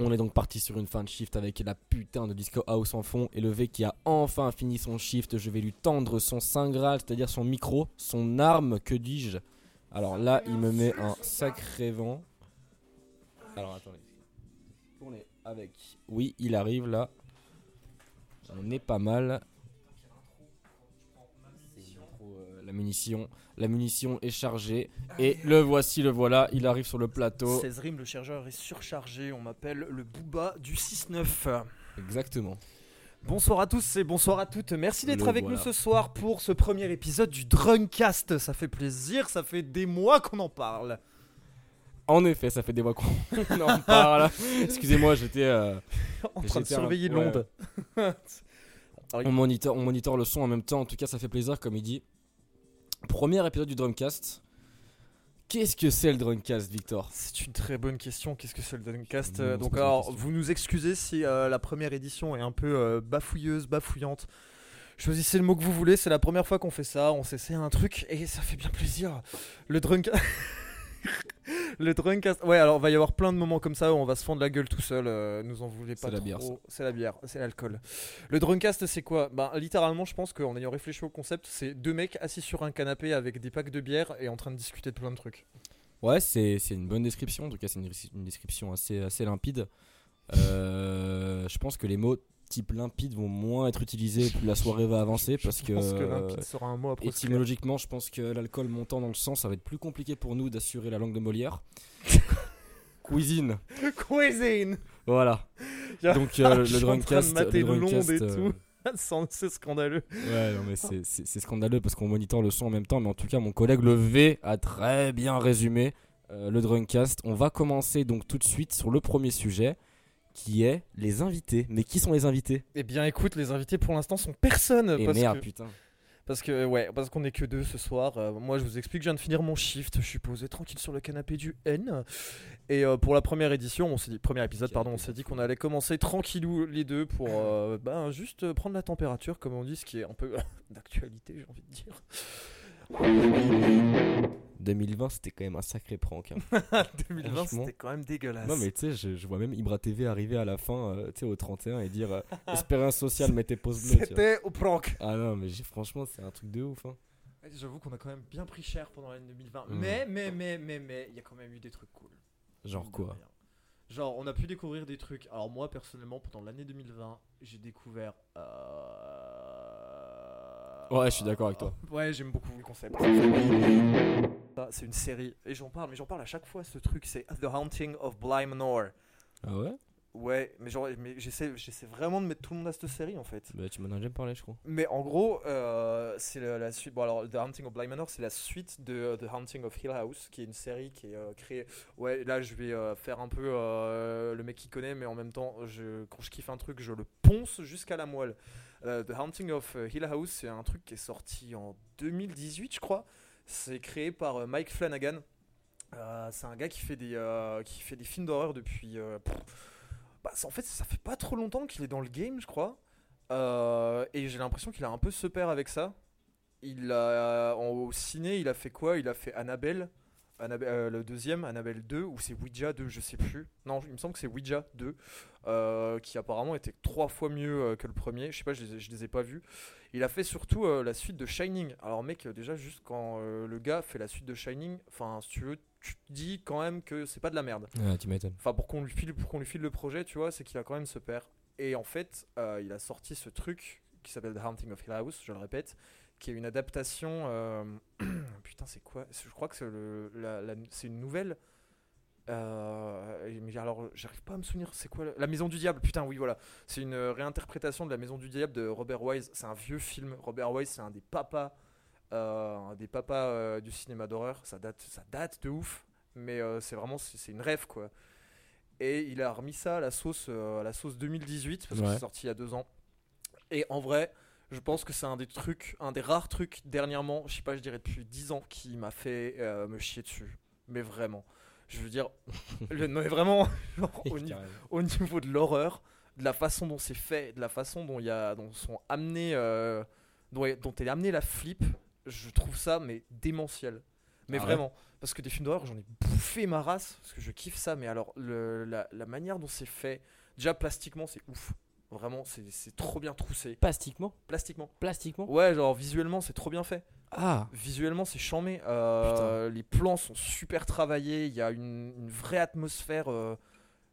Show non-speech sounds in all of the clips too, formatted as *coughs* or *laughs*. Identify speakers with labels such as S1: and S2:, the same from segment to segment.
S1: On est donc parti sur une fin de shift avec la putain de disco house en fond et le V qui a enfin fini son shift. Je vais lui tendre son saint graal, c'est-à-dire son micro, son arme, que dis-je. Alors là, il me met un sacré vent. Alors attendez. Tournez avec. Oui, il arrive là. On est pas mal. La munition, la munition est chargée et le voici, le voilà, il arrive sur le plateau.
S2: 16 rimes, le chargeur est surchargé. On m'appelle le Booba du 6-9.
S1: Exactement.
S2: Bonsoir à tous et bonsoir à toutes. Merci d'être avec
S1: voilà.
S2: nous ce soir pour ce premier épisode du Drunkcast. Ça fait plaisir, ça fait des mois qu'on en parle.
S1: En effet, ça fait des mois qu'on *laughs* en parle. *laughs* Excusez-moi, j'étais. euh,
S2: en train de
S1: un-
S2: surveiller
S1: ouais.
S2: l'onde. *laughs*
S1: on, monitor, on monitor le son en même temps. En tout cas, ça fait plaisir, comme il dit. Premier épisode du Drumcast. Qu'est-ce que c'est le Drumcast, Victor?
S2: C'est une très bonne question. Qu'est-ce que c'est le
S1: c'est
S2: Donc, alors, vous nous excusez si euh, la première édition est un peu euh, bafouilleuse, bafouillante. Choisissez le mot que vous voulez. C'est la première fois qu'on fait ça. On s'essaie un truc et ça fait bien plaisir. Le Drunk. *laughs* *laughs* le Drunkcast. Ouais, alors, il va y avoir plein de moments comme ça où on va se fendre la gueule tout seul. euh, nous en voulez pas
S1: C'est la
S2: trop.
S1: bière.
S2: C'est la bière, c'est l'alcool. Le Drunkcast, c'est quoi? Bah, littéralement, je pense qu'en ayant réfléchi au concept, c'est deux mecs assis sur un canapé avec des packs de bière et en train de discuter de plein de trucs.
S1: Ouais, c'est c'est une bonne description. En tout cas, c'est une, une description assez, assez limpide. Euh, je pense que les mots type limpide vont moins être utilisés plus la soirée va avancer parce
S2: pense
S1: que,
S2: que limpide sera un mot
S1: étymologiquement, je pense que l'alcool montant dans le sang, ça va être plus compliqué pour nous d'assurer la langue de Molière. *laughs* Cuisine.
S2: Cuisine
S1: Voilà. Donc euh, le, Drunkcast, le
S2: long et
S1: euh, *laughs*
S2: tout. C'est scandaleux.
S1: Ouais, non, mais c'est- scandaleux parce qu'on monitor le son en même temps. Mais en tout cas, mon collègue le V a très bien résumé euh, le Drunkcast. On va commencer donc tout de suite sur le premier sujet qui est les invités. Mais qui sont les invités?
S2: Eh bien, écoute, les invités pour l'instant sont personne.
S1: Et
S2: parce
S1: merde,
S2: que,
S1: putain.
S2: parce que, ouais, parce qu'on est que deux ce soir. Euh, moi, je vous explique, je viens de finir mon shift. Je suis posé tranquille sur le canapé du N. Et euh, pour la première édition, on s'est dit, premier épisode, pardon, on s'est dit qu'on allait commencer tranquillou les deux pour euh, ben, juste prendre la température, comme on dit, ce qui est un peu *laughs* d'actualité, j'ai envie de dire.
S1: 2020, c'était quand même un sacré prank. hein. *laughs*
S2: 2020,
S1: Franchement.
S2: c'était quand même dégueulasse.
S1: non, mais tu sais, je, je vois même Ibra TV arriver à la fin, euh, tu sais, au 31 et dire euh, Espérance sociale, *laughs* mettez pause bleue.
S2: C'était au prank.
S1: Ah non, mais franchement, c'est un truc de ouf. hein.
S2: J'avoue qu'on a quand même bien pris cher pendant l'année 2020.
S1: Mm.
S2: Mais, mais, mais, mais, mais, il y a quand même eu des trucs cool.
S1: Genre quoi?
S2: rien. Genre, on a pu découvrir des trucs. Alors, moi, personnellement, pendant l'année 2020, j'ai découvert. euh,
S1: Ouais, je suis d'accord avec toi.
S2: Ouais, j'aime beaucoup le concept. Ça, C'est une série. Et j'en parle, mais j'en parle à chaque fois, ce truc. C'est The Haunting of Bly Manor.
S1: Ah ouais?
S2: Ouais, mais genre, mais j'essaie, j'essaie vraiment de mettre tout le monde à cette série en fait.
S1: Bah, tu m'en as déjà parlé, je crois.
S2: Mais en gros, euh, c'est la, la suite. Bon, alors, The Haunting of Bly Manor, c'est la suite de euh, The Haunting of Hill House, qui est une série qui est euh, créée. Ouais, là, je vais euh, faire un peu le mec qui connaît, mais en même temps, je, quand je kiffe un truc, je le ponce jusqu'à la moelle. Euh, The Haunting of euh, Hill House, c'est un truc qui est sorti en 2018, je crois. C'est créé par euh, Mike Flanagan. C'est un gars qui fait des, qui fait des films d'horreur depuis. bah, en fait, ça fait pas trop longtemps qu'il est dans le game, je crois. Et j'ai l'impression qu'il a un peu ce père avec ça. Il a, en- au ciné, il a fait quoi? Il a fait Annabelle, Annabelle euh, le deuxième, Annabelle 2, ou c'est Ouija 2, je sais plus. Non, il me semble que c'est Ouija 2, euh, qui apparemment était trois fois mieux euh, que le premier. Je sais pas, je les, je les ai pas vus. Il a fait surtout la suite de Shining. Alors, mec, déjà, juste quand le gars fait la suite de Shining, enfin, si tu veux, tu te dis quand même que c'est pas de la merde.
S1: Ah, tu m'étonnes.
S2: Enfin, pour qu'on lui file, pour qu'on lui file le projet, tu vois, c'est qu'il a quand même ce père. Et en fait, il a sorti ce truc qui s'appelle The Haunting of Hill House, je le répète, qui est une adaptation. euh, *clears throat* Putain, c'est quoi? Je crois que c'est le- la- la- c'est une nouvelle. Euh, mais alors, j'arrive pas à me souvenir, c'est quoi la... Maison du Diable Putain, oui, voilà. C'est une euh, réinterprétation de La Maison du Diable de Robert Wise. C'est un vieux film. Robert Wise, c'est un des papas, un des papas du cinéma d'horreur. Ça date, ça date de ouf, mais c'est vraiment, c'est une rêve, quoi. Et il a remis ça à la sauce, à la sauce 2018 parce que c'est sorti il y a deux ans. Et en vrai, je pense que c'est un des trucs, un des rares trucs dernièrement, je sais pas, je dirais depuis 10 ans, qui m'a fait euh, me chier dessus. Mais vraiment. Je veux dire, *laughs* le, non, mais vraiment, *laughs* genre, au, ni-
S1: Carrément.
S2: au niveau de l'horreur, de la façon dont c'est fait, de la façon dont y a, dont sont amenés, euh, dont, est- dont est amené la flip, je trouve ça mais démentiel. Mais
S1: Ah ouais
S2: vraiment, Parce que des films d'horreur, j'en ai bouffé ma race, parce que je kiffe ça, mais alors le- la, la manière dont c'est fait, déjà plastiquement, c'est ouf. Vraiment, c'est trop bien troussé.
S1: Plastiquement
S2: Plastiquement.
S1: Plastiquement
S2: Ouais, genre visuellement, c'est trop bien fait.
S1: Ah
S2: Visuellement, c'est chambé. Euh, les plans sont super travaillés. Il y a une, une vraie atmosphère. euh,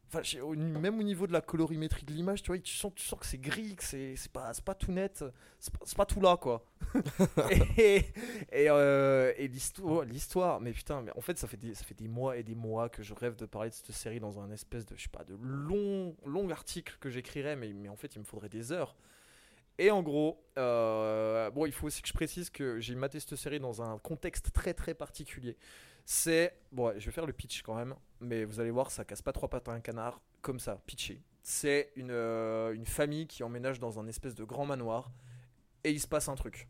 S2: Enfin, même au niveau de la colorimétrie de l'image, tu vois, tu sens, tu sens que c'est gris, que c'est pas, pas tout net, c'est pas, pas tout là, quoi. *laughs* *laughs* et et, euh, et l'histoire, l'histoire, mais putain, mais en fait, ça fait, des, ça fait des mois et des mois que je rêve de parler de cette série dans un espèce de, je sais pas, de long, long article que j'écrirais, mais, mais en fait, il me faudrait des heures. Et en gros, euh, bon, il faut aussi que je précise que j'ai maté cette série dans un contexte très très particulier. C'est. Bon, ouais, je vais faire le pitch quand même, mais vous allez voir, ça casse pas trois pattes à un canard, comme ça, pitché. C'est une, euh, une famille qui emménage dans un espèce de grand manoir, et il se passe un truc.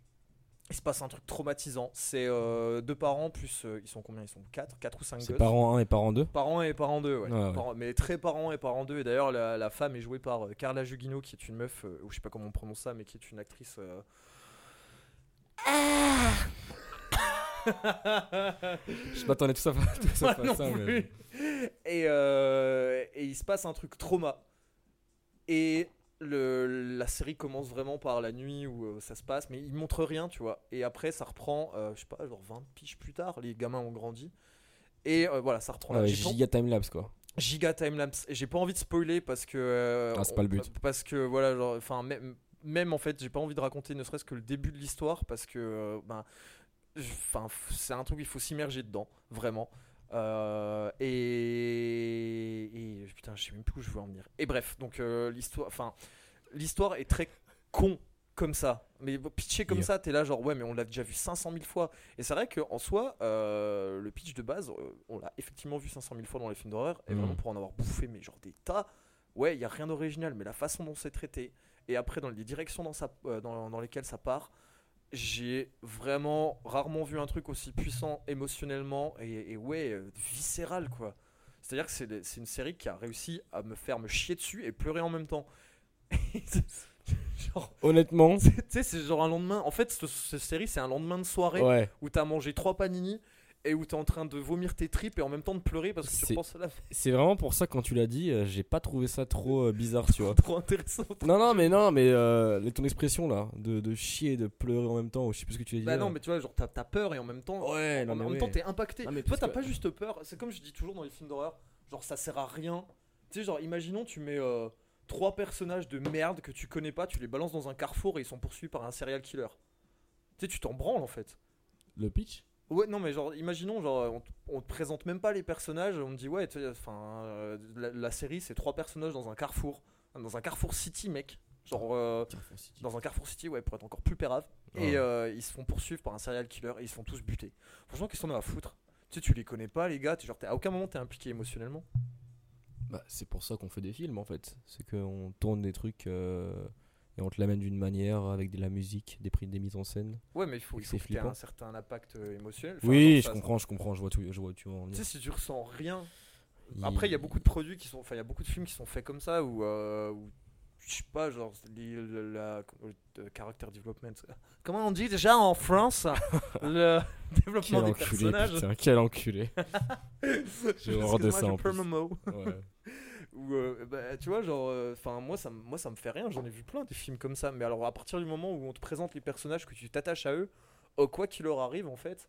S2: Il se passe un truc traumatisant. C'est euh, deux parents, plus. euh, ils sont combien? Ils sont quatre, quatre ou cinq
S1: C'est
S2: gosses.
S1: parents 1 et parents 2
S2: Parents et parents 2, ouais.
S1: Ouais, ouais.
S2: Parents- mais très parents et parents 2. Et d'ailleurs, la, la femme est jouée par euh, Carla Jugino, qui est une meuf, euh, ou je sais pas comment on prononce ça, mais qui est une actrice. euh,
S1: Je m'attendais tout ça, tout ça,
S2: Moi
S1: pas
S2: non
S1: ça, mais-
S2: plus. Et, euh, et il se passe un truc trauma. Et le, la série commence vraiment par la nuit où euh, ça se passe, mais il montre rien, tu vois. Et après, ça reprend, euh, je sais pas, genre 20 piges plus tard, les gamins ont grandi. Et euh, voilà, ça reprend pas-
S1: giga timelapse quoi.
S2: giga timelapse et j'ai pas envie de spoiler parce que
S1: Ah, c'est pas le but.
S2: parce que voilà genre enfin même même en fait j'ai pas envie de raconter ne serait-ce que le début de l'histoire parce que ben enfin c'est un truc il faut s'immerger dedans vraiment. Euh, et, et putain je sais même plus où je veux en venir. Et bref donc euh, l'histoire enfin l'histoire est très con comme ça. Mais pitché comme
S1: Yeah.
S2: ça t'es là genre ouais mais on l'a déjà vu 500 000 fois. Et c'est vrai qu'en soi euh, le pitch de base on l'a effectivement vu 500 000 fois dans les films d'horreur. Et
S1: Mhm.
S2: vraiment pour en avoir bouffé mais genre des tas ouais il y a rien d'original mais la façon dont c'est traité et après dans les directions dans, sa, dans, dans lesquelles ça part j'ai vraiment rarement vu un truc aussi puissant émotionnellement et, et ouais euh, viscéral quoi c'est à dire que c'est c'est une série qui a réussi à me faire me chier dessus et pleurer en même temps *laughs* genre
S1: Honnêtement,
S2: tu sais, c'est genre un lendemain. En fait, cette, cette série, c'est un lendemain de soirée
S1: ouais.
S2: où t'as mangé trois panini et où t'es en train de vomir tes tripes et en même temps de pleurer parce que tu repenses à la
S1: C'est vraiment pour ça quand tu l'as dit, euh, j'ai pas trouvé ça trop euh, bizarre, tu *laughs* vois.
S2: trop intéressant.
S1: Non, non, mais non, mais euh, ton expression là, de, de chier, de pleurer en même temps, ou je sais plus ce que tu as dit.
S2: Bah non, mais tu vois, genre t'as t'as peur et en même temps,
S1: Ouais,
S2: en,
S1: non, mais
S2: en même temps t'es impacté.
S1: Non, mais
S2: Toi, t'as
S1: que-
S2: pas juste peur. C'est comme je dis toujours dans les films d'horreur, genre ça sert à rien. Tu sais, genre imaginons tu mets trois personnages de merde que tu connais pas, tu les balances dans un carrefour et ils sont poursuivis par un serial killer. Tu sais, tu t'en branles en fait.
S1: Le pitch?
S2: Ouais, non, mais genre, imaginons, genre, on te, on te présente même pas les personnages, on te dit, ouais, tu sais, enfin, euh, la, la série, c'est trois personnages dans un carrefour, dans un carrefour city, mec. Genre, euh, dans un carrefour city, ouais, pour être encore plus pérave. Et euh, ils se font poursuivre par un serial killer et ils se font tous buter. Franchement, qu'est-ce qu'on a à foutre? Tu sais, tu les connais pas, les gars, tu, genre, t'es- à aucun moment t'es impliqué émotionnellement.
S1: Bah, c'est pour ça qu'on fait des films en fait. C'est qu'on tourne des trucs euh, et on te l'amène d'une manière avec de la musique, des prix, des mises en scène.
S2: Ouais, mais il faut, il faut que un certain impact euh, émotionnel. Enfin,
S1: oui, je comprends, je comprends, je vois tout, je vois où tu vas en
S2: Tu sais, si tu ressens rien.
S1: Il-
S2: Après, il y a beaucoup de produits qui sont. Enfin, il y a beaucoup de films qui sont faits comme ça où. euh, où je sais pas, genre. les- le- la, le character development. *laughs* Comment on dit déjà en France *laughs* Le *laughs*
S1: Quel
S2: développement des
S1: enculé,
S2: personnages.
S1: putain, quel enculé.
S2: J'ai
S1: horreur de ça, en plus.
S2: mot.
S1: Ouais.
S2: Ou euh, bah, tu vois, genre. Enfin, moi, ça, me- moi, ça me fait rien. J'en ai vu plein des films comme ça. Mais alors, à partir du moment où on te présente les personnages, que tu t'attaches à eux, oh, quoi qu'il leur arrive, en fait,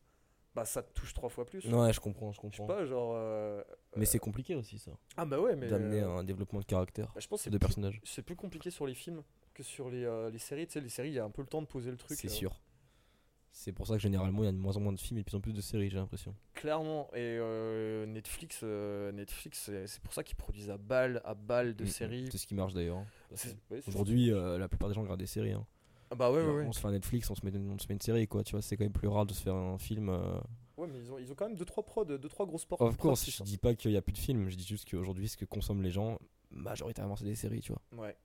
S2: bah, ça te touche trois fois plus.
S1: Ouais, je comprends, je
S2: Je sais
S1: comprends.
S2: pas, genre. euh,
S1: Mais c'est compliqué aussi ça,
S2: Ah, bah ouais, mais.
S1: d'amener
S2: euh,
S1: un développement de caractère
S2: bah, je pense
S1: de
S2: plus
S1: personnages.
S2: c'est plus compliqué sur les films que sur les, euh, les séries. Tu sais, les séries, il y a un peu le temps de poser le truc.
S1: C'est
S2: euh,
S1: sûr. C'est pour ça que généralement il y a de moins en moins de films et de plus en plus de séries, j'ai l'impression.
S2: Clairement. Et euh, Netflix, euh, Netflix c'est pour ça qu'ils produisent à balle, à balle de
S1: Mm,
S2: séries.
S1: C'est ce qui marche d'ailleurs.
S2: Ouais,
S1: Aujourd'hui, euh, la plupart des gens regardent des séries. hein.
S2: Ah bah ouais, ouais, ouais.
S1: On se fait un Netflix, on se, met, on se met une série, quoi. Tu vois, c'est quand même plus rare de se faire un film.
S2: Ouais, mais ils ont, ils ont quand même 2-3 prods, 2-3 gros sports.
S1: Of course, je dis pas qu'il y a plus de films, je dis juste qu'aujourd'hui, ce que consomment les gens, majoritairement, c'est des séries, tu vois.
S2: Ouais.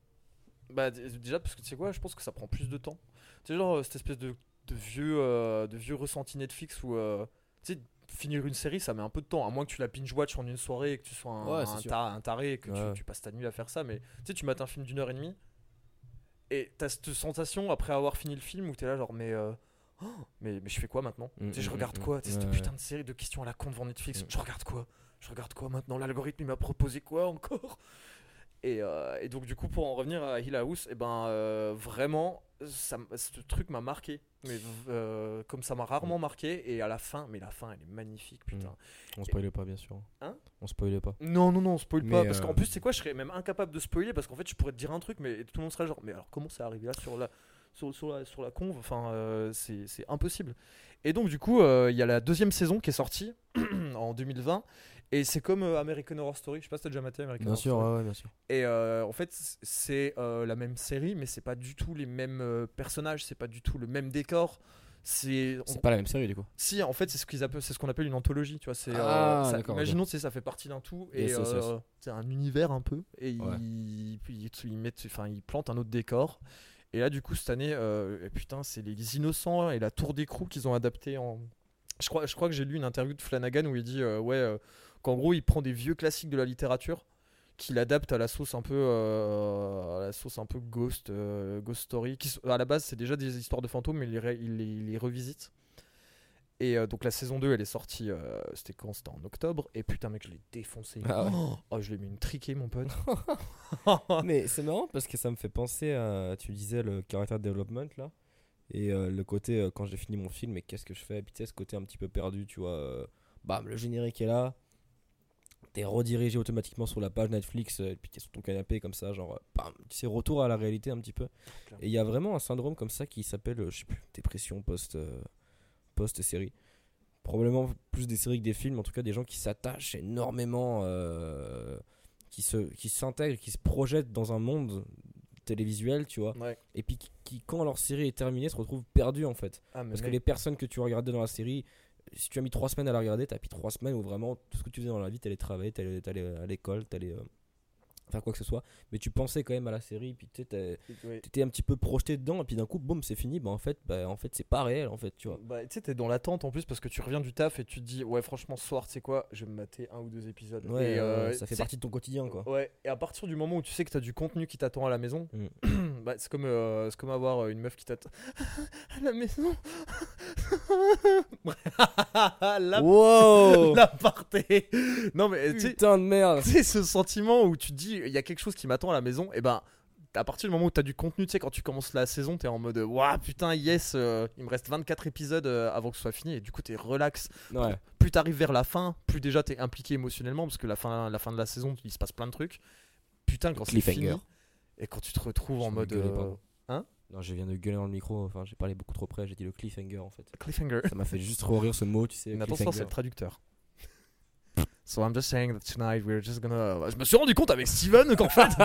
S2: Bah déjà, parce que tu sais quoi, je pense que ça prend plus de temps. Tu sais, genre, cette espèce de, de vieux, euh, de vieux ressenti Netflix où, euh, tu sais, finir une série, ça met un peu de temps. À moins que tu la binge-watch en une soirée et que tu sois un,
S1: Ouais,
S2: taré et que tu-
S1: Ouais.
S2: tu, passes ta nuit à faire ça. Mais tu sais, tu mates un film d'une heure et demie et t'as cette sensation après avoir fini le film où t'es là, genre, mais. euh, Oh, mais, mais je fais quoi maintenant?
S1: Mm,
S2: Tu sais, Je
S1: mm,
S2: regarde
S1: mm,
S2: quoi?
S1: ouais,
S2: Cette putain de série de questions à la con devant Netflix. Je regarde quoi? Je regarde quoi maintenant? L'algorithme il m'a proposé quoi encore? Et, euh, et donc du coup pour en revenir à Hill House, et ben euh, vraiment ça, ce truc m'a marqué, mais euh, comme ça m'a rarement marqué et à la fin, mais la fin elle est magnifique putain.
S1: On spoile pas, bien sûr.
S2: Hein?
S1: On spoile pas.
S2: Non, non, non, spoil
S1: Mais,
S2: pas. Parce qu'en plus, c'est quoi Je serais même incapable de spoiler parce qu'en fait, je pourrais te dire un truc, mais tout le monde serait genre, mais alors comment c'est arrivé là sur la, sur, sur la, sur la conve? Enfin, c'est impossible. Et donc, du coup, il y a la deuxième saison qui est sortie *clears throat* en 2020. Et c'est comme euh, American Horror Story. Je sais pas si t'as déjà maté American
S1: Bien
S2: Horror
S1: sûr,
S2: Story.
S1: ouais, bien sûr.
S2: Et euh, en fait, c'est euh, la même série, mais c'est pas du tout les mêmes euh, personnages, c'est pas du tout le même décor. C'est on-
S1: C'est pas la même série du coup.
S2: si, en fait, c'est ce qu'ils appellent, c'est ce qu'on appelle une anthologie, tu vois. C'est,
S1: Ah,
S2: ça- imaginons, sais, ça fait partie d'un tout et c'est un univers un peu. Et
S1: Ouais.
S2: ils, puis ils, ils mettent, enfin, ils plantent un autre décor. Et là, du coup, cette année, euh, putain, c'est les Innocents et la Tour d'écrou qu'ils ont adapté en. Je crois, je crois que j'ai lu une interview de Flanagan où il dit, ouais, qu'en gros, il prend des vieux classiques de la littérature qu'il adapte à la sauce un peu euh, à la sauce un peu ghost euh, ghost story qui à la base c'est déjà des histoires de fantômes mais il les, ré- il les, il les revisite et euh, donc la saison 2 elle est sortie c'était quand? C'était en octobre et putain mec je l'ai défoncé
S1: Ah ouais.
S2: oh, je l'ai mis une triquée mon pote *laughs*
S1: Mais c'est marrant parce que ça me fait penser à. Tu disais le character development là. Et le côté quand j'ai fini mon film, mais qu'est-ce que je fais? Et puis tu sais, ce côté un petit peu perdu, tu vois. bam, le générique est là. T'es redirigé automatiquement sur la page Netflix euh, et puis t'es sur ton canapé comme ça, genre, euh, bam, tu sais, retour à la réalité un petit peu.
S2: Clairement.
S1: Et il y a vraiment un syndrome comme ça qui s'appelle, euh, je sais plus, dépression post, euh, post-série. Probablement plus des séries que des films, en tout cas des gens qui s'attachent énormément, euh, qui se qui s'intègrent, qui se projettent dans un monde télévisuel, tu vois,
S2: ouais
S1: et puis qui, qui, quand leur série est terminée, se retrouvent perdus en fait.
S2: ah,
S1: Parce que les personnes que tu regardais dans la série, si tu as mis trois semaines à la regarder, t'as mis trois semaines où vraiment tout ce que tu faisais dans la vie, t'allais travailler, t'allais t'allais à l'école, t'allais euh, faire quoi que ce soit, mais tu pensais quand même à la série, puis tu
S2: ouais.
S1: t'étais un petit peu projeté dedans, et puis d'un coup, boum, c'est fini, bah en fait, bah, en fait c'est pas réel en fait, tu vois.
S2: Bah, tu sais, t'es dans l'attente en plus parce que tu reviens du taf et tu te dis, ouais, franchement, ce soir, tu sais quoi, je vais me mater un ou deux épisodes.
S1: Ouais,
S2: et,
S1: euh, ça fait partie de ton quotidien quoi.
S2: Ouais, et à partir du moment où tu sais que t'as du contenu qui t'attend à la maison,
S1: Mm. *clears throat*
S2: bah, c'est comme, euh, c'est comme avoir euh, une meuf qui t'attend *laughs* à la maison. *laughs* La-
S1: Wow. *laughs*
S2: Non, mais tu
S1: Putain de merde
S2: sais, ce sentiment où tu te dis, il y a quelque chose qui m'attend à la maison, et ben. À partir du moment où tu as du contenu, tu sais, quand tu commences la saison, tu es en mode Waouh, putain, yes, euh, il me reste 24 épisodes euh, avant que ce soit fini, et du coup, tu es relax.
S1: Ouais.
S2: Plus tu arrives vers la fin, plus déjà tu es impliqué émotionnellement, parce que la fin, la fin de la saison, il se passe plein de trucs. Putain, quand c'est fini. Et quand tu te retrouves
S1: Je
S2: en mode euh, hein
S1: Non, je viens de gueuler dans le micro, enfin j'ai parlé beaucoup trop près, j'ai dit le cliffhanger en fait.
S2: cliffhanger.
S1: Ça m'a fait juste trop rire ce mot, tu sais.
S2: Mais attention, c'est le traducteur. So I'm just saying that tonight we're just gonna. Je me suis rendu compte avec Steven qu'en fait. *laughs*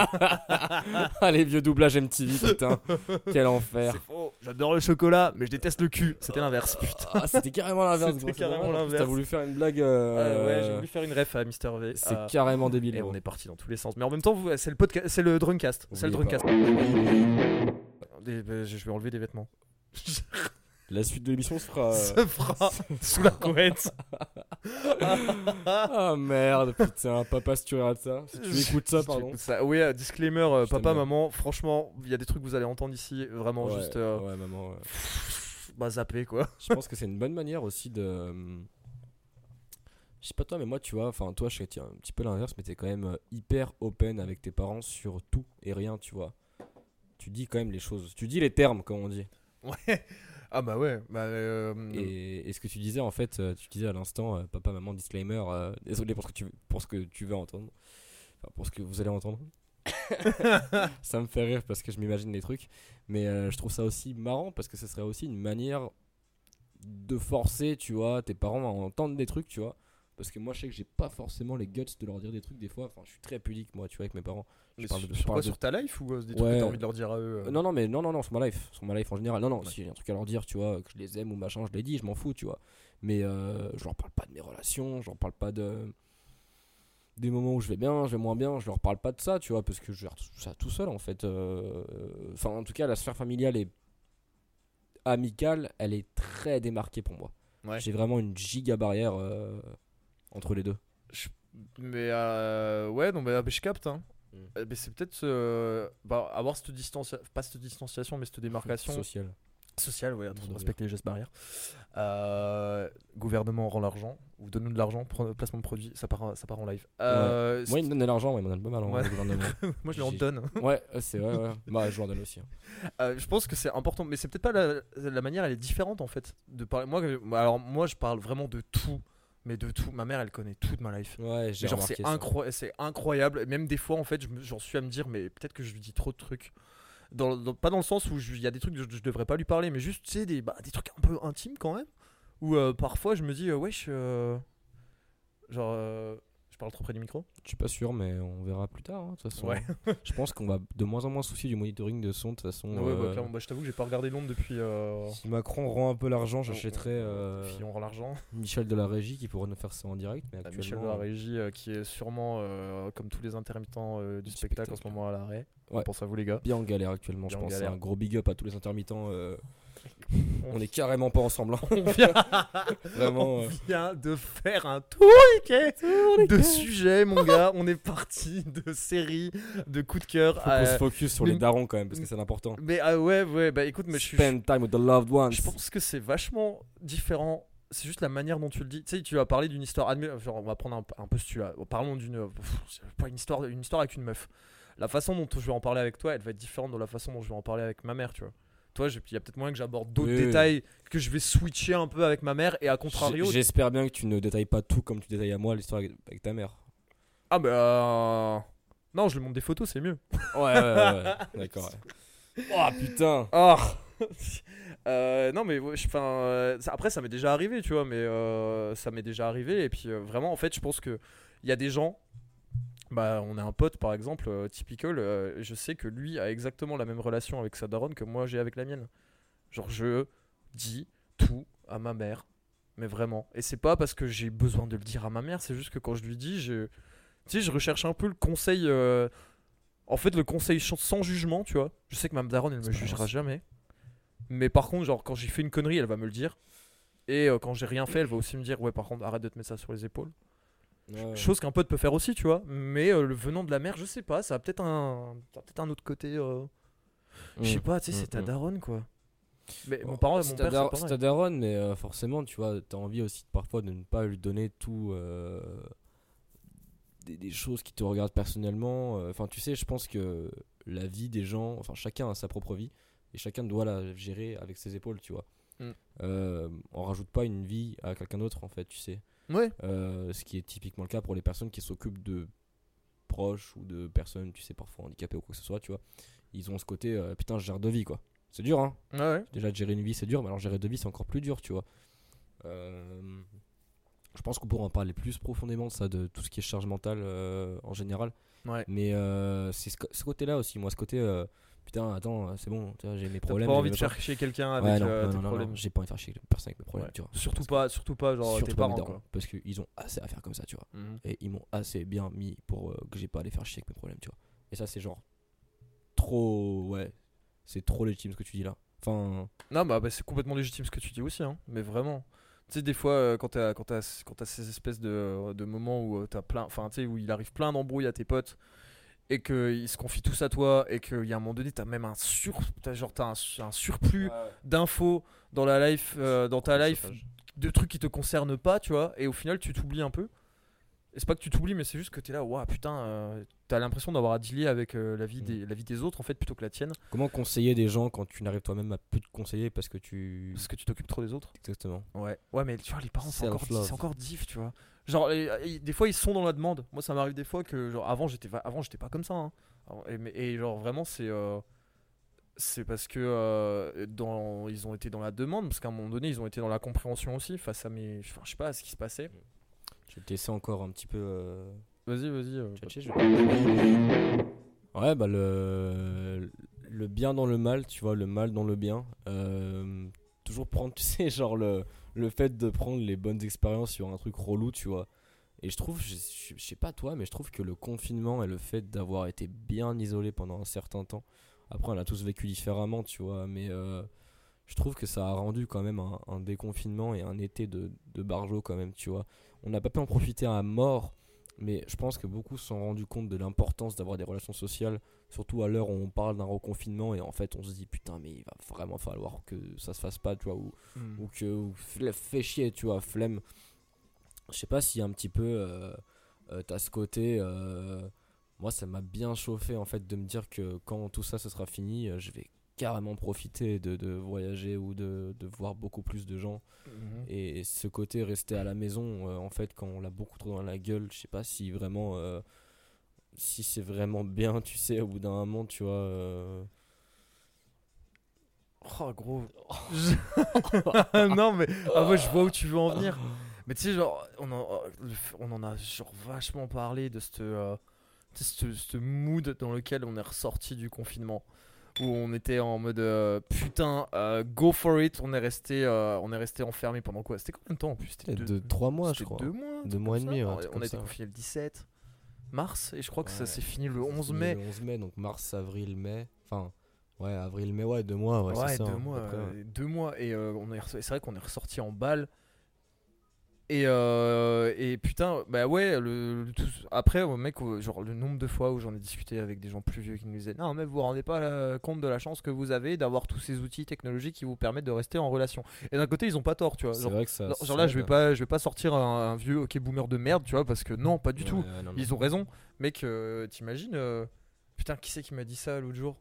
S1: Ah les vieux doublages MTV, putain. *laughs* Quel enfer.
S2: J'adore le chocolat, mais je déteste le cul. C'était l'inverse, putain.
S1: Ah, c'était carrément l'inverse.
S2: C'était carrément l'inverse.
S1: T'as voulu faire une blague.
S2: Ah
S1: euh,
S2: ouais, j'ai voulu faire une ref à Mister V.
S1: C'est
S2: Ah,
S1: carrément débile.
S2: Et on est parti dans tous les sens. Mais en même temps, c'est le podcast, c'est le Drunkcast. C'est le Drunkcast. Des- bah, je vais enlever des vêtements. *laughs*
S1: La suite de l'émission *laughs* se fera.
S2: Se *laughs* fera sous la couette.
S1: Ah merde, putain, papa, si tu regardes ça. Si tu écoutes ça, pardon.
S2: ça. Oui, euh, disclaimer, euh, papa, maman, franchement, il y a des trucs que vous allez entendre ici, vraiment
S1: Ouais,
S2: juste euh,
S1: ouais, maman. ouais.
S2: bah zapper quoi. *laughs*
S1: Je pense que c'est une bonne manière aussi de. Je sais pas toi, mais moi, tu vois, enfin, toi, je sais un petit peu l'inverse, mais t'es quand même euh, hyper open avec tes parents sur tout et rien, tu vois. Tu dis quand même les choses. Tu dis les termes, comme on dit.
S2: Ouais. Ah bah ouais. Bah, euh,
S1: Et, et ce que tu disais, en fait, euh, tu disais à l'instant, euh, papa, maman, disclaimer, euh, désolé pour ce, que tu, pour ce que tu veux entendre. Enfin, pour ce que vous allez entendre. *laughs* ça me fait rire parce que je m'imagine les trucs. Mais euh, je trouve ça aussi marrant parce que ce serait aussi une manière de forcer, tu vois, tes parents à entendre des trucs, tu vois. Parce que moi, je sais que j'ai pas forcément les guts de leur dire des trucs des fois. Enfin, je suis très pudique, moi, tu vois, avec mes parents. Je
S2: mais
S1: parle
S2: sur,
S1: de- je
S2: quoi
S1: parle de-
S2: Sur ta life ou euh, des trucs que t'as envie de leur dire à eux euh
S1: non, non, mais non, non, non, sur ma life. Sur ma life en général. Non, non,
S2: Ouais.
S1: si j'ai un truc à leur dire, tu vois, que je les aime ou machin, je les dis, je m'en fous, tu vois. Mais euh, je leur parle pas de mes relations, je leur parle pas de. Des moments où je vais bien, je vais moins bien, je leur parle pas de ça, tu vois, parce que je gère tout ça tout seul en fait. Euh, Enfin, en tout cas, la sphère familiale et amicale, elle est très démarquée pour moi.
S2: Ouais.
S1: J'ai vraiment une giga barrière entre les deux.
S2: Mais euh, ouais, non, bah, bah, je capte. Hein.
S1: Mm.
S2: Mais c'est peut-être euh, bah, avoir cette distanciation, pas cette distanciation, mais cette démarcation.
S1: Social.
S2: Social, ouais, attention,
S1: de
S2: respecter les gestes barrières. Euh, gouvernement rend l'argent, ou donne-nous de l'argent, placement de produits, ça part, ça part en live. Euh,
S1: Moi, il me donne de l'argent, ouais, il m'en donne pas mal en
S2: Ouais.
S1: le gouvernement. *laughs*
S2: moi je lui en
S1: j'ai-
S2: donne. *laughs*
S1: Ouais, ouais, c'est vrai, ouais. Bah, je leur donne aussi. hein.
S2: Euh, je pense que c'est important, mais c'est peut-être pas la, la manière, elle est différente en fait. De parler. Moi, alors moi, je parle vraiment de tout, mais de tout. Ma mère, elle connaît tout de ma life.
S1: Ouais, j'ai
S2: genre c'est c'est incroyable. Même des fois, en fait, je me- j'en suis à me dire, mais peut-être que je lui dis trop de trucs. Dans, dans- pas dans le sens où il y a des trucs que je, je devrais pas lui parler, mais juste tu sais des, bah, des trucs un peu intimes quand même. Où euh, parfois je me dis, euh, wesh, euh, genre, euh, je parle trop près du micro?
S1: Je suis pas sûr, mais on verra plus tard. hein, De toute façon,
S2: Ouais. *laughs*
S1: je pense qu'on va de moins en moins soucier du monitoring de son. De toute façon,
S2: Ouais, bah,
S1: euh,
S2: clairement, bah, je t'avoue que j'ai pas regardé Londres depuis. Euh...
S1: si Macron rend un peu l'argent, j'achèterai euh,
S2: Puis on rend l'argent.
S1: Michel de la régie qui pourrait nous faire ça en direct. Mais actuellement,
S2: Michel de la régie euh, qui est sûrement, euh, comme tous les intermittents euh, du
S1: Du
S2: spectacle, en ce
S1: spectacle.
S2: moment à l'arrêt.
S1: Ouais.
S2: On pense à vous les gars.
S1: bien en galère actuellement.
S2: Bien
S1: je
S2: en
S1: pense
S2: galère.
S1: un gros big up à tous les intermittents. euh, on est carrément pas ensemble. hein. *laughs*
S2: On vient, *laughs*
S1: Vraiment.
S2: on
S1: euh,
S2: vient de faire un tour de sujets, mon gars. *laughs* On est parti de séries, de coups de cœur.
S1: faut qu'on
S2: euh,
S1: se focus sur
S2: mais-
S1: les darons quand même parce que c'est important.
S2: mais ah ouais, ouais, bah écoute, mais je suis.
S1: Spend time with the loved ones.
S2: Je pense que c'est vachement différent. C'est juste la manière dont tu le dis. Tu sais, tu vas parler d'une histoire. admis- Genre, on va prendre un, un peu ce tu Parlons d'une. c'est Pas une histoire, une histoire avec une meuf. La façon dont je vais en parler avec toi, elle va être différente de la façon dont je vais en parler avec ma mère, tu vois. Toi, il y a peut-être moyen que j'aborde d'autres
S1: Oui, oui.
S2: détails, que je vais switcher un peu avec ma mère, et à contrario.
S1: J'espère bien que tu ne détailles pas tout comme tu détailles à moi l'histoire avec, ta mère.
S2: Ah, bah. euh, Non, je lui montre des photos, c'est mieux.
S1: Ouais, ouais, ouais, ouais. *laughs* D'accord. ouais. Oh putain.
S2: Ah *laughs* Euh, non mais enfin euh, après ça m'est déjà arrivé tu vois mais euh, ça m'est déjà arrivé et puis vraiment en fait je pense que il y a des gens bah on a un pote par exemple euh, typical euh, je sais que lui a exactement la même relation avec sa daronne que moi j'ai avec la mienne. Genre je dis tout à ma mère. Mais vraiment. Et c'est pas parce que j'ai besoin de le dire à ma mère c'est juste que quand je lui dis je tu sais je recherche un peu le conseil euh, en fait le conseil sans jugement tu vois. Je sais que ma daronne elle me jugera jamais. Mais par contre, genre, quand j'ai fait une connerie, elle va me le dire. Et quand j'ai rien fait, elle va aussi me dire Ouais, par contre, arrête de te mettre ça sur les épaules.
S1: Ouais.
S2: Chose qu'un pote peut faire aussi, tu vois. Mais euh, le venant de la mère, je sais pas, ça a peut-être un, peut-être un autre côté. euh, Je sais
S1: Mm.
S2: pas, tu sais,
S1: Mm,
S2: c'est ta
S1: mm.
S2: daronne, quoi. Mais
S1: Bon,
S2: mon parent, mon père,
S1: dar-
S2: c'est
S1: ta daronne, mais euh, forcément, tu vois, t'as envie aussi parfois de ne pas lui donner tout. euh, des, des choses qui te regardent personnellement. Enfin, tu sais, je pense que la vie des gens, enfin, chacun a sa propre vie et chacun doit la gérer avec ses épaules, tu vois.
S2: Mm.
S1: On rajoute pas une vie à quelqu'un d'autre, en fait, tu sais.
S2: Ouais,
S1: Euh, ce qui est typiquement le cas pour les personnes qui s'occupent de proches ou de personnes, tu sais, parfois handicapées ou quoi que ce soit, tu vois. Ils ont ce côté, euh, putain, je gère deux vies, quoi. C'est dur, hein.
S2: ouais.
S1: Déjà, de gérer une vie, c'est dur, mais alors gérer deux vies, c'est encore plus dur, tu vois. Euh, je pense qu'on pourra en parler plus profondément de ça, de tout ce qui est charge mentale en général.
S2: Ouais.
S1: Mais c'est ce, côté-là aussi, moi, ce côté, putain, attends, c'est bon, j'ai mes
S2: T'as
S1: problèmes.
S2: pas
S1: j'ai
S2: envie
S1: mes
S2: de faire chier quelqu'un
S1: Ouais,
S2: avec
S1: non,
S2: euh,
S1: non,
S2: tes
S1: non, non,
S2: problèmes.
S1: j'ai pas envie de faire chier personne avec mes problèmes,
S2: Ouais.
S1: tu vois.
S2: Surtout pas, surtout pas, genre
S1: surtout
S2: tes
S1: pas
S2: parents,
S1: darons,
S2: quoi.
S1: Parce qu'ils ont assez à faire comme ça, tu vois.
S2: Mhm.
S1: Et ils m'ont assez bien mis pour euh, que j'ai pas à les faire chier avec mes problèmes, tu vois. Et ça, c'est genre trop, ouais, c'est trop légitime ce que tu dis là. Enfin,
S2: Non, bah, bah, c'est complètement légitime ce que tu dis aussi, hein. mais vraiment. Tu sais, des fois, euh, quand t'as quand t'as- quand t'as ces espèces de, de moments où euh, t'as plein, enfin, tu sais, où il arrive plein d'embrouilles à tes potes et qu'ils se confient tous à toi et qu'il y a un moment donné, t'as même un sur, t'as genre t'as un, su- un surplus d'infos dans la life, euh, dans ta life, de trucs qui te concernent pas, tu vois, et au final, tu t'oublies un peu. C'est pas que tu t'oublies, mais c'est juste que t'es là, waouh, putain, euh, t'as l'impression d'avoir à dealer avec euh, la, vie
S1: Mm.
S2: des, la vie des autres en fait plutôt que la tienne,
S1: Comment conseiller des gens quand tu n'arrives toi-même à plus te conseiller parce que tu.
S2: parce que tu t'occupes trop des autres.
S1: Exactement.
S2: Ouais, ouais, mais tu vois, les parents, c'est encore,
S1: Self-love.
S2: c'est encore diff, tu vois. Genre, et- et des fois, ils sont dans la demande. Moi, ça m'arrive des fois que, genre, avant, j'étais, va- avant, j'étais pas comme ça. hein. Et, genre, vraiment, c'est. euh, c'est parce que dans, ils ont été dans la demande, parce qu'à un moment donné, ils ont été dans la compréhension aussi face à mes. Enfin, je sais pas, à ce qui se passait.
S1: Je vais te laisser encore un petit peu. euh,
S2: Vas-y, vas-y. euh,
S1: tchatcher, je vais- Ouais, bah le, le bien dans le mal, tu vois, le mal dans le bien. Euh, toujours prendre, *laughs* tu sais, genre le, le fait de prendre les bonnes expériences sur un truc relou, tu vois. Et je trouve, je, je- sais pas toi, mais je trouve que le confinement et le fait d'avoir été bien isolé pendant un certain temps, après on a tous vécu différemment, tu vois, mais euh, je trouve que ça a rendu quand même un, un déconfinement et un été de, de barjo quand même, tu vois. On n'a pas pu en profiter à mort Mais je pense que beaucoup se sont rendus compte de l'importance d'avoir des relations sociales, surtout à l'heure où on parle d'un reconfinement et en fait on se dit putain mais il va vraiment falloir que ça se fasse pas, tu vois, ou,
S2: Hmm.
S1: ou que ou fait chier, tu vois, flemme. Je sais pas si un petit peu euh, euh, t'as ce côté. euh, moi ça m'a bien chauffé en fait de me dire que quand tout ça ce sera fini, je vais carrément profiter de, de voyager ou de, de voir beaucoup plus de gens.
S2: Mhm.
S1: Et ce côté rester à la maison, euh, en fait, quand on l'a beaucoup trop dans la gueule, je sais pas si vraiment. euh, si c'est vraiment bien, tu sais, au bout d'un moment, tu vois. euh,
S2: Oh gros. *laughs* Non mais ah ouais, je vois où tu veux en venir. *laughs* Mais tu sais genre on en, on en a genre vachement parlé de ce mood dans lequel on est ressorti du confinement où on était en mode euh, putain euh, go for it, on est resté euh, on est resté enfermé pendant quoi? C'était combien de temps en plus? C'était
S1: Peut-être de trois mois, je crois.
S2: Deux mois.
S1: Deux mois et demi, ouais,
S2: On- a été confiné le 17 mars et je crois que ça s'est fini le 11
S1: Fini
S2: mai.
S1: Le 11 mai, donc mars, avril, mai. Enfin, ouais, avril, mai, ouais, deux mois, ouais,
S2: Ouais,
S1: c'est ça.
S2: deux
S1: hein,
S2: mois. deux mois. Et on est, res- c'est vrai qu'on est ressorti en balle. Et, euh, et putain, bah ouais, le, le tout- après, mec, genre le nombre de fois où j'en ai discuté avec des gens plus vieux qui nous disaient Non, mais vous vous rendez pas la- compte de la chance que vous avez d'avoir tous ces outils technologiques qui vous permettent de rester en relation. Et d'un côté, ils ont pas tort, tu vois. Genre,
S1: vrai que ça.
S2: genre, là, je vais pas, je vais pas sortir un, un vieux hockey boomer de merde, tu vois, parce que non, pas du
S1: Ouais,
S2: tout.
S1: ouais, non, non.
S2: Ils ont raison. Mec, euh, t'imagines euh, Putain, qui c'est qui m'a dit ça l'autre jour?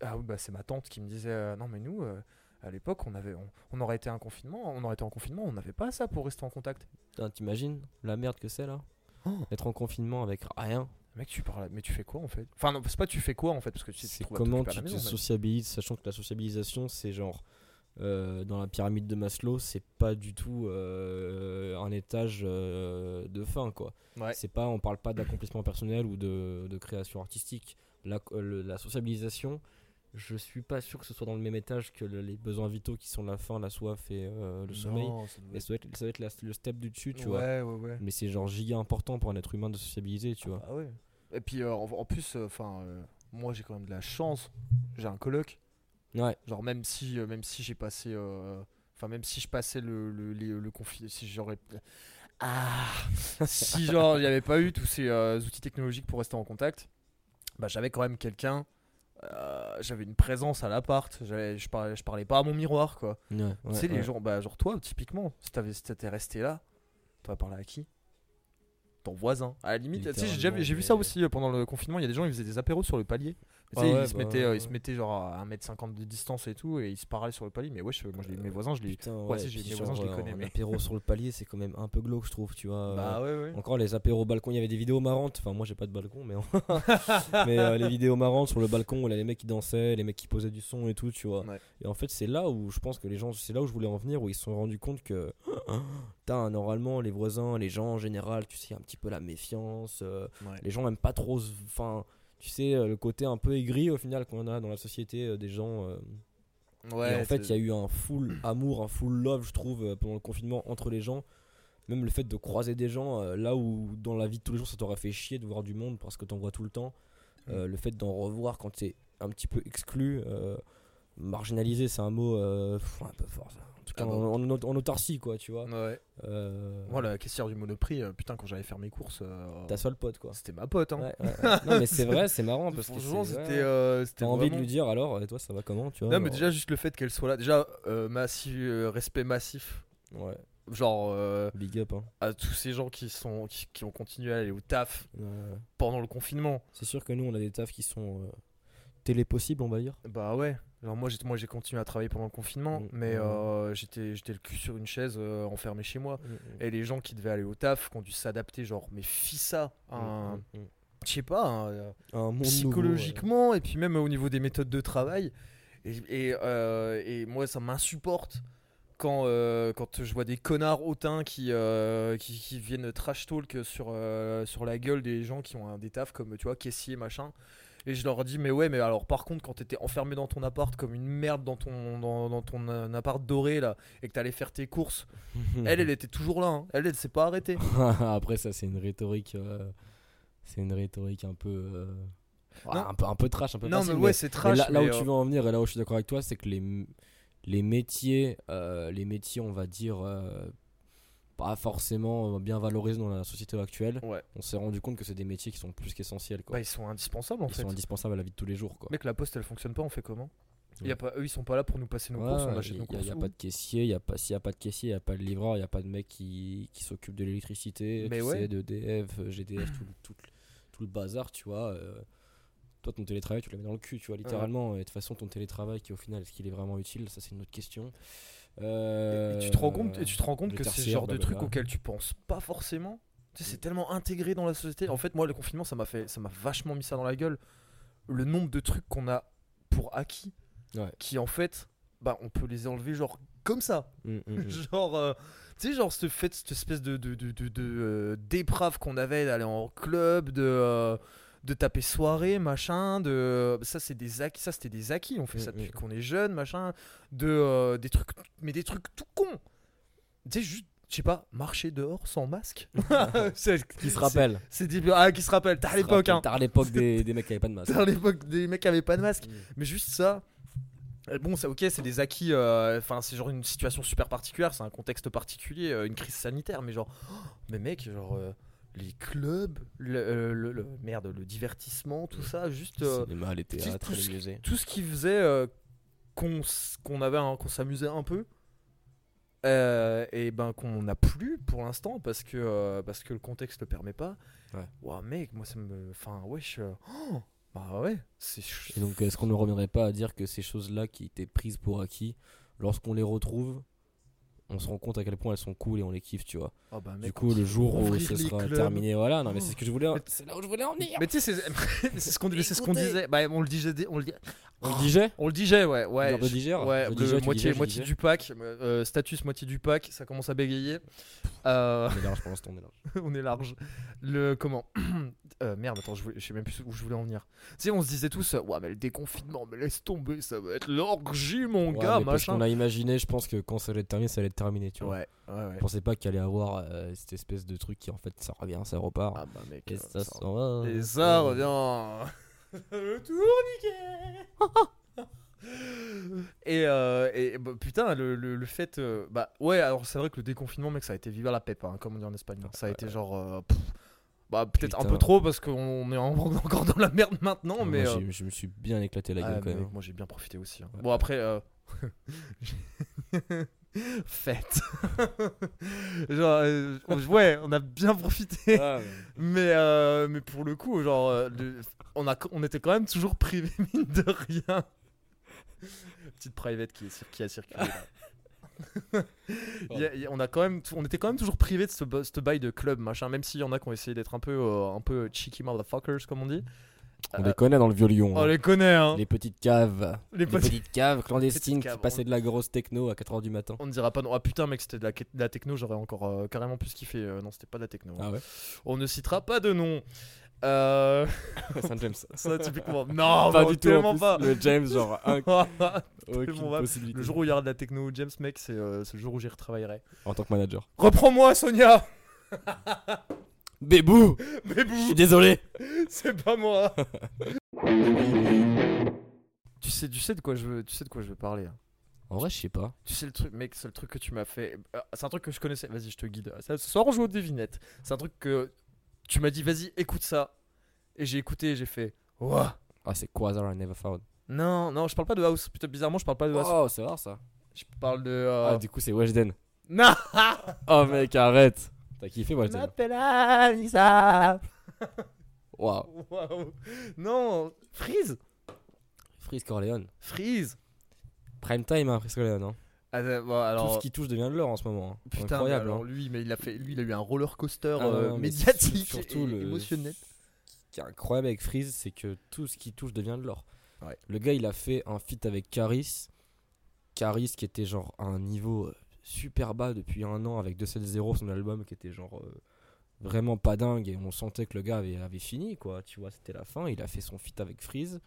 S2: Ah oui, bah c'est ma tante qui me disait euh, Non, mais nous, euh, à l'époque, on, avait, on, on aurait été un confinement, on aurait été en confinement, on n'avait pas ça pour rester en contact.
S1: T'imagines la merde que c'est là
S2: Oh.
S1: Être en confinement avec rien.
S2: Mec, tu parles, mais tu fais quoi en fait? Enfin, non, c'est pas tu fais quoi en fait, parce que tu,
S1: comment
S2: à
S1: tu te sociabilises, sachant que la sociabilisation, c'est genre euh, dans la pyramide de Maslow, c'est pas du tout euh, un étage euh, de fin quoi.
S2: Ouais.
S1: C'est pas, on parle pas d'accomplissement personnel ou de, de création artistique. La, le- la sociabilisation, je suis pas sûr que ce soit dans le même étage que le- les besoins vitaux qui sont la faim, la soif et euh, le sommeil.
S2: Ça doit
S1: Mais ça doit être, ça doit être la- le step du dessus, tu vois.
S2: ouais, ouais, ouais.
S1: Mais c'est genre giga important pour un être humain de sociabiliser, tu vois.
S2: Ah ouais. Et puis euh, en, en plus, enfin, moi j'ai quand même de la chance. J'ai un coloc.
S1: Ouais.
S2: Genre même si euh, même si j'ai passé euh, enfin même si je passais le le, les- le confi- si j'aurais ah si genre il n'y avait pas eu tous ces euh, outils technologiques pour rester en contact, bah j'avais quand même quelqu'un euh, j'avais une présence à l'appart, je parlais je parlais pas à mon miroir quoi.
S1: Ouais,
S2: tu sais les gens bah genre toi typiquement, si t'avais si t'étais resté là, t'aurais parlé à qui? Ton voisin. À la limite, tu sais, j'ai déjà vu- j'ai vu ça aussi euh, pendant le confinement. Il y a des gens, ils faisaient des apéros sur le palier.
S1: Ah ouais,
S2: ils, se
S1: bah
S2: mettaient, euh, se
S1: ouais.
S2: mettaient genre à 1m50 de distance et tout, et ils se parlaient sur le palier. Mais ouais, je- moi, je les- mes voisins, je les.
S1: Putain,
S2: Ouais,
S1: ouais,
S2: si, j'ai
S1: puis
S2: mes voisins, je les
S1: genre,
S2: connais,
S1: un
S2: mais-
S1: apéro sur le palier, c'est quand même un peu glauque, je trouve, tu vois.
S2: Bah.
S1: Encore les apéros au balcon, il y avait des vidéos marrantes. Enfin, moi j'ai pas de balcon, mais, *laughs* mais euh, les vidéos marrantes sur le balcon où là, les mecs qui dansaient, les mecs qui posaient du son et tout, tu vois. Et en fait, c'est là où je pense que les gens, c'est là où je voulais en venir, où ils se sont rendus compte que, *gasps* putain, normalement, les voisins, les gens en général, tu sais, un petit peu la méfiance. euh, les gens aiment pas trop. Enfin, tu sais, euh, le côté un peu aigri au final qu'on a dans la société euh, des gens. euh,
S2: Ouais,
S1: et en fait, il y a eu un full *clears throat* amour, un full love, je trouve, pendant le confinement entre les gens. Même le fait de croiser des gens, là où dans la vie de tous les jours ça t'aurait fait chier de voir du monde parce que t'en vois tout le temps. Euh, le fait d'en revoir quand t'es un petit peu exclu, euh, marginalisé, c'est un mot euh, un peu fort. ça. En tout cas,
S2: Ah
S1: en, en- en autarcie, quoi, tu vois.
S2: Ouais.
S1: Euh,
S2: Moi, la caissière du Monoprix, euh, putain, quand j'allais faire mes courses, euh,
S1: Ta seule pote, quoi.
S2: c'était ma pote. Hein.
S1: Ouais, non, mais c'est vrai, c'est marrant *laughs* parce que
S2: c'était. euh, c'était
S1: T'as envie de lui dire alors, et toi ça va comment, tu vois
S2: Non, mais
S1: genre,
S2: déjà, juste le fait qu'elle soit là. Déjà, euh, massif, respect massif.
S1: Ouais,
S2: Genre, euh,
S1: big up, hein.
S2: à tous ces gens qui, sont, qui, qui ont continué à aller au taf
S1: Ouais,
S2: pendant le confinement.
S1: C'est sûr que nous on a des tafs qui sont euh, télépossibles, on va dire.
S2: Bah ouais. Alors moi j'ai moi j'ai continué à travailler pendant le confinement,
S1: Mm,
S2: mais
S1: ouais.
S2: euh, j'étais le cul sur une chaise euh, enfermé chez moi. Et les gens qui devaient aller au taf, qui ont dû s'adapter, genre mais fis ça, un,
S1: Mm, mm, mm.
S2: je sais pas, un, euh,
S1: Un monde nouveau,
S2: psychologiquement et puis même au niveau des méthodes de travail. Et, et, euh, et moi ça m'insupporte quand, quand je vois des connards hautains qui, qui, qui viennent trash talk sur, sur la gueule des gens qui ont un, des tafs comme tu vois caissier machin. Et je leur dis mais ouais mais alors par contre quand t'étais enfermé dans ton appart comme une merde dans ton, dans, dans ton euh, appart doré là et que t'allais faire tes courses, *laughs* elle elle était toujours là, hein. elle elle s'est pas arrêtée. *laughs*
S1: Après ça c'est une rhétorique, euh, c'est une rhétorique un peu, euh,
S2: Non.
S1: un peu, un peu trash, un peu
S2: Non
S1: facile,
S2: mais
S1: mais-
S2: ouais c'est
S1: mais
S2: trash.
S1: là, là où tu veux en venir et là où je suis d'accord avec toi, c'est que les, les métiers, euh, les métiers, on va dire, euh, pas forcément bien valorisés dans la société actuelle.
S2: Ouais.
S1: On s'est rendu compte que c'est des métiers qui sont plus qu'essentiels. quoi.
S2: Bah, ils sont indispensables en
S1: Ils
S2: fait.
S1: sont indispensables à la vie de tous les jours. Quoi.
S2: Mec, la poste elle fonctionne pas, on fait comment?
S1: Ouais.
S2: y a pas, Eux ils sont pas là pour nous passer nos courses, on achète
S1: y-
S2: nos
S1: y a-
S2: courses.
S1: y a
S2: où
S1: pas de caissier, y a pas, s'il n'y a pas de caissier, il n'y a pas de livreur, il n'y a pas de mec qui, qui s'occupe de l'électricité,
S2: Mais
S1: de DF, euh, GDF, tout le bazar, tu vois. euh, toi, ton télétravail, tu le mets dans le cul, tu vois, littéralement. Et de toute façon, ton télétravail, qui au final, est-ce qu'il est vraiment utile? Ça, c'est une autre question.
S2: Et tu te rends compte, et tu te rends compte que c'est le genre de truc auquel tu penses pas forcément. Tu sais, c'est tellement intégré dans la société. En fait, moi, le confinement, ça m'a fait, ça m'a vachement mis ça dans la gueule. Le nombre de trucs qu'on a pour acquis,
S1: Ouais.
S2: qui en fait, bah, on peut les enlever genre comme ça.
S1: Mm, mm, mm. *laughs*
S2: genre, euh, tu sais, genre ce fait, cette espèce de, de, de, euh, d'éprave qu'on avait d'aller en club, de, euh, de taper soirée, machin, de ça c'est des acquis, ça c'était des acquis, on fait ça
S1: Mm,
S2: depuis
S1: mm.
S2: qu'on est jeune, machin, de euh, des trucs, mais des trucs tout cons. Tu sais juste, je sais pas, marcher dehors sans masque. *laughs* *laughs* C'est-
S1: Qui se rappelle
S2: C'est des ah qui se rappelle, t'as l'époque, hein.
S1: T'as l'époque des, *laughs* des mecs qui avaient pas de masque.
S2: T'as l'époque des mecs qui avaient pas de masque.
S1: Mm.
S2: Mais juste ça. euh, Bon, ça, ok, c'est des acquis. euh, Enfin, c'est genre une situation super particulière, c'est un contexte particulier, euh, une crise sanitaire. Mais genre, oh, *gasps* mais mec, genre euh, les clubs, le, euh, le- le- merde, le divertissement, tout ça, juste
S1: Le
S2: euh,
S1: cinéma, les théâtres,
S2: tout
S1: les musées.
S2: tout ce qui faisait euh, qu'on avait, un- qu'on s'amusait un peu. euh, et ben qu'on n'a plus pour l'instant parce que euh, parce que le contexte le permet pas.
S1: Ouais.
S2: Mec, moi ça me, enfin wesh, oh, bah ouais, c'est
S1: Et donc, est-ce qu'on ne reviendrait pas à dire que ces choses-là qui étaient prises pour acquis, lorsqu'on les retrouve, on se rend compte à quel point elles sont cool et on les kiffe, tu vois.
S2: Ah bah,
S1: Du coup, le jour où ce sera
S2: clubs.
S1: terminé, voilà. Non, mais c'est ce que je voulais. C'est là où je voulais en venir.
S2: Mais tu sais, c'est *laughs* ce qu'on c'est ce disait. Bah, on le disait, on le dit-
S1: On le disait
S2: on le disait, ouais, ouais. Je-
S1: digère?
S2: Ouais, le
S1: disais, tu
S2: moitié, moitié du pack, euh, status moitié du pack, ça commence à bégayer. Euh,
S1: On est large pour l'instant, on est large. *laughs*
S2: on est large. Le comment *clears throat* Euh, Merde, attends, je, voulais- je sais même plus où je voulais en venir. Tu sais, on se disait tous, euh, ouais, mais le déconfinement, mais laisse tomber, ça va être l'orgie, mon
S1: Ouais,
S2: gars,
S1: mais parce
S2: machin.
S1: qu'on a imaginé, je pense que quand ça allait être terminé, ça allait être terminé, tu vois.
S2: Ouais, ouais, ouais.
S1: Je pensais pas qu'il allait y avoir euh, cette espèce de truc qui en fait ça revient, ça repart.
S2: Ah bah, mec.
S1: et
S2: euh,
S1: ça
S2: ça-
S1: va.
S2: Et ça revient. *laughs* Le tourniquet. et, euh, et bah, putain, le, le, le fait. euh, bah ouais, alors c'est vrai que le déconfinement, mec, ça a été viva la pepa, hein, comme on dit en espagnol. Ça a été genre. euh, pff, bah peut-être un
S1: Putain.
S2: peu trop parce qu'on est en- *laughs* encore dans la merde maintenant,
S1: Moi,
S2: mais. euh,
S1: j'ai- je me suis bien éclaté la
S2: ah,
S1: gueule quand
S2: mais
S1: même.
S2: moi j'ai bien profité aussi. hein.
S1: Ouais.
S2: Bon après. euh, *laughs* *laughs* Fête. *laughs* genre, euh, ouais, on a bien profité.
S1: Ah,
S2: Mais, euh, mais pour le coup, genre, euh, le- on, a, on était quand même toujours privé, *laughs* mine de rien. Petite private qui, est cir- qui a circulé là. Il y a- il y a- on, a quand même, on était quand même toujours privé de ce, ce bail de club, machin, même s'il y en a qui ont essayé d'être un peu, un peu cheeky motherfuckers, comme on dit.
S1: On les connaît dans le vieux Lyon.
S2: on
S1: hein.
S2: les connaît, hein.
S1: Les petites caves.
S2: Les
S1: petites caves clandestines
S2: petites caves,
S1: qui passaient de la grosse techno à 4h du matin.
S2: On ne dira pas non. Ah putain, mec, c'était de la, de la techno, j'aurais encore euh, carrément plus kiffé. Euh, non, c'était pas de la techno. hein.
S1: Ah ouais
S2: On ne citera pas de nom. Euh... *laughs*
S1: Saint James. *laughs*
S2: ça, typiquement. Non,
S1: pas du tout. en plus.
S2: pas.
S1: Le James, genre, *laughs* un-.
S2: Le jour où il y aura de la techno James, mec, euh, c'est le jour où j'y retravaillerai.
S1: En tant que manager.
S2: Reprends-moi, Sonia
S1: Bébou *laughs*
S2: Mais
S1: Je suis désolé
S2: c'est pas moi *laughs* tu sais, tu sais de quoi je veux, tu sais de quoi je veux parler. hein.
S1: En vrai, je sais pas.
S2: Tu sais le truc, mec, c'est le truc que tu m'as fait. euh, C'est un truc que je connaissais. Vas-y, je te guide. Ça- Ce soir, on joue aux devinettes. C'est un truc que tu m'as dit, vas-y, écoute ça. Et j'ai écouté et j'ai fait. Ouah.
S1: Ah, c'est Quasar I Never Found.
S2: Non, non, je parle pas de House. Putain, bizarrement, je parle pas de House.
S1: Oh, c'est rare ça.
S2: Je parle de. euh,
S1: Ah, du coup, c'est Weshden.
S2: Non *laughs*
S1: Oh, mec, arrête. T'as kiffé Weshden
S2: m'appelle Anissa. *laughs*
S1: Waouh.
S2: Waouh. Non, Freeze.
S1: Freeze Corleone.
S2: Freeze.
S1: Prime time, hein, Freeze Corleone. Hein.
S2: Ah, bon,
S1: Tout ce qui touche devient de l'or en ce moment. hein.
S2: putain,
S1: Incroyable.
S2: alors
S1: hein.
S2: lui, mais il a fait, lui, il a eu un roller coaster
S1: Ah,
S2: euh,
S1: non,
S2: médiatique,
S1: surtout
S2: et
S1: le-
S2: émotionnel.
S1: Ce qui est incroyable avec Freeze, c'est que tout ce qui touche devient de l'or.
S2: Ouais.
S1: Le gars, il a fait un feat avec Caris. Caris qui était genre à un niveau euh, super bas depuis un an avec 270 son album qui était genre euh, vraiment pas dingue et on sentait que le gars avait, avait fini quoi. Tu vois, c'était la fin. Il a fait son feat avec Freeze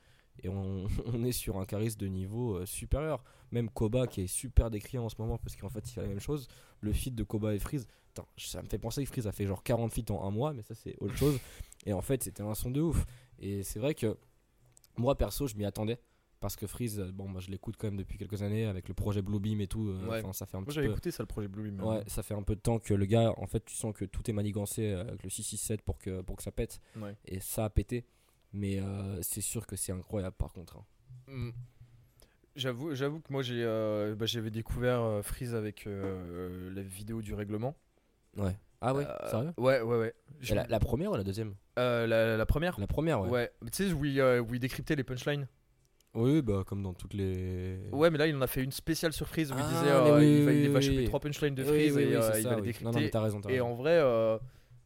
S1: et on, *laughs* on est sur un Caris de niveau euh, supérieur. Même Koba qui est super décrié en ce moment parce qu'en fait il fait la même chose. Le feat de Koba et Freeze, ça me fait penser que Freeze a fait genre 40 feats en un mois, mais ça c'est autre chose. *laughs* Et en fait, c'était un son de ouf. Et c'est vrai que moi, perso, je m'y attendais. Parce que Freeze, euh, bon, moi je l'écoute quand même depuis quelques années avec le projet Bluebeam et tout. euh,
S2: Ouais.
S1: ça fait un
S2: Moi j'avais
S1: peu.
S2: écouté ça le projet Bluebeam.
S1: Ouais, ça fait un peu de temps que le gars, en fait, tu sens que tout est manigancé euh, avec le 667 pour que, pour que ça pète.
S2: Ouais.
S1: Et ça a pété. Mais euh, c'est sûr que c'est incroyable par contre. hein.
S2: Mm. J'avoue, j'avoue que moi j'ai, euh, bah, j'avais découvert euh, Freeze avec euh, la vidéo du règlement.
S1: Ouais. Ah ouais,
S2: Euh,
S1: sérieux?
S2: Ouais, ouais, ouais. Je-
S1: la, la première ou la deuxième?
S2: Euh, la, la première
S1: La première, ouais.
S2: Tu sais, où il, euh, où il décryptait les punchlines.
S1: Oui, bah comme dans toutes les.
S2: Ouais, mais là il en a fait une spéciale surprise où il
S1: Ah,
S2: disait euh,
S1: oui,
S2: il va, il va choper trois punchlines de Freeze
S1: oui,
S2: et euh, il va les décrypter.
S1: Non, non, mais t'as raison, t'as
S2: Et en vrai, euh,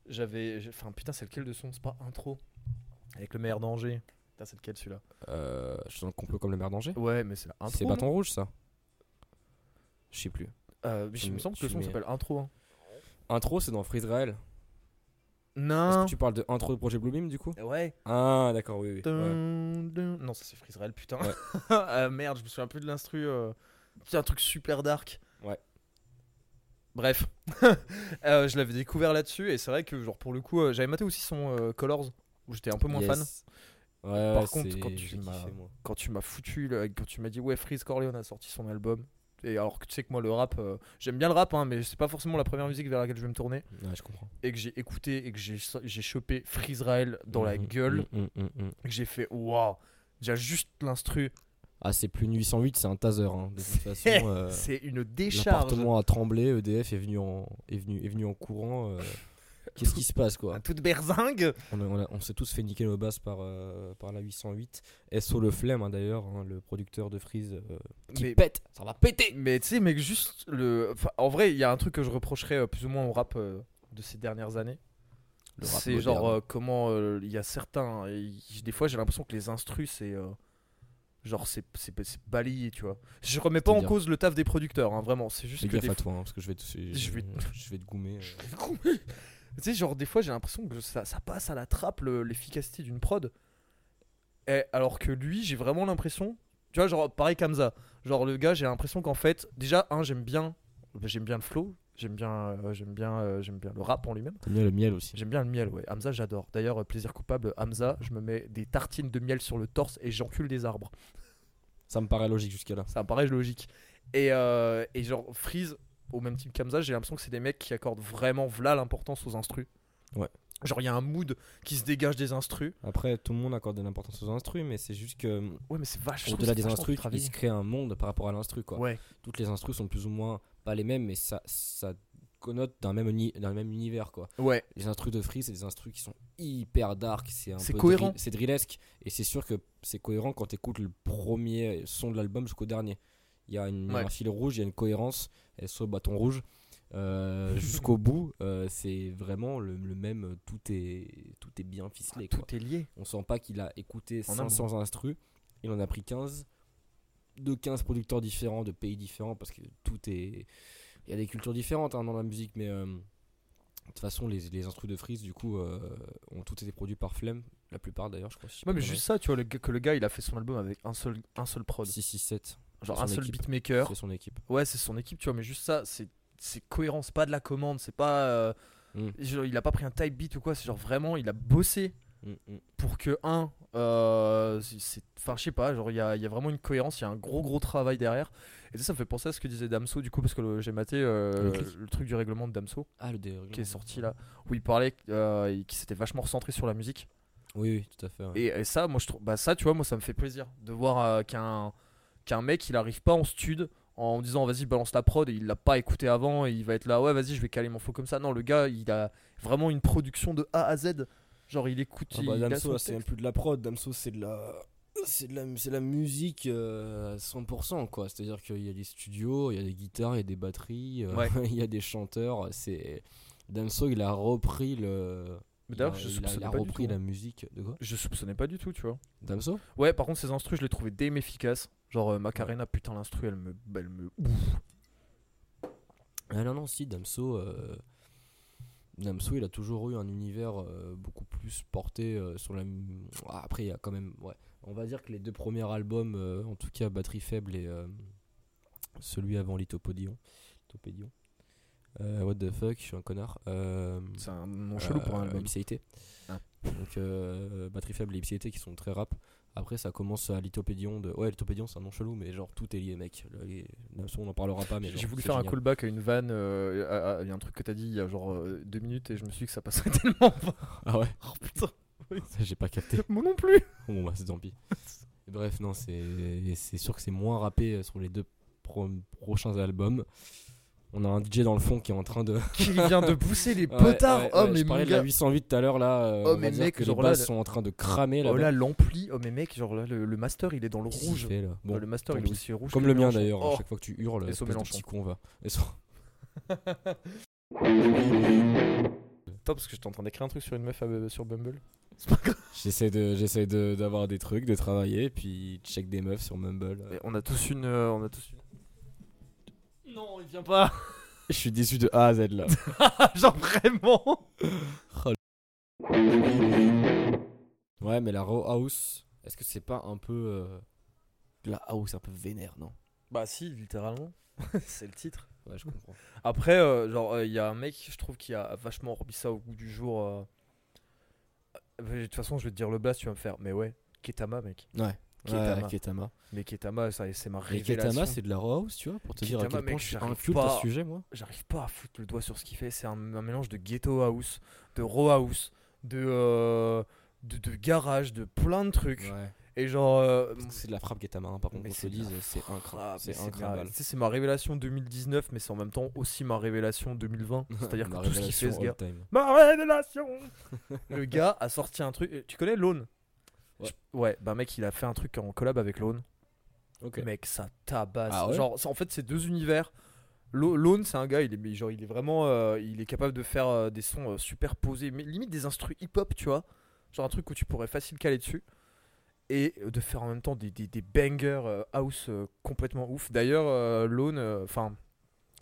S2: j'avais. Enfin, putain, c'est lequel de son C'est pas intro Avec le meilleur danger. Putain, c'est lequel celui-là
S1: Euh, je suis dans le complot comme le maire danger.
S2: Ouais, mais c'est la intro.
S1: C'est bâton rouge, ça Je sais plus.
S2: Il me semble que le son s'appelle intro. hein.
S1: Intro, c'est dans Freeze Rael.
S2: Non
S1: que tu parles de intro de projet Bluebeam du coup?
S2: Ouais.
S1: Ah, d'accord, oui, oui. ouais.
S2: Dun, dun. Non, ça c'est Freezerel, putain.
S1: Ouais. *laughs*
S2: Ah, merde, je me souviens plus de l'instru. euh. C'est un truc super dark.
S1: Ouais.
S2: Bref, *laughs* Euh, je l'avais découvert là-dessus et c'est vrai que genre pour le coup, euh, j'avais maté aussi son Colors où j'étais un peu moins fan.
S1: Ouais,
S2: Par contre, quand tu m'as-. Quand tu m'as foutu, quand tu m'as dit ouais, Freeze Corleone a sorti son album. Et alors que tu sais que moi le rap, euh, j'aime bien le rap, hein, mais c'est pas forcément la première musique vers laquelle je vais me tourner.
S1: Ouais, je comprends.
S2: Et que j'ai écouté et que j'ai chopé Freezerael dans la gueule.
S1: mhm, mhm, mhm.
S2: Et que j'ai fait waouh. Déjà juste l'instru,
S1: Ah, c'est plus une 808, c'est un taser. hein. De toute *laughs* façon, euh,
S2: c'est une décharge.
S1: l'appartement a tremblé, EDF est venu en, est venu, est venu en courant. *laughs* Qu'est-ce qui se passe quoi
S2: toute berzingue.
S1: On, a- on a- on s'est tous fait niquer nos basses par, euh, par la 808. SO le flemme hein, d'ailleurs, hein, le producteur de Freeze euh, qui
S2: Mais-
S1: pète, ça va péter
S2: Mais tu sais, mec, juste le. enfin, en vrai, il y a un truc que je reprocherais euh, plus ou moins au rap euh, de ces dernières années.
S1: Le rap
S2: C'est genre euh, comment euh, il y a certains. et des fois, j'ai l'impression que les instrus, c'est. euh, genre, c'est c'est- c'est balayé, tu vois. Je remets pas en
S1: C'est-à-dire
S2: cause le taf des producteurs, hein, vraiment. C'est juste
S1: Fais
S2: que.
S1: gaffe
S2: Des
S1: à toi, hein, parce que je vais te, je,
S2: Je vais-
S1: je vais te goumer. euh. *laughs*
S2: Tu sais, genre, des fois, j'ai l'impression que ça, ça passe à la trappe le- l'efficacité d'une prod. Et alors que lui, j'ai vraiment l'impression. Tu vois, genre, pareil qu'Amza. Genre, le gars, j'ai l'impression qu'en fait, déjà, un, j'aime bien. J'aime bien le flow. J'aime bien, euh, j'aime bien, euh, j'aime bien le rap en lui-même.
S1: T'aimes bien le miel aussi.
S2: J'aime bien le miel, ouais. Hamza, j'adore. D'ailleurs, euh, plaisir coupable, Hamza, je me mets des tartines de miel sur le torse et j'encule des arbres.
S1: Ça me paraît logique jusqu'à là.
S2: Ça me paraît logique. Et, et genre, Freeze, au même type qu'Hamza, j'ai l'impression que c'est des mecs qui accordent vraiment v'là l'importance aux instrus.
S1: Ouais.
S2: Genre, il y a un mood qui se dégage des instrus.
S1: Après, tout le monde accorde de l'importance aux instrus, mais c'est juste que
S2: Ouais, mais c'est vachement.
S1: au-delà des instrus, il se crée un monde par rapport à l'instru. Quoi.
S2: Ouais,
S1: Toutes les instrus sont plus ou moins pas les mêmes, mais ça, ça connote d'un même, uni- même univers. Quoi.
S2: ouais.
S1: Les instrus de Free, c'est des instrus qui sont hyper dark. C'est un
S2: C'est
S1: peu
S2: cohérent.
S1: c'est drillesque. Et c'est sûr que c'est cohérent quand tu écoutes le premier son de l'album jusqu'au dernier. Il y a une,
S2: Ouais.
S1: un fil rouge, il y a une cohérence. SO bâton rouge. Euh, jusqu'au bout, euh, c'est vraiment le, le même. euh, Tout est, tout est bien ficelé. quoi.
S2: Tout est lié.
S1: On sent pas qu'il a écouté
S2: En
S1: 500 instrus. Il en a pris 15 de 15 producteurs différents, de pays différents, parce que tout est. Il y a des cultures différentes hein, dans la musique, mais euh, de toute façon, les, les instrus de Freeze, du coup, ont tous été produits par Flemme, la plupart d'ailleurs, je crois. si
S2: Ouais, mais juste ça, tu vois, le que le gars, il a fait son album avec un seul, un seul prod.
S1: conneries. 667,
S2: Genre un seul
S1: équipe.
S2: beatmaker.
S1: c'est son équipe.
S2: Ouais, c'est son équipe, tu vois, mais juste ça, c'est c'est cohérent, c'est pas de la commande, c'est pas. euh,
S1: Mm.
S2: genre, il a pas pris un type beat ou quoi, c'est genre vraiment, il a bossé
S1: Mm, mm.
S2: pour que, un, euh. Enfin, je sais pas, genre, il y a, y a vraiment une cohérence, il y a un gros gros travail derrière. Et ça, ça me fait penser à ce que disait Damso, du coup, parce que j'ai maté euh,
S1: Le
S2: truc du règlement de Damso
S1: Ah, le
S2: qui est sorti là, où il parlait euh, qui s'était vachement recentré sur la musique.
S1: Oui, oui, tout à fait. ouais.
S2: Et, et ça, moi, je trouve, bah, ça, tu vois, moi, ça me fait plaisir de voir euh, qu'un qu'un mec, il arrive pas en stud en disant vas-y balance la prod et il l'a pas écouté avant et il va être là ouais vas-y je vais caler mon flow comme ça non le gars il a vraiment une production de A à Z genre il écoute
S1: Ah bah, Damso, c'est même plus de la prod. Damso, c'est de la. C'est de la, c'est la musique euh, à 100% quoi. C'est-à-dire qu'il y a des studios, il y a des guitares, il y a des batteries, euh,
S2: Ouais. *laughs*
S1: il y a des chanteurs. C'est Damso, il a repris le.
S2: D'ailleurs, je
S1: il a-
S2: soupçonnais
S1: il a
S2: pas du
S1: repris
S2: tout,
S1: la musique de quoi?
S2: Je soupçonnais pas du tout tu vois
S1: Damso?
S2: Ouais par contre ces instrus je les trouvais damn efficaces genre euh, Macarena putain l'instru elle me elle me ouf.
S1: Ah non non si Damso. euh, Damso, il a toujours eu un univers euh, beaucoup plus porté sur la. Ah, Après, il y a quand même. Ouais. On va dire que les deux premiers albums, en tout cas Batterie Faible et celui avant Lithopodion. Lithopédion. Euh, what the fuck, je suis un connard. Euh,
S2: c'est un nom chelou pour un
S1: euh,
S2: album
S1: Ipséité.
S2: Ah.
S1: Donc batterie faible et ipséité qui sont très rap. Après ça commence à lithopédion de. Ouais, lithopédion c'est un nom chelou, mais genre tout est lié, mec. Les- on en parlera pas, mais
S2: J'ai voulu faire un
S1: génial.
S2: callback à une vanne. euh, à- à- Il y a un truc que t'as dit il y a genre euh, deux minutes et je me suis dit que ça passerait *laughs* tellement pas.
S1: Ah ouais,
S2: Oh putain, *laughs*
S1: j'ai pas capté. *laughs*
S2: moi non plus.
S1: Bon bah c'est tant pis. Bref, non, c'est c'est sûr que c'est moins rappé sur les deux pro- prochains albums. On a un DJ dans le fond qui est en train de. *laughs*
S2: Qui vient de pousser les
S1: Ouais,
S2: potards.
S1: ouais,
S2: oh
S1: ouais,
S2: mais
S1: je
S2: mon
S1: parlais de la
S2: gars.
S1: 808 tout à l'heure là. euh,
S2: Oh,
S1: on va
S2: mais
S1: dire
S2: mec,
S1: que les
S2: genre là,
S1: basses
S2: le-
S1: sont en train de cramer là.
S2: Oh là l'ampli. Oh mais mec genre là le, le master il est dans le
S1: Qu'est-ce
S2: rouge.
S1: fait, là Bon,
S2: le master il est aussi rouge.
S1: Comme le mien d'ailleurs,
S2: Oh.
S1: à chaque fois que tu hurles, de
S2: Mélenchon.
S1: petit con va. Et
S2: Top parce que j'étais en train d'écrire un truc sur une meuf à- sur Bumble. *laughs*
S1: J'essaie de, j'essaie de- d'avoir des trucs, de travailler, puis check des meufs sur Mumble.
S2: Et on a tous une, euh, on a tous une. Non, il vient pas. *laughs*
S1: Je suis déçu de A à Z là. *laughs*
S2: genre vraiment.
S1: ouais, mais la Raw House, est-ce que c'est pas un peu. euh, la house un peu vénère, non?
S2: Bah si, littéralement. *laughs* C'est le titre.
S1: Ouais, je comprends.
S2: Après, euh, genre, il y a un mec, je trouve, qui a vachement remis ça au goût du jour. euh. Euh, De toute façon, je vais te dire le blast, tu vas me faire. Mais ouais, Ketama, mec.
S1: Ouais.
S2: Ketama.
S1: Ouais, Ketama.
S2: Mais Ketama, ça, c'est ma
S1: Et
S2: révélation.
S1: Ketama, c'est de la Raw House, tu vois, pour te dire à quel point
S2: mec,
S1: je inculte
S2: pas-
S1: à ce sujet, moi.
S2: J'arrive pas à foutre le doigt sur ce qu'il fait. C'est un, un mélange de ghetto house, de raw house, de, euh, de, de garage, de plein de trucs.
S1: Ouais.
S2: Et genre. euh,
S1: C'est de la frappe Ketama, hein, par contre, qu'on se dise, c'est incroyable. C'est
S2: ma-
S1: incroyable.
S2: c'est ma révélation 2019, mais c'est en même temps aussi ma révélation 2020. *laughs* C'est-à-dire que tout ce qu'il fait, ce gars. Ma révélation *laughs* Le gars a sorti un truc. euh, Tu connais Lone
S1: Ouais.
S2: Je- Ouais, bah mec, il a fait un truc en collab avec Lone.
S1: Ok.
S2: Mec, ça tabasse.
S1: Ah ouais
S2: genre, en fait, c'est deux univers. Lo- Lone, c'est un gars, il est, genre, il est vraiment. euh, il est capable de faire euh, des sons euh, super posés, mais limite des instrus hip-hop, tu vois. Genre un truc où tu pourrais facile caler dessus. Et de faire en même temps des, des, des bangers house complètement ouf. D'ailleurs, Lone, enfin,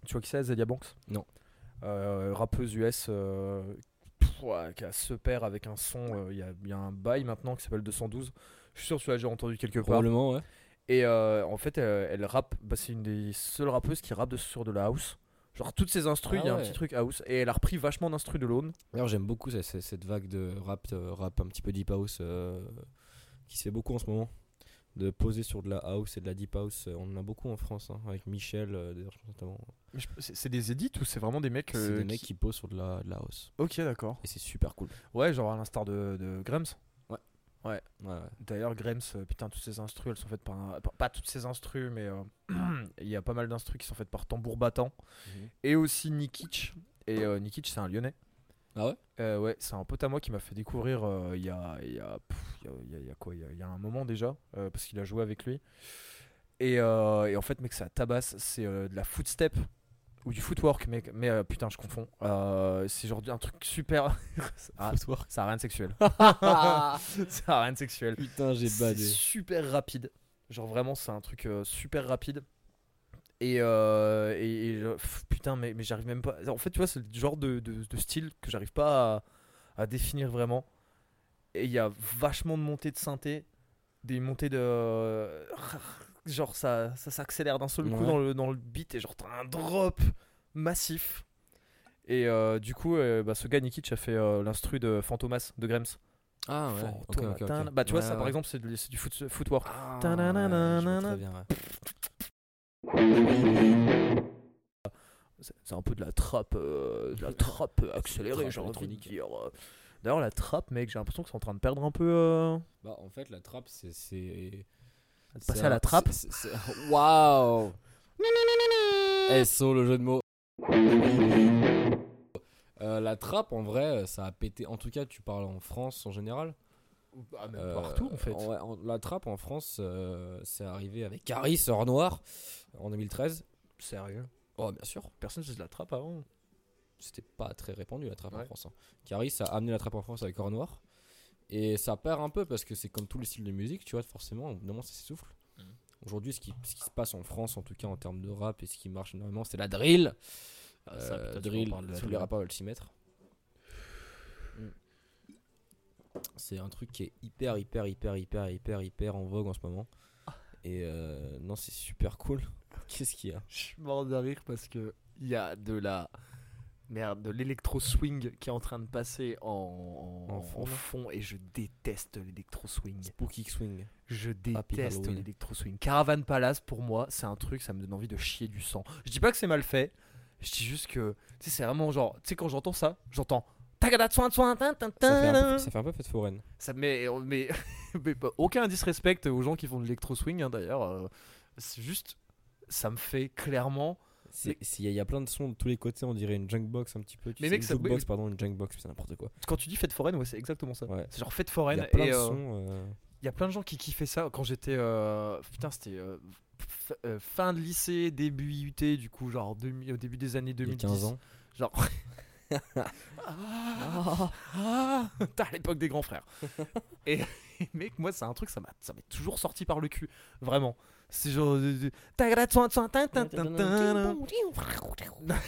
S2: tu vois qui c'est, Zalia Banks?
S1: Non.
S2: Rappeuse US ouais, qui a ce père avec un son. euh, Il y, a, il y a un bail maintenant qui s'appelle 212. Je suis sûr que tu l'as déjà entendu quelque part.
S1: Probablement, ouais.
S2: Et euh, en fait, elle, elle rappe. Bah, c'est une des seules rappeuses qui rappe de- sur de la house. Genre, toutes ses instrus, il
S1: Ah
S2: y a un petit truc house. Et elle a repris vachement d'instrus de Lone.
S1: D'ailleurs, j'aime beaucoup cette, vague de rap, euh, rap un petit peu deep house euh, qui se fait beaucoup en ce moment. De poser sur de la house et de la deep house. euh, On en a beaucoup en France, hein, avec Michel, euh, d'ailleurs, notamment.
S2: C'est des edits ou c'est vraiment des mecs.
S1: C'est
S2: euh,
S1: des mecs qui posent sur de la, de la house.
S2: Ok, d'accord.
S1: Et c'est super cool.
S2: Ouais, genre à l'instar de, de Grems.
S1: Ouais, ouais.
S2: D'ailleurs, Grems, euh, putain, toutes ces instrus, elles sont faites par. un- pas- toutes ces instrus, mais *clears throat* il y a pas mal d'instrus qui sont faites par Tambour Battant. Et aussi Nikic. Et Nikic, c'est un lyonnais.
S1: Ah ouais?
S2: Euh, ouais, c'est un pote à moi qui m'a fait découvrir euh, il y, a, il y, a, il y, a, a- a quoi il y a, a un moment déjà, euh, parce qu'il a joué avec lui. Et, euh, et en fait, mec, ça tabasse. C'est euh, de la footstep ou du footwork, mec. Mais euh, putain, je confonds. Euh, c'est genre un truc super. *laughs* Ah,
S1: Footwork.
S2: ça a rien de sexuel. *laughs* *laughs* ça a rien de sexuel.
S1: Putain, j'ai
S2: C'est
S1: badé.
S2: super rapide. Genre vraiment, c'est un truc euh, super rapide. Et, euh, et, et, euh, pff, putain, mais, mais j'arrive même pas. En fait, tu vois, c'est le genre de, de- de style que j'arrive pas à, à définir vraiment. Et il y a vachement de montées de synthé, des montées de. Genre, ça, ça s'accélère d'un seul coup dans le, dans le beat et genre, t'as un drop massif. Et euh, du coup, euh, bah, ce gars Nikic a fait euh, l'instru de Fantomas de Grems.
S1: Ah ouais, ok,
S2: Fantômas,
S1: ok, ok.
S2: tin- Bah, tu vois,
S1: Ouais,
S2: ça par exemple, c'est du, c'est du foot, footwork.
S1: Ah,
S2: C'est un peu de la trappe, euh, de la trappe *laughs* accélérée, j'ai envie de dire. D'ailleurs, la trappe, mec, j'ai l'impression que c'est en train de perdre un peu. euh,
S1: Bah, en fait, la trappe, c'est.
S2: passer à la trappe. *laughs*
S1: Waouh SO, le jeu de mots. Euh, la trappe, en vrai, ça a pété. En tout cas, tu parles en France en général.
S2: Ah, même
S1: Euh,
S2: partout, en fait.
S1: la trappe en France, euh, c'est arrivé avec Caris, Hors Noir, en 2013.
S2: Sérieux?
S1: Oh, bien sûr.
S2: Personne faisait de la trappe avant.
S1: C'était pas très répandu la trappe en. France. hein. Caris a amené la trappe en France avec Hors Noir. Et ça perd un peu parce que c'est comme tous les styles de musique, tu vois, forcément, moment ça s'essouffle.
S2: Mhm.
S1: Aujourd'hui, ce qui, ce qui se passe en France, en tout cas en termes de rap, et ce qui marche énormément, c'est la drill.
S2: Ah, ça,
S1: Euh, drill, tous les rappeurs veulent s'y mettre. Mm. C'est un truc qui est hyper, hyper, hyper, hyper, hyper, hyper en vogue en ce moment. *laughs* Et euh, non, c'est super cool. *laughs* Qu'est-ce qu'il y a?
S2: Je suis mort de rire parce que il y a de la merde, de l'électro swing qui est en train de passer en, en-
S1: En
S2: en
S1: fond,
S2: et je déteste l'électro swing.
S1: Spooky Swing.
S2: Je déteste l'électro swing. Caravan Palace pour moi, c'est un truc, ça me donne envie de chier du sang. Je dis pas que c'est mal fait, je dis juste que tu sais, c'est vraiment genre, tu sais, quand j'entends ça, j'entends.
S1: Ça fait, un peu, ça fait un peu fête foraine.
S2: Ça met, *laughs* mais, mais aucun disrespect aux gens qui font de l'électro swing hein, d'ailleurs. euh, c'est juste, ça me fait clairement.
S1: Il y, a- il y a plein de sons de tous les côtés, on dirait une junkbox un petit peu. Tu
S2: Mais
S1: sais,
S2: mec,
S1: une
S2: oui.
S1: pardon, une junkbox, c'est n'importe quoi.
S2: Quand tu dis fête foraine, ouais, c'est exactement ça.
S1: Ouais.
S2: C'est genre fête
S1: Il
S2: foraine.
S1: y a plein
S2: et,
S1: de
S2: euh,
S1: sons. euh,
S2: Il y a plein de gens qui kiffaient ça quand j'étais. euh, putain, c'était euh, euh, fin de lycée, début IUT, du coup, genre demi- au début des années
S1: il y a
S2: 2010.
S1: 15 ans.
S2: Genre. *laughs* ah, ah, T'as l'époque des grands frères. *laughs* et, et *laughs* mec, moi, c'est un truc, ça m'a ça m'est toujours sorti par le cul. Vraiment. C'est genre. tin, tin.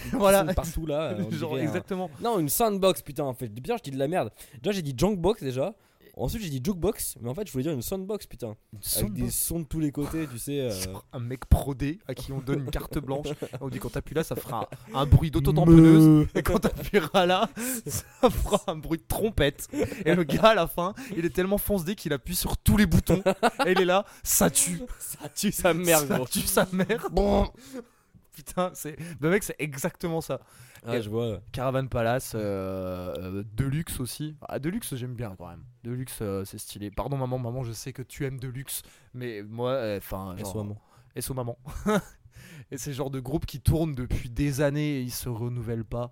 S2: *laughs* Voilà.
S1: Partout là. euh,
S2: Genre,
S1: un-
S2: exactement.
S1: Non, une soundbox, putain, en fait. Bien, je dis de la merde. Déjà, j'ai dit junkbox déjà. Ensuite, j'ai dit jukebox. Mais en fait, je voulais dire une soundbox, putain. Avec des sons de tous les côtés, tu sais. euh,
S2: un mec prodé à qui on donne une carte blanche. On dit quand t'appuies là, ça fera un, un bruit d'auto-tamponneuse. Et quand t'appuieras là, ça fera un bruit de trompette. Et le gars à la fin, il est tellement foncé qu'il appuie sur tous les boutons. Et il est là, ça tue.
S1: Ça tue sa mère,
S2: ça
S1: gros.
S2: tue sa mère. Bon. Putain, c'est. Le mec, c'est exactement ça.
S1: Ah, je vois.
S2: Caravan Palace, euh, euh, Deluxe aussi. Ah, Deluxe, j'aime bien quand même. Deluxe, euh, c'est stylé. Pardon, maman, maman, je sais que tu aimes Deluxe. Mais moi, enfin.
S1: Soit, moi.
S2: SO Maman. *laughs* et c'est le genre de groupe qui tourne depuis des années et ils se renouvellent pas.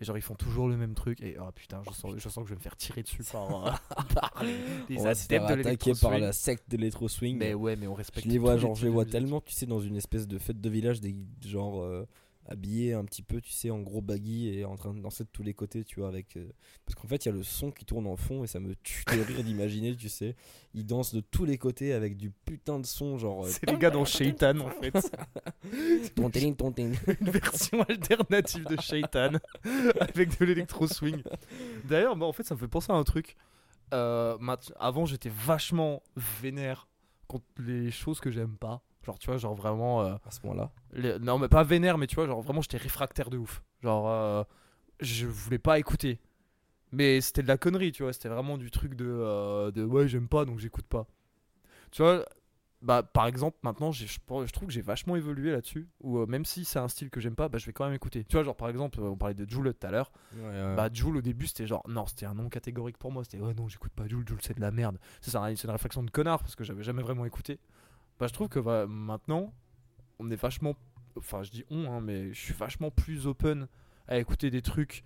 S2: Et genre ils font toujours le même truc. Et oh putain, je sens, je sens que je vais me faire tirer dessus par, euh, *laughs* par les, les adeptes de
S1: attaquer par la secte de l'électro swing.
S2: Mais ouais, mais on respecte.
S1: Je les vois, genre, je les vois tellement, tu sais, dans une espèce de fête de village, des genre euh, habillés un petit peu, tu sais, en gros baggy et en train de danser de tous les côtés, tu vois, avec. euh, Parce qu'en fait, il y a le son qui tourne en fond et ça me tue de rire d'imaginer, tu sais. Ils dansent de tous les côtés avec du putain de son, genre. euh,
S2: C'est les gars dans Shaitan en fait. *laughs*
S1: tontin, tontin.
S2: Une version alternative de Shaitan avec de l'électro swing. D'ailleurs, bah, en fait, ça me fait penser à un truc. Euh, avant, j'étais vachement vénère contre les choses que j'aime pas. Genre, tu vois, genre vraiment. euh,
S1: À ce moment-là.
S2: Les- Non, mais pas vénère, mais tu vois, genre vraiment, j'étais réfractaire de ouf. Genre, euh, je voulais pas écouter. Mais c'était de la connerie, tu vois. C'était vraiment du truc de, euh, de ouais, j'aime pas, donc j'écoute pas. Tu vois, bah, par exemple, maintenant, je je trouve que j'ai vachement évolué là-dessus. Ou euh, même si c'est un style que j'aime pas, bah, je vais quand même écouter. Tu vois, genre, par exemple, on parlait de Joule tout à l'heure. Bah, Joule, au début, c'était genre, non, c'était un nom catégorique pour moi. C'était, ouais, non, j'écoute pas Joule, Joule, c'est de la merde. C'est une réflexion de connard parce que j'avais jamais vraiment écouté. Bah, je trouve que bah, maintenant, on est vachement. Enfin, je dis on, hein, mais je suis vachement plus open à écouter des trucs.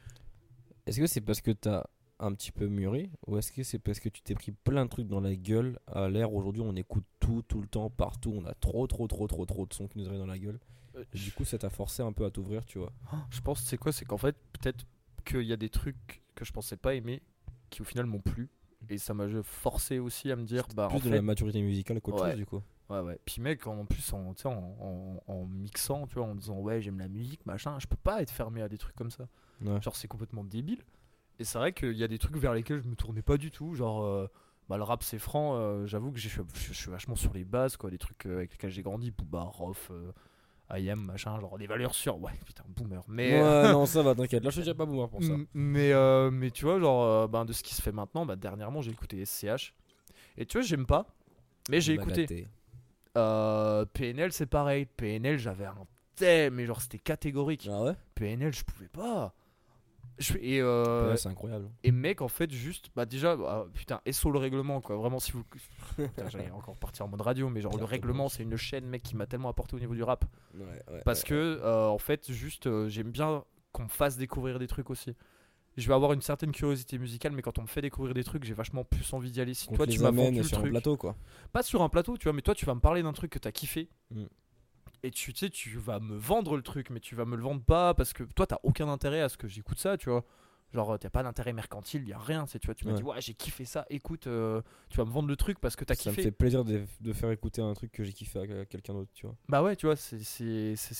S1: Est-ce que c'est parce que t'as un petit peu mûri ou est-ce que c'est parce que tu t'es pris plein de trucs dans la gueule à l'ère aujourd'hui on écoute tout tout le temps partout on a trop trop trop trop trop de sons qui nous arrivent dans la gueule
S2: Euh,
S1: du coup ça t'a forcé un peu à t'ouvrir tu vois?
S2: Je pense, c'est quoi? C'est qu'en fait, peut-être qu'il y a des trucs que je pensais pas aimer qui au final m'ont plu. Et ça m'a forcé aussi à me dire, bah,
S1: plus
S2: en
S1: de
S2: fait,
S1: la maturité musicale qu'autre
S2: Ouais.
S1: chose du coup
S2: Ouais, ouais. Puis, mec, en plus, en, en, en- mixant, tu vois, en disant, ouais, j'aime la musique, machin, je peux pas être fermé à des trucs comme ça.
S1: Ouais.
S2: Genre, c'est complètement débile. Et c'est vrai qu'il y a des trucs vers lesquels je me tournais pas du tout. Genre, euh, bah, le rap, c'est franc. euh, J'avoue que je suis, suis vachement sur les bases, quoi. Des trucs euh, avec lesquels j'ai grandi. Booba, Rof, euh, IM, machin. Genre, des valeurs sûres. Ouais, putain, boomer. Mais.
S1: ouais non ça va t'inquiète là je te dirais pas boomer pour ça *laughs*
S2: Mais, mais tu vois, genre, ben, de ce qui se fait maintenant, bah, dernièrement, j'ai écouté SCH. Et tu vois, j'aime pas. Mais j'ai
S1: Bah,
S2: écouté. Euh, PNL, c'est pareil. PNL, j'avais un tel, mais genre, c'était catégorique.
S1: ah ouais?
S2: PNL, je pouvais pas. Je, et, euh,
S1: Ouais, c'est incroyable
S2: et mec, en fait, juste, bah déjà, bah, putain, SO le règlement, quoi. Vraiment, si vous. *laughs* Putain, J'allais encore partir en mode radio, mais genre, le règlement, c'est une chaîne, mec, qui m'a tellement apporté au niveau du rap.
S1: ouais, ouais,
S2: Parce que, euh, en fait, juste, euh, j'aime bien qu'on me fasse découvrir des trucs aussi. Je vais avoir une certaine curiosité musicale, mais quand on me fait découvrir des trucs, j'ai vachement plus envie d'y aller. Si toi, tu m'as vendu le
S1: sur un
S2: truc,
S1: plateau quoi
S2: pas sur un plateau, tu vois, mais toi, tu vas me parler d'un truc que t'as kiffé.
S1: Mm.
S2: Et tu tu sais, tu vas me vendre le truc, mais tu vas me le vendre pas parce que toi, t'as aucun intérêt à ce que j'écoute ça, tu vois. Genre, t'as pas d'intérêt mercantile, y a rien. C'est, tu vois, tu m'as
S1: Ouais.
S2: dit, ouais, j'ai kiffé ça, écoute, euh, tu vas me vendre le truc parce que t'as
S1: ça me
S2: kiffé.
S1: fait plaisir de, de faire écouter un truc que j'ai kiffé à quelqu'un d'autre tu vois
S2: Bah ouais, tu vois, c'est,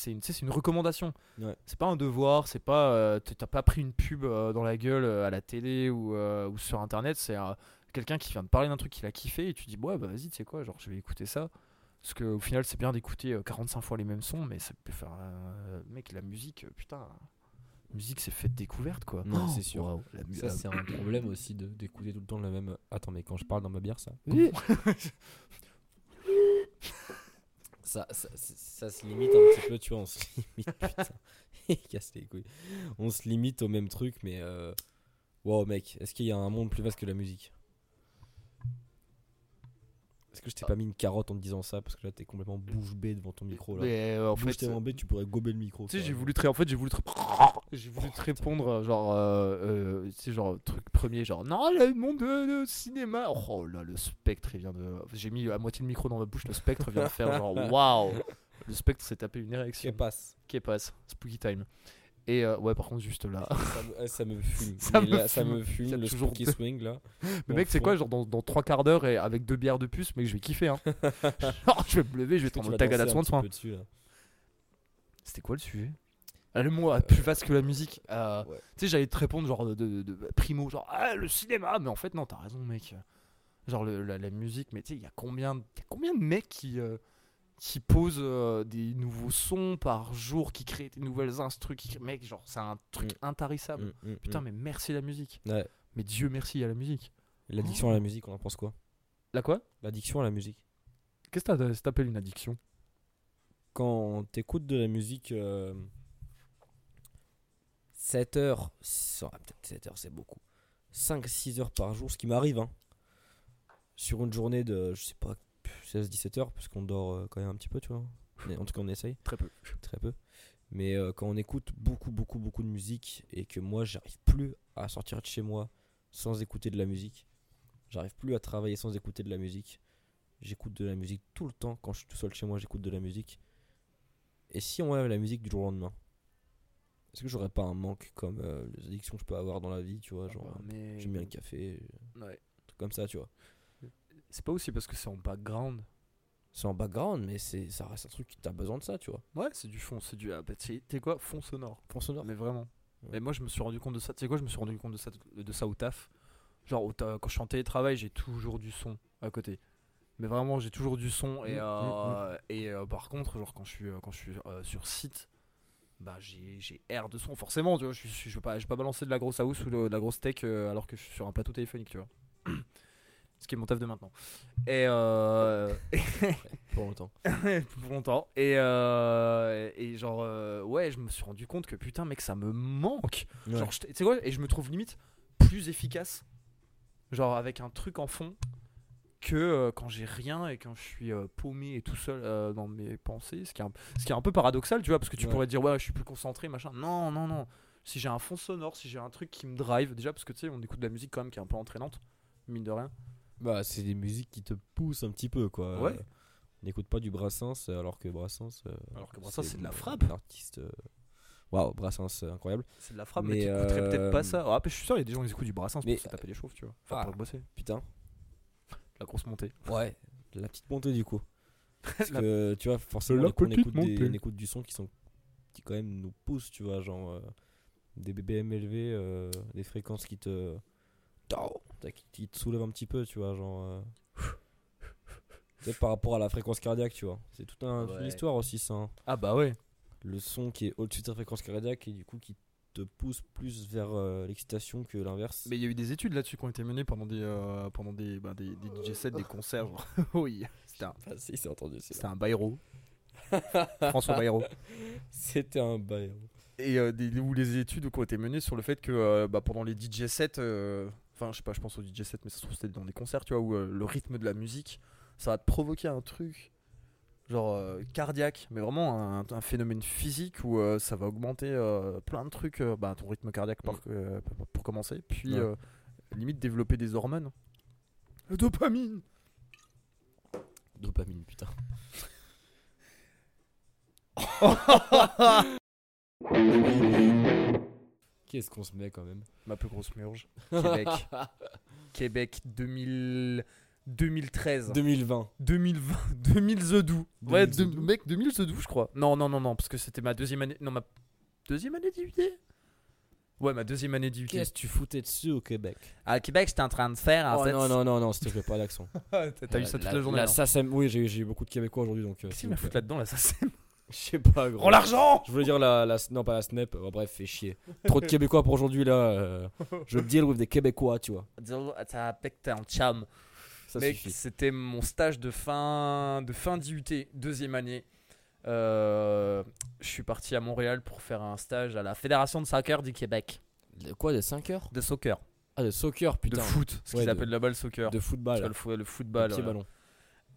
S2: une, recommandation.
S1: Ouais.
S2: C'est pas un devoir, c'est pas. euh, t'as pas pris une pub euh, dans la gueule à la télé ou, ou sur internet, c'est quelqu'un qui vient de parler d'un truc qu'il a kiffé et tu dis, ouais, bah vas-y, tu sais quoi, genre, je vais écouter ça. Parce qu'au final, c'est bien d'écouter euh, 45 fois les mêmes sons, mais ça peut faire. mec, la musique, putain. Musique, c'est fait de découverte, quoi.
S1: Non,
S2: Oh,
S1: c'est sûr.
S2: waouh, la
S1: Ça, c'est un *coughs* problème aussi de- d'écouter tout le temps le même. Attends, mais quand je parle dans ma bière, ça.
S2: oui. *laughs*
S1: Ça, ça, ça- ça se limite un petit peu, tu vois, on se *laughs* limite, putain. *laughs* Il casse les couilles. On se limite au même truc, mais. Euh... Wow, mec, est-ce qu'il y a un monde plus vaste que la musique? Est-ce que je t'ai pas mis une carotte en te disant ça Parce que là, t'es complètement bouche bée devant ton micro. Là.
S2: Mais euh, en
S1: bouche
S2: fait,
S1: tellement bée, tu pourrais gober le micro.
S2: Tu sais, j'ai voulu te, en fait, j'ai voulu te, j'ai voulu te répondre, euh, genre, euh, euh, tu sais, genre, truc premier, genre, non, le monde de, de cinéma. Oh là, le spectre, il vient de. J'ai mis à moitié le micro dans ma bouche, le spectre vient de faire, genre, *laughs* waouh. Le spectre s'est tapé une érection.
S1: Qui passe
S2: Qui passe. Spooky time. Et euh, ouais, par contre, juste là.
S1: ça me, eh, ça me *laughs* fume.
S2: Ça me fume.
S1: fume, le
S2: toujours deux.
S1: swing là.
S2: Mais mec, c'est quoi, genre, dans, dans trois quarts d'heure et avec deux bières de plus, mec, je vais kiffer, hein. *laughs* genre, je vais me lever, je vais
S1: vas
S2: mode tagada soin de soin. C'était quoi le sujet? Ah, Le mot euh, plus vaste que la musique. Euh,
S1: Ouais.
S2: Tu sais, j'allais te répondre genre de, de- de- primo, genre ah, le cinéma, mais en fait non, t'as raison mec. Genre le- la, la musique, mais tu sais, il y a combien, y a combien de mecs qui euh, qui posent euh, des nouveaux sons par jour, qui créent des nouvelles instrus, qui mec, genre c'est un truc intarissable.
S1: Mm, mm,
S2: Putain,
S1: mm.
S2: mais merci la musique.
S1: Ouais.
S2: Mais Dieu merci à la musique.
S1: L'addiction à la musique, on en pense quoi?
S2: La quoi?
S1: L'addiction à la musique.
S2: Qu'est-ce que t'appelles une addiction?
S1: Quand t'écoutes de la musique 7 heures, ça- ah, peut-être 7 heures c'est beaucoup, 5-6 heures par jour, ce qui m'arrive, hein. Sur une journée de, je sais pas, 16-17 heures, parce qu'on dort euh, quand même un petit peu, tu vois. En tout cas, on essaye,
S2: Très peu.
S1: très peu. Mais euh, quand on écoute beaucoup, beaucoup, beaucoup de musique et que moi, j'arrive plus à sortir de chez moi sans écouter de la musique, j'arrive plus à travailler sans écouter de la musique. J'écoute de la musique tout le temps. Quand je suis tout seul chez moi, j'écoute de la musique. Et si on enlève la musique du jour au lendemain, est-ce que j'aurais pas un manque comme euh, les addictions que je peux avoir dans la vie, tu vois, genre
S2: Ah bah, mais
S1: j'aime bien le café,
S2: Ouais.
S1: un truc comme ça, tu vois.
S2: C'est pas aussi parce que c'est en background.
S1: C'est en background, mais c'est ça reste un truc qui t'as besoin de ça, tu vois.
S2: Ouais, c'est du fond, c'est du. Ah, bah, tu sais- quoi? Fond sonore.
S1: Fond sonore.
S2: Mais vraiment.
S1: Ouais.
S2: Mais moi, je me suis rendu compte de ça. Tu sais quoi, je me suis rendu compte de ça, de ça au taf. Genre, au ta- quand je suis en télétravail, j'ai toujours du son à côté. Mais vraiment, j'ai toujours du son. Et,
S1: Mm,
S2: euh, et euh, par contre, genre, quand je suis, euh, quand je suis euh, sur site, bah, j'ai air de son. Forcément, tu vois, je, je, je, veux pas, je pas balancer de la grosse house ou de, de la grosse tech euh, alors que je suis sur un plateau téléphonique, tu vois. Ce qui est mon taf de maintenant. Et. Euh, *laughs*
S1: Pour longtemps. *laughs*
S2: pour longtemps. Et, euh, et genre, euh, ouais, je me suis rendu compte que putain, mec, ça me manque.
S1: Ouais.
S2: Genre, tu sais quoi Et je me trouve limite plus efficace, genre avec un truc en fond, que euh, quand j'ai rien et quand je suis euh, paumé et tout seul dans mes pensées. Ce qui, est un, ce qui est un peu paradoxal, tu vois, parce que tu
S1: Ouais.
S2: pourrais dire, ouais, je suis plus concentré, machin. Non, non, non. Si j'ai un fond sonore, si j'ai un truc qui me drive, déjà, parce que tu sais, on écoute de la musique quand même qui est un peu entraînante, mine de rien.
S1: Bah, c'est des musiques qui te poussent un petit peu, quoi.
S2: Ouais.
S1: Euh, On n'écoute pas du Brassens, euh, alors que Brassens. euh,
S2: Alors que Brassens, c'est de la frappe.
S1: Un artiste. euh, Waouh, Brassens, euh, incroyable.
S2: C'est de la frappe,
S1: Mais,
S2: mais, t'écouterais peut-être
S1: euh,
S2: pas ça. Ah, je suis sûr, il y a des gens qui écoutent du brassens
S1: mais-
S2: pour se taper les chauves, tu vois. Enfin,
S1: Ah.
S2: pour bosser.
S1: Putain.
S2: La grosse montée.
S1: Ouais, la petite montée du coup. *laughs* Parce
S2: La-
S1: que tu vois, forcément,
S2: La
S1: on écoute, des, on écoute du son qui sont qui quand même nous poussent, tu vois, genre euh, des BBM élevés, euh, des fréquences qui te Tao qui, qui te soulèvent un petit peu, tu vois, genre. euh, par rapport à la fréquence cardiaque, tu vois. C'est toute un- toute
S2: Ouais.
S1: une histoire aussi, ça. hein.
S2: Ah, bah ouais.
S1: Le son qui est au-dessus de ta fréquence cardiaque et du coup qui te pousse plus vers euh, l'excitation que l'inverse.
S2: Mais il y a eu des études là-dessus qui ont été menées pendant des, euh, pendant des, bah, des, des DJ sets, des concerts. genre. *laughs* oui, c'était un,
S1: si, c'est entendu,
S2: c'était un Bayrou. François Bayrou. *laughs*
S1: C'était un bail.
S2: Et euh, des, où les études qui ont été menées sur le fait que euh, bah, pendant les DJ sets, enfin, je sais pas, je pense aux DJ sets, mais ça se trouve c'était dans des concerts, tu vois, où euh, le rythme de la musique, ça va te provoquer un truc. Genre euh, cardiaque, mais vraiment un, un phénomène physique où euh, ça va augmenter euh, plein de trucs, euh, bah, ton rythme cardiaque par- euh, pour, commencer, puis
S1: Ouais.
S2: euh, limite développer des hormones. Dopamine
S1: Dopamine, putain. *laughs* Qu'est-ce qu'on se met quand même?
S2: Ma plus grosse murge. Québec. *laughs* Québec 2000... 2013.
S1: 2020.
S2: 2020, 2000 The Do. Ouais,
S1: 2000 The
S2: de-
S1: Do.
S2: mec, 2000 The Do, je crois. Non, non, non, non, parce que c'était ma deuxième année. Non, ma deuxième année d'IUT Ouais, ma deuxième année d'IUT.
S1: Qu'est-ce que tu foutais dessus au Québec?
S2: À Québec, j'étais en train de faire.
S1: Oh non, non, non, non, s'il te plaît, pas d'accent. *laughs*
S2: T'as eu ça toute la, journée.
S1: La. SACEM, oui, j'ai eu beaucoup de Québécois aujourd'hui donc. euh,
S2: Qu'est-ce qu'il m'a foutu là-dedans, là, ça c'est. *laughs*
S1: Je sais pas, gros.
S2: Rends l'argent
S1: Je voulais dire la, la. Non, pas la Snap. Oh, bref, fait chier. Trop de *laughs* Québécois pour aujourd'hui, là. euh, je deal with des Québécois, tu vois.
S2: Ça un cham.
S1: Ça
S2: Mec,
S1: suffit.
S2: c'était mon stage de fin, de fin d'IUT, deuxième année. Euh, je suis parti à Montréal pour faire un stage à la Fédération de soccer du Québec.
S1: De Quoi, des 5 heures
S2: De soccer.
S1: Ah, de soccer, putain.
S2: de foot. Ce
S1: Ouais,
S2: qu'ils
S1: de-
S2: appellent là-bas le soccer.
S1: De
S2: Tu
S1: football.
S2: vois, le, fo- le football.
S1: Pied
S2: ouais.
S1: ballon.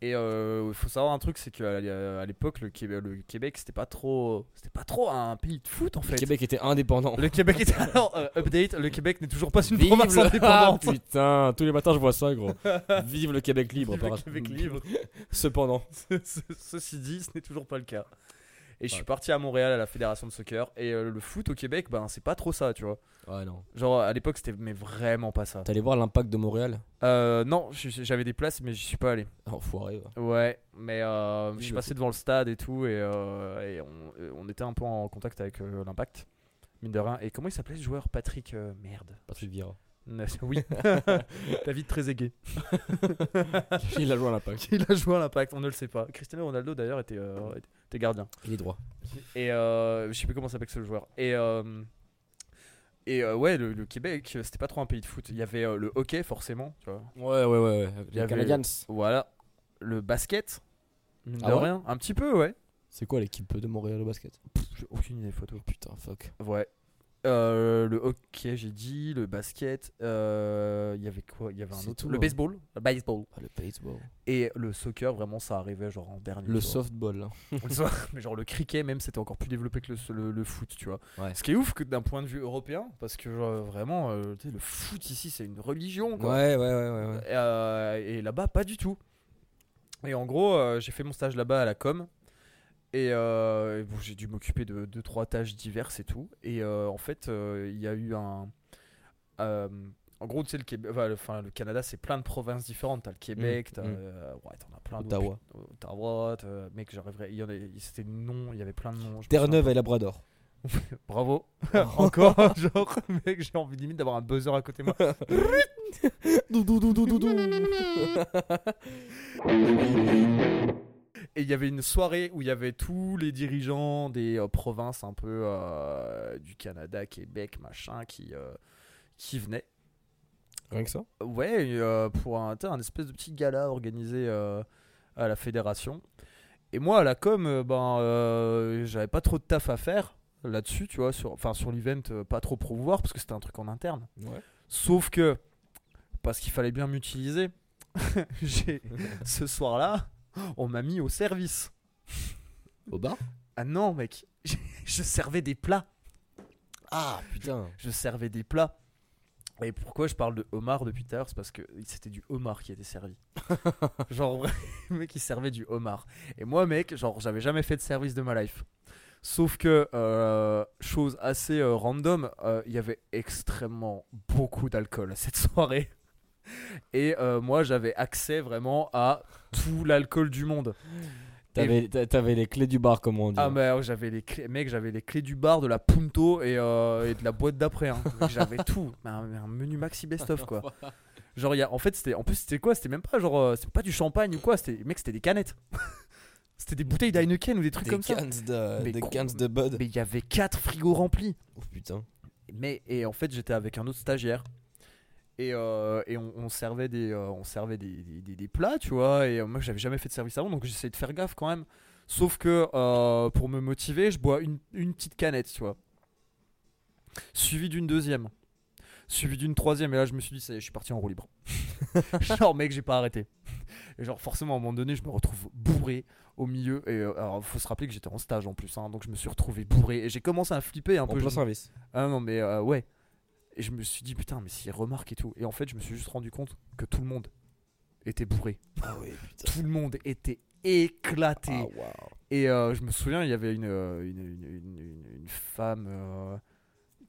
S2: Et euh, il faut savoir un truc, c'est qu'à à l'époque, le Québec, le Québec, c'était pas trop, c'était pas trop un pays de foot en
S1: Le
S2: fait.
S1: Québec était indépendant.
S2: Le Québec était alors euh, update. Le Québec n'est toujours pas une
S1: Vive
S2: province
S1: le- Ah,
S2: indépendante.
S1: putain, tous les matins je vois ça, gros. Vive le Québec libre.
S2: Vive le
S1: par-
S2: Québec libre. *laughs*
S1: Cependant.
S2: Ce- Ceci dit, ce n'est toujours pas le cas. Et je suis parti à Montréal à la fédération de soccer. Et euh, le foot au Québec, ben c'est pas trop ça, tu vois.
S1: Ouais, non.
S2: Genre à l'époque, c'était mais vraiment pas ça.
S1: Allé voir l'impact de Montréal?
S2: Euh, non, j'avais des places, mais j'y suis pas allé.
S1: Enfoiré, ouais.
S2: Ouais, mais euh, je suis passé devant le stade et tout, et, euh, et on, euh, on était un peu en contact avec l'impact, mine de rien. Et comment il s'appelait ce joueur? Patrick Merde.
S1: Patrick Vieira.
S2: Oui, David Trezeguet.
S1: Il a joué à l'impact.
S2: Il a joué à l'impact, on ne le sait pas. Cristiano Ronaldo d'ailleurs était, euh, était gardien.
S1: Il est droit.
S2: Et euh, je sais plus comment s'appelle ce joueur. Et, euh, et euh, ouais, le, le Québec, c'était pas trop un pays de foot. Il y avait le hockey, forcément. Tu vois.
S1: Ouais, ouais, ouais. ouais.
S2: Il y
S1: Les
S2: avait-
S1: Canadiens.
S2: Voilà. Le basket. Mine
S1: Ah
S2: de
S1: ouais
S2: rien. Un petit peu, ouais.
S1: C'est quoi l'équipe de Montréal au basket?
S2: J'ai aucune idée, photo.
S1: Putain, fuck.
S2: Ouais. Euh, le hockey, j'ai dit. Le basket. euh, Il y avait quoi Il y avait un autre.
S1: tout,
S2: le
S1: hein.
S2: baseball. Le baseball.
S1: Ah, le baseball.
S2: Et le soccer, vraiment, ça arrivait genre en dernier.
S1: Le softball. hein. *laughs*
S2: Mais genre le cricket, même, c'était encore plus développé que le, le- le foot, tu vois.
S1: Ouais.
S2: Ce qui est ouf que d'un point de vue européen, parce que genre, vraiment, euh, le foot ici, c'est une religion, quoi.
S1: Ouais, ouais, ouais, ouais. ouais.
S2: Et, là-bas, pas du tout. Et en gros, j'ai fait mon stage là-bas à la com. Et, euh, bon, j'ai dû m'occuper de deux, trois tâches diverses et tout. Et euh, en fait, euh, il y a eu un. en gros, tu sais, le, Québec, enfin, le- Canada, c'est plein de provinces différentes. T'as le Québec, t'as,
S1: mm.
S2: euh, ouais, t'en as plein d'autres.
S1: Ottawa.
S2: Ottawa, t'as- mec, j'arriverais. Il y en a, c'était nom, il y avait plein de noms.
S1: Terre-Neuve et Labrador. *laughs*
S2: Bravo. *laughs* Encore, *laughs* genre, mec, j'ai envie limite d'avoir un buzzer à côté de moi.
S1: Doudou, doudou, doudou.
S2: Et il y avait une soirée où il y avait tous les dirigeants des euh, provinces un peu euh, du Canada, Québec, machin, qui, euh, qui venaient.
S1: Rien que ça?
S2: Ouais, et, pour un, espèce de petit gala organisé à la fédération. Et moi, à la com, ben, j'avais pas trop de taf à faire là-dessus, tu vois, sur, enfin sur l'event, pas trop promouvoir parce que c'était un truc en interne.
S1: Ouais.
S2: Sauf que, parce qu'il fallait bien m'utiliser, *laughs* j'ai ce soir-là, on m'a mis au service.
S1: Au bar?
S2: Ah non, mec, *laughs* je servais des plats.
S1: Ah, putain.
S2: Je servais des plats. Et pourquoi je parle de homard depuis tout à l'heure? C'est parce que c'était du homard qui était servi. *laughs* genre, vrai, le mec, il servait du homard. Et moi, mec, genre, j'avais jamais fait de service de ma life. Sauf que, euh, chose assez euh, random, euh, il y avait extrêmement beaucoup d'alcool à cette soirée. *laughs* Et euh, moi, j'avais accès vraiment à tout l'alcool du monde.
S1: T'avais t'a- t'avais les clés du bar, comme on dit.
S2: Ah mais alors, j'avais les clés, mec, j'avais les clés du bar, de la Punto et, euh, et de la boîte d'après. hein. *laughs* J'avais tout, un, un menu maxi best-of quoi. *laughs* Genre, y a, en fait, c'était, en plus c'était quoi? C'était même pas genre, euh, c'était pas du champagne ou quoi? C'était, mec, c'était des canettes. c'était des bouteilles d'Heineken ou des trucs
S1: des
S2: comme ça.
S1: de,
S2: Mais
S1: des cans de Bud.
S2: Mais il y avait quatre frigos remplis.
S1: Oh putain.
S2: Mais et en fait, j'étais avec un autre stagiaire. Et, euh, et on, on servait, des, euh, on servait des, des- des- des plats, tu vois. Et euh, moi, j'avais jamais fait de service avant, donc j'essayais de faire gaffe quand même. Sauf que euh, pour me motiver, je bois une, une petite canette, tu vois. Suivi d'une deuxième. Suivi d'une troisième. Et là, je me suis dit, ça y est, je suis parti en roue libre. *laughs* genre, mec, j'ai pas arrêté. Et genre, forcément, à un moment donné, je me retrouve bourré au milieu. Et alors, faut se rappeler que j'étais en stage en plus. hein, donc, je me suis retrouvé bourré. Et j'ai commencé à flipper un
S1: En
S2: peu.
S1: plein
S2: Je-
S1: service.
S2: ah non, mais ouais. Et je me suis dit, putain, mais s'il remarque et tout. Et en fait, je me suis juste rendu compte que tout le monde était bourré.
S1: Ah oui, putain.
S2: Tout le monde était éclaté.
S1: Ah.
S2: Et euh, je me souviens, il y avait une, euh, une, une, une- une- une femme euh,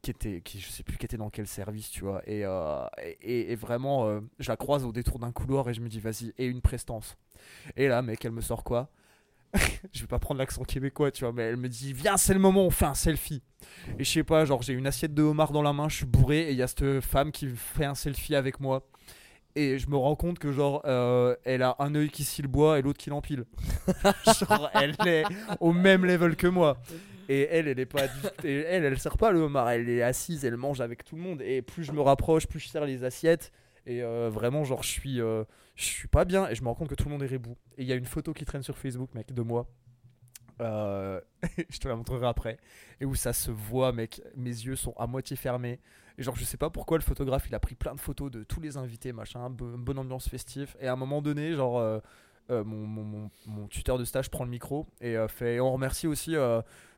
S2: qui était, qui, je sais plus, qui était dans quel service, tu vois. Et, euh, et, et vraiment, je la croise au détour d'un couloir et je me dis, vas-y, et une prestance. Et là, mec, elle me sort quoi? *laughs* Je vais pas prendre l'accent québécois, tu vois, mais elle me dit, viens, c'est le moment, on fait un selfie. Et je sais pas, genre, j'ai une assiette de homard dans la main, je suis bourré et il y a cette femme qui fait un selfie avec moi. Et je me rends compte que genre euh, elle a un œil qui scie le bois et l'autre qui l'empile. *laughs* genre elle est au même level que moi. Et elle, elle est pas et elle, elle sert pas le homard. Elle est assise, elle mange avec tout le monde. Et plus je me rapproche, plus je sers les assiettes. Et euh, vraiment, genre, je suis, euh, je suis pas bien. Et je me rends compte que tout le monde est rebou. Et il y a une photo qui traîne sur Facebook, mec, de moi. Euh, *laughs* je te la montrerai après. Et où ça se voit, mec. Mes yeux sont à moitié fermés. Et genre, je sais pas pourquoi le photographe, il a pris plein de photos de tous les invités, machin. bo- bonne ambiance festive. Et à un moment donné, genre. euh, euh, mon, mon- mon- mon tuteur de stage prend le micro et fait et on remercie aussi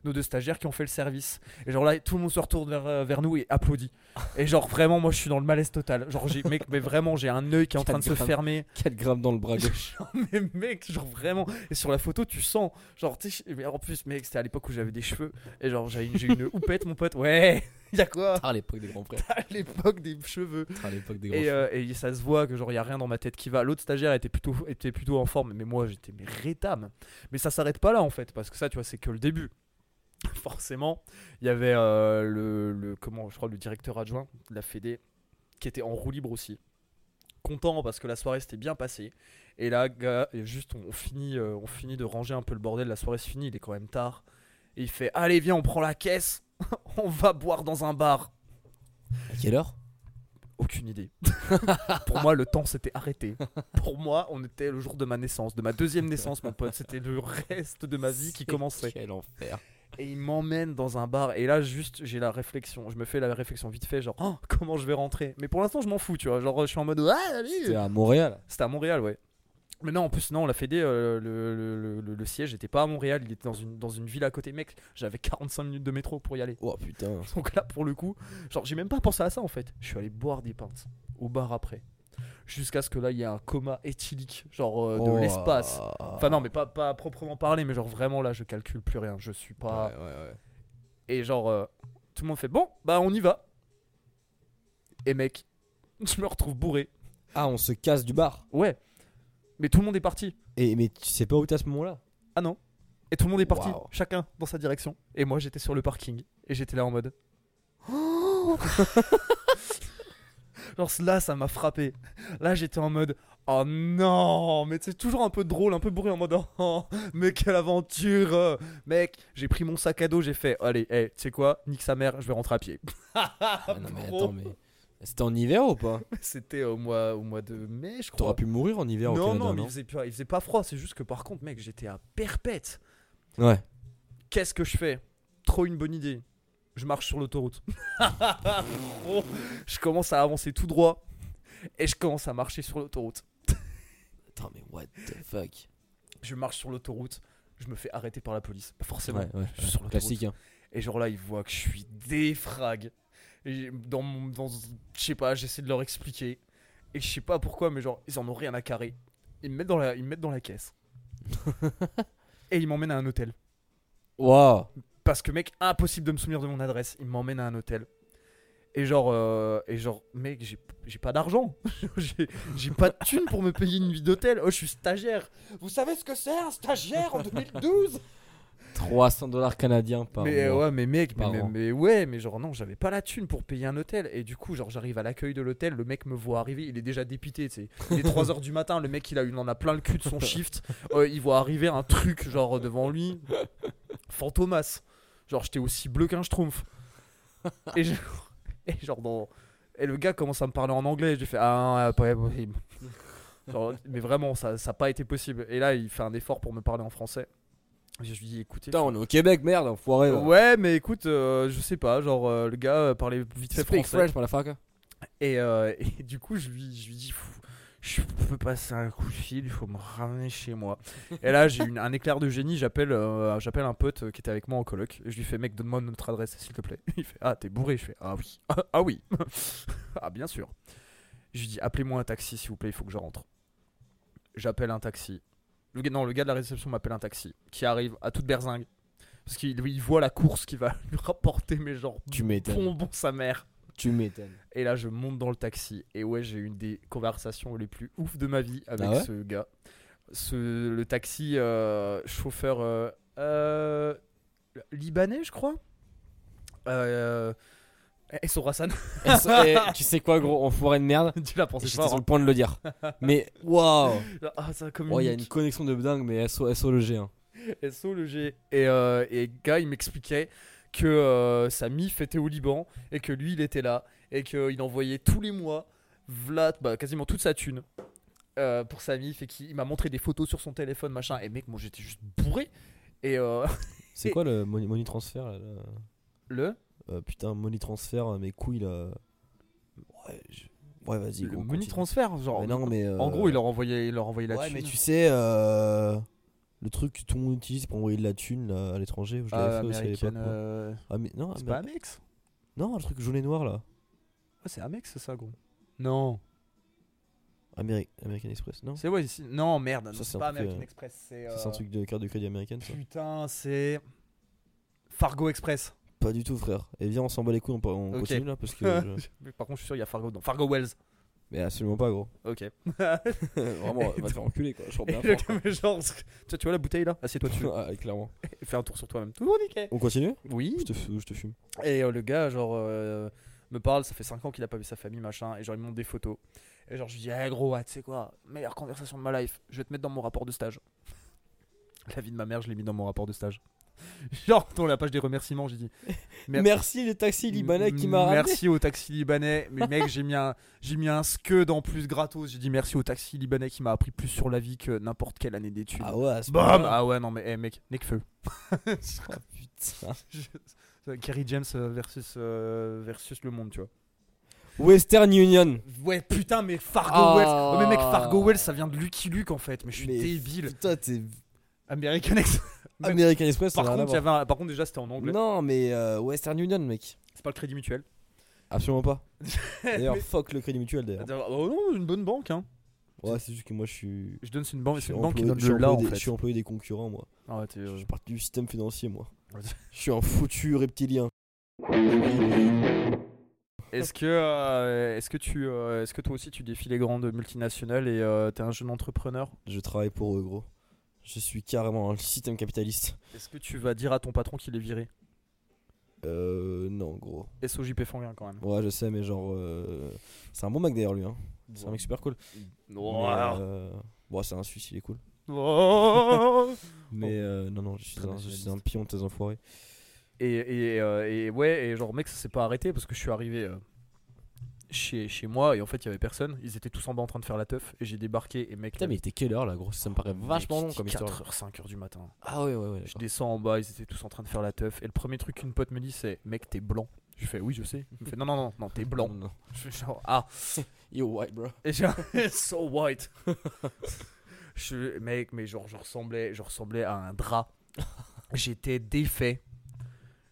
S2: nos deux stagiaires qui ont fait le service et genre là tout le monde se retourne vers, euh, vers nous et applaudit et genre vraiment moi je suis dans le malaise total genre j'ai mec mais vraiment j'ai un œil qui est en train de se
S1: grammes.
S2: fermer
S1: 4 grammes dans le bras *laughs* gauche.
S2: mais mec, genre vraiment. Et sur la photo, tu sens. Genre, tu sais, mais en plus, mec, c'était à l'époque où j'avais des cheveux. Et genre, j'ai une, j'ai une houppette, mon pote. Ouais, *laughs* y'a quoi?
S1: Ah, l'époque des grands frères.
S2: À l'époque des cheveux.
S1: L'époque des grands
S2: Et,
S1: frères.
S2: euh, et ça se voit que genre, y a rien dans ma tête qui va. L'autre stagiaire était plutôt, était plutôt en forme. Mais moi, j'étais mais rétame. Mais ça s'arrête pas là, en fait. Parce que ça, tu vois, c'est que le début. *laughs* Forcément, il y avait euh, le, le- comment, je crois, le directeur adjoint de la Fédé qui était en roue libre aussi. Content parce que la soirée s'était bien passée. Et là, juste on, finit, euh, on finit de ranger un peu le bordel. La soirée se finit, il est quand même tard. Et il fait Allez, viens, on prend la caisse. *laughs* on va boire dans un bar.
S1: À quelle heure?
S2: Aucune idée. *laughs* Pour moi, le temps s'était arrêté. Pour moi, on était le jour de ma naissance, de ma deuxième naissance, mon pote. C'était le reste de ma vie qui commençait.
S1: Quel enfer.
S2: Et il m'emmène dans un bar. Et là, juste, j'ai la réflexion. Je me fais la réflexion vite fait, genre, Oh, comment je vais rentrer? Mais pour l'instant, je m'en fous, tu vois. Genre, je suis en mode, ah.
S1: C'était à Montréal.
S2: C'était à Montréal, ouais. Mais non, en plus, non, on l'a fait des. euh, le, le, le- le- le siège n'était pas à Montréal, il était dans une, dans une ville à côté. Mec, j'avais 45 minutes de métro pour y aller.
S1: Oh putain. *laughs*
S2: Donc là, pour le coup, genre, j'ai même pas pensé à ça en fait. Je suis allé boire des pintes au bar après. Jusqu'à ce que là, il y ait un coma éthylique, genre euh, de
S1: Oh.
S2: l'espace. Enfin, non, mais pas, pas à proprement parler, mais genre vraiment là, je calcule plus rien. Je suis pas.
S1: Ouais, ouais, ouais.
S2: Et genre, euh, tout le monde fait bon, bah on y va. Et mec, *laughs* je me retrouve bourré.
S1: Ah, on se casse du bar.
S2: Ouais. Mais tout le monde est parti.
S1: Et mais tu sais pas où t'es à ce moment-là?
S2: Ah non. Et tout le monde est parti, chacun dans sa direction. Et moi j'étais sur le parking. Et j'étais là en mode. *laughs* Genre là ça m'a frappé. Là j'étais en mode. Oh non Mais c'est toujours un peu drôle, un peu bourré en mode. Oh, mais quelle aventure euh. Mec, j'ai pris mon sac à dos, j'ai fait. Allez, hey, tu sais quoi Nique sa mère, je vais rentrer à pied.
S1: Ah, Non mais attends, *laughs* mais. C'était en hiver ou pas? *laughs*
S2: C'était au mois, au mois de mai, je crois.
S1: T'aurais pu mourir en hiver au
S2: non,
S1: Canada,
S2: non, mais
S1: non
S2: il faisait, pas, il faisait pas froid. C'est juste que par contre, mec, j'étais à perpète.
S1: Ouais.
S2: Qu'est-ce que je fais? Trop une bonne idée. Je marche sur l'autoroute. *laughs* Je commence à avancer tout droit et je commence à marcher sur l'autoroute.
S1: Attends, mais what the fuck?
S2: Je marche sur l'autoroute, je me fais arrêter par la police. Forcément.
S1: Ouais, ouais.
S2: je suis sur.
S1: Classique, hein.
S2: Et genre là, ils voient que je suis défrag. Et dans mon, dans, je sais pas, j'essaie de leur expliquer. Et je sais pas pourquoi, mais genre, ils en ont rien à carrer. Ils me mettent dans la, ils me mettent dans la caisse. *laughs* et ils m'emmènent à un hôtel.
S1: Waouh
S2: Parce que mec, impossible de me souvenir de mon adresse. Il m'emmène à un hôtel. Et genre, euh, et genre, mec, j'ai pas d'argent. *laughs* j'ai pas de thunes pour me payer une nuit d'hôtel. Oh, je suis stagiaire. Vous savez ce que c'est un stagiaire en 2012
S1: 300 dollars canadiens par
S2: Mais
S1: mois.
S2: ouais, mais mec, mais, ouais, mais genre non, j'avais pas la thune pour payer un hôtel. Et du coup, genre, j'arrive à l'accueil de l'hôtel, le mec me voit arriver, il est déjà dépité, tu sais. Il est 3h du matin, le mec, il, a, il en a plein le cul de son shift. Euh, il voit arriver un truc, genre, devant lui. Fantomas. Genre, j'étais aussi bleu qu'un schtroumpf. Et, je- *laughs* et genre, dans... Et le gars commence à me parler en anglais, j'ai fait Ah, pas possible. Genre, mais vraiment, ça n'a pas été possible. Et là, il fait un effort pour me parler en français. Je lui dis Écoutez,
S1: Putain, on est au Québec, merde, enfoiré. là.
S2: Ouais, mais écoute, euh, je sais pas, genre euh, le gars euh, parlait vite fait
S1: Speak
S2: français.
S1: French, motherfucker.
S2: Et, euh, *laughs* et du coup, je lui, je lui dis, Fou, je peux passer un coup de fil, il faut me ramener chez moi. et là, j'ai eu un éclair de génie, j'appelle euh, j'appelle un pote euh, qui était avec moi en coloc. Et je lui fais, mec, donne-moi notre adresse, s'il te plaît. *laughs* Il fait, ah, t'es bourré. Je fais, ah oui, *laughs* ah oui, *laughs* ah bien sûr. Je lui dis, appelez-moi un taxi, s'il vous plaît, il faut que je rentre. J'appelle un taxi. Le gars, non, le gars de la réception m'appelle un taxi qui arrive à toute berzingue. Parce qu'il il voit la course qui va lui rapporter, mais genre,
S1: Tu m'étonnes.
S2: bonbon sa mère.
S1: Tu m'étonnes.
S2: Et là, je monte dans le taxi. Et ouais, j'ai eu une des conversations les plus ouf de ma vie avec
S1: Ah ouais
S2: ce gars. Ce, le taxi euh, chauffeur euh, euh, libanais, je crois. Euh, Et Sorasan,
S1: et tu sais quoi, gros, enfoiré de merde?
S2: Tu l'as pensé
S1: J'étais sur le point de le dire. *laughs* Mais waouh
S2: hein. Ah,
S1: Oh, il y a une connexion de dingue, mais SO, SO le G. hein.
S2: SO le G. Et, euh, et gars, il m'expliquait que euh, sa mif était au Liban et que lui, il était là et qu'il envoyait tous les mois Vlad, bah, quasiment toute sa thune euh, pour sa mif et qu'il il m'a montré des photos sur son téléphone, machin. Et mec, moi j'étais juste bourré. Et euh, *laughs*
S1: C'est quoi le *laughs* money, money transfer là, là?
S2: Le,
S1: Euh, Putain, money transfer, mes couilles là. Ouais, je- ouais vas-y.
S2: le
S1: gros,
S2: money
S1: continue.
S2: transfert, genre.
S1: Mais non, mais. euh,
S2: En gros, il leur envoyait, il leur envoyait la
S1: Ouais,
S2: thune.
S1: mais tu sais, euh, le truc que tout le monde utilise pour envoyer de la thune là, à l'étranger. Je l'avais
S2: Ah,
S1: fait aussi à l'époque.
S2: euh,
S1: Ah, mais non,
S2: C'est
S1: mais-
S2: pas Amex
S1: non, le truc jaune et noir là.
S2: Ouais, c'est Amex, c'est ça, gros. Non.
S1: Ameri- American Express, non?
S2: C'est ouais, ici- non, merde,
S1: c'est
S2: pas American
S1: euh,
S2: Express, c'est.
S1: Ça, C'est un
S2: euh,
S1: truc de carte de crédit américaine ça
S2: Putain, c'est. Fargo Express.
S1: Pas du tout, frère. Et viens, on s'en bat les couilles, on, on continue là parce que. *laughs* je-
S2: Mais Par contre, je suis sûr, il y a Fargo dedans. Fargo Wells.
S1: Mais absolument pas, gros.
S2: Ok. *laughs*
S1: Vraiment, va te faire enculer quoi. Je bien fort.
S2: mais *laughs* genre, tu, vois la bouteille là Assieds-toi dessus. *laughs*
S1: Ah, clairement.
S2: Et fais un tour sur toi-même. Tout nickel.
S1: On continue?
S2: Oui.
S1: je te, f- je te fume.
S2: Et euh, le gars, genre, euh, me parle, ça fait 5 ans qu'il a pas vu sa famille, machin. Et genre, il me montre des photos. Et genre, je lui dis, eh gros, tu sais quoi? Meilleure conversation de ma life. Je vais te mettre dans mon rapport de stage. La vie de ma mère, je l'ai mis dans mon rapport de stage. *laughs* Genre, dans la page des remerciements, j'ai dit. *laughs* Mer-
S1: Merci les taxis libanais qui m'a ramené.
S2: Merci au taxi libanais. Mais *laughs* mec, j'ai mis un, j'ai mis un scud en plus gratos. J'ai dit merci au taxi libanais qui m'a appris plus sur la vie que n'importe quelle année d'études.
S1: Ah ouais,
S2: Bam. Ah ouais, non mais eh, mec, Necfeu.
S1: Ah, putain.
S2: Je- Kerry James euh, versus, euh, versus le monde, tu vois.
S1: Western Union.
S2: Ouais, putain, mais Fargo. Wells. Ouais, mais mec, Fargo Wells, ça vient de Lucky Luke en fait. Mais je suis débile.
S1: Putain, t'es.
S2: American Express. *laughs*
S1: American Express, ça
S2: Par
S1: n'a rien à
S2: contre, il y
S1: voir.
S2: avait un- par contre, déjà, c'était en anglais.
S1: Non, mais euh, Western Union, mec.
S2: C'est pas le crédit mutuel.
S1: Absolument pas. *laughs* D'ailleurs,
S2: Mais-
S1: fuck le crédit mutuel d'ailleurs.
S2: Oh non, une bonne banque, hein.
S1: Ouais, c'est juste que moi je suis.
S2: Je donne, c'est une banque,
S1: je
S2: c'est
S1: suis
S2: une banque qui
S1: employé-
S2: donne
S1: je suis
S2: le là en
S1: employé des-
S2: fait.
S1: Je suis employé des concurrents, moi.
S2: Ah ouais, t'es,
S1: Je
S2: euh,
S1: suis parti du système financier, moi.
S2: Ouais. *laughs*
S1: Je suis un foutu reptilien.
S2: Est-ce que, euh, est-ce que tu, euh, est-ce que toi aussi tu défies les grandes multinationales et euh, t'es un jeune entrepreneur?
S1: Je travaille pour eux, gros. Je suis carrément un système capitaliste.
S2: Est-ce que tu vas dire à ton patron qu'il est viré?
S1: Euh. Non, gros.
S2: SOJP Fanguin quand même.
S1: Ouais, je sais, mais genre. euh, C'est un bon mec d'ailleurs, lui. Hein. C'est un mec super cool. Mais, euh, Bon, c'est un Suisse, il est cool. *laughs* Mais euh, non, non, je suis,
S2: Très
S1: un, je suis
S2: nationaliste.
S1: un pion de tes enfoirés.
S2: Et, et, euh, et ouais, et genre mec, ça s'est pas arrêté parce que je suis arrivé euh, chez, chez moi et en fait il y avait personne. Ils étaient tous en bas en train de faire la teuf et j'ai débarqué et mec.
S1: Putain, mais il était quelle heure là, gros Ça me paraît vachement long comme
S2: 4
S1: histoire.
S2: h 5 h du matin.
S1: Ah ouais, ouais, ouais.
S2: Je descends en bas, ils étaient tous en train de faire la teuf. Et le premier truc qu'une pote me dit, c'est Mec, t'es blanc. Je fais Oui, je sais. Il me fait Non, non, non, non, t'es blanc.
S1: Non, non.
S2: Je fais genre Ah, *laughs*
S1: Yo, white, bro.
S2: et j'ai *laughs* So white. je, mec, mais genre, je ressemblais, je ressemblais à un drap. *laughs* J'étais défait.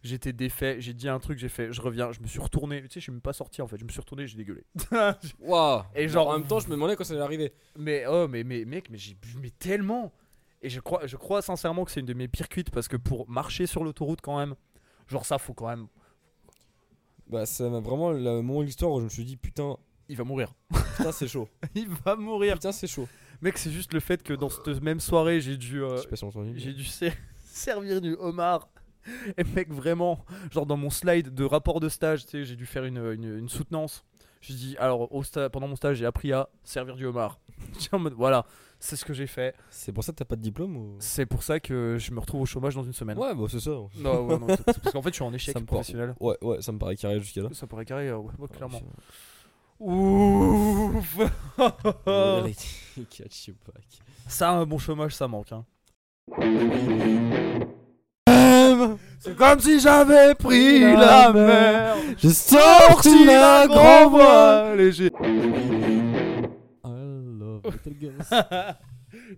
S2: J'étais défait. J'ai dit un truc, j'ai fait Je reviens. Je me suis retourné. Tu sais, je suis même pas sorti en fait. Je me suis retourné, j'ai dégueulé. *laughs*
S1: Waouh.
S2: Et genre-
S1: en même temps, je me demandais quand ça allait arriver.
S2: Mais oh mais, mais mec mais j'ai bu mais tellement et je crois je crois sincèrement que c'est une de mes pires cuites parce que pour marcher sur l'autoroute quand même genre ça faut quand même
S1: Bah, ça m'a vraiment le moment de l'histoire où je me suis dit, putain,
S2: il va mourir
S1: putain, c'est chaud. *laughs*
S2: il va mourir
S1: Putain, c'est chaud.
S2: mec c'est juste le fait que dans cette même soirée j'ai dû euh,
S1: Je sais pas si on entendu.
S2: j'ai dû ser- *laughs* servir du homard *laughs* et mec vraiment genre dans mon slide de rapport de stage tu sais j'ai dû faire une, une, une soutenance je dis alors au sta- pendant mon stage j'ai appris à servir du homard *laughs* en mode voilà c'est ce que j'ai fait
S1: C'est pour ça que t'as pas de diplôme ou...
S2: c'est pour ça que je me retrouve au chômage dans une semaine
S1: Ouais, bah, c'est ça.
S2: Non, ouais, non, c'est- parce qu'en fait, je suis en échec
S1: Ça me
S2: professionnel.
S1: Ouais, ouais, ça me paraît carré jusqu'à là.
S2: Ça pourrait carrer, euh, ouais, ouais, clairement. Ouf. *laughs* Ça, un bon chômage, ça manque. Hein.
S1: C'est comme si j'avais pris
S2: la mer,
S1: J'ai sorti la grand voile.
S2: léger.
S1: I love little girls. *laughs*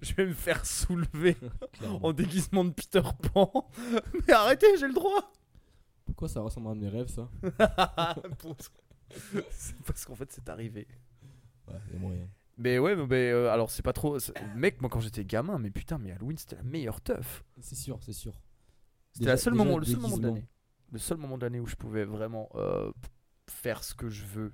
S2: Je vais me faire soulever en déguisement de Peter Pan. *laughs* Mais arrêtez, j'ai le droit.
S1: Pourquoi ça ressemble à un de mes rêves, ça *laughs*
S2: c'est parce qu'en fait, c'est arrivé.
S1: Ouais, y'a moyen.
S2: Mais ouais, mais, euh, alors c'est pas trop. Mec, moi quand j'étais gamin, mais putain, mais Halloween c'était la meilleure teuf.
S1: C'est sûr, c'est sûr.
S2: C'était le seul moment de l'année. Le seul moment de l'année où je pouvais vraiment euh, faire ce que je veux.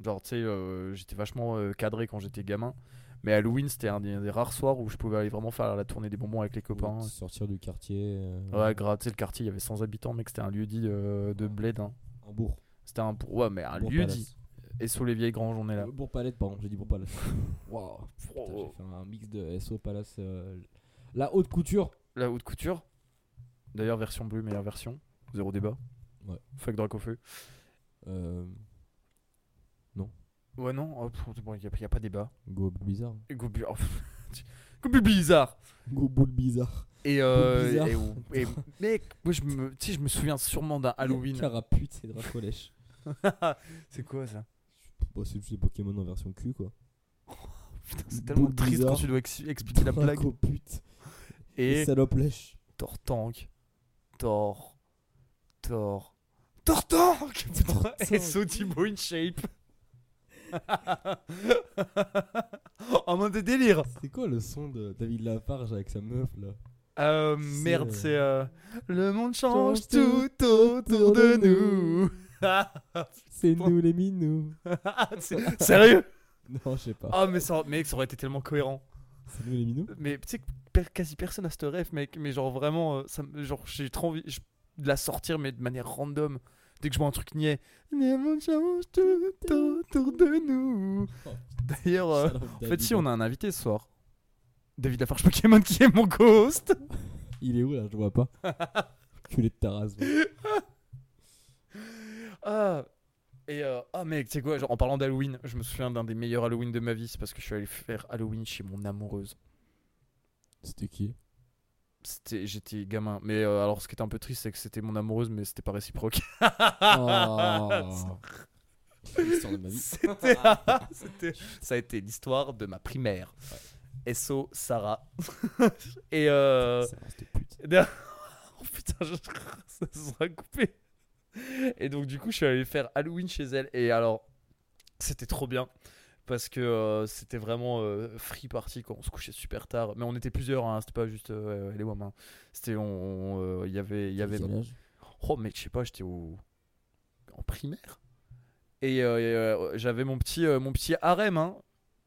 S2: Genre, tu sais, euh, j'étais vachement euh, cadré quand j'étais gamin. Mais Halloween, c'était un des, rares soirs où je pouvais aller vraiment faire la tournée des bonbons avec les copains.
S1: Ouais, Sortir du quartier. euh,
S2: Ouais, sais, le quartier, il y avait 100 habitants, mec, c'était un lieu dit euh, de bled. hein.
S1: Un Bourg.
S2: C'était un. Ouais, mais un
S1: Bourg
S2: lieu
S1: Palace.
S2: dit. Et sous les vieilles granges, on est là.
S1: Euh, Bourg Palette, pardon, j'ai dit Bourg Palace. *laughs* Waouh. Putain. J'ai fait un mix de SO Palace. euh, La haute couture.
S2: La haute couture. D'ailleurs, version bleue, meilleure version. Zéro débat.
S1: Ouais.
S2: Fuck Dracofeu.
S1: Euh,
S2: Ouais, non, oh, pff, bon, il n'y a, pas débat.
S1: Go bizarre.
S2: Et Go oh, *laughs* Go bizarre.
S1: Go boule bizarre.
S2: Et, euh,
S1: bizarre.
S2: et, et- *laughs* mec, moi je me, tu sais, je me souviens sûrement d'un Halloween.
S1: Carapute, c'est Dracolèche. *laughs*
S2: c'est quoi ça?
S1: Bon, c'est juste les Pokémon en version cul quoi.
S2: Putain, c'est tellement triste quand tu dois ex- expliquer la blague.
S1: Dracopute.
S2: Et
S1: Salope lèche.
S2: Tortank. Tor. Tor. Tortank *laughs* Et Sotimo in shape. *laughs* en mode de délire.
S1: C'est quoi le son de David Lafarge avec sa meuf là?
S2: Euh, merde,
S1: euh,
S2: c'est. euh, Le monde change
S1: change
S2: tout
S1: tout
S2: autour de nous. *laughs*
S1: C'est nous les minous.
S2: Sérieux?
S1: Non, je sais pas.
S2: Ah, mais ça, mec, ça aurait été tellement cohérent.
S1: C'est nous les minous
S2: Mais tu sais quasi personne a ce rêve, mec. Mais genre vraiment, euh, ça, genre j'ai trop envie de la sortir, mais de manière random. Dès que je vois un truc niais. Change tout autour de nous. D'ailleurs, euh, en fait, si on a un invité ce soir. David Lafarge Pokémon qui est mon co-host.
S1: Il est où là? Je vois pas. *laughs* Culé de ta race. *laughs*
S2: Ah. Et euh, ah mec, tu sais quoi, genre en parlant d'Halloween, je me souviens d'un des meilleurs Halloween de ma vie, c'est parce que je suis allé faire Halloween chez mon amoureuse.
S1: C'était qui?
S2: C'était, j'étais gamin, mais euh, alors ce qui était un peu triste, c'est que c'était mon amoureuse, mais c'était pas réciproque. *laughs*
S1: Oh. L'histoire de ma vie.
S2: C'était, *laughs* c'était- ça a été l'histoire de ma primaire. SO Sarah. *laughs* Et euh,
S1: pute.
S2: oh putain, je- ça sera coupé. Et donc du coup, je suis allé faire Halloween chez elle. Et alors, c'était trop bien parce que euh, c'était vraiment euh, free party quand on se couchait super tard. Mais on était plusieurs, hein, c'était pas juste euh, moi. hein. C'était, on, il y avait, il y avait. Oh mec, je sais pas, j'étais au en primaire. Et et, j'avais mon petit mon petit harem hein.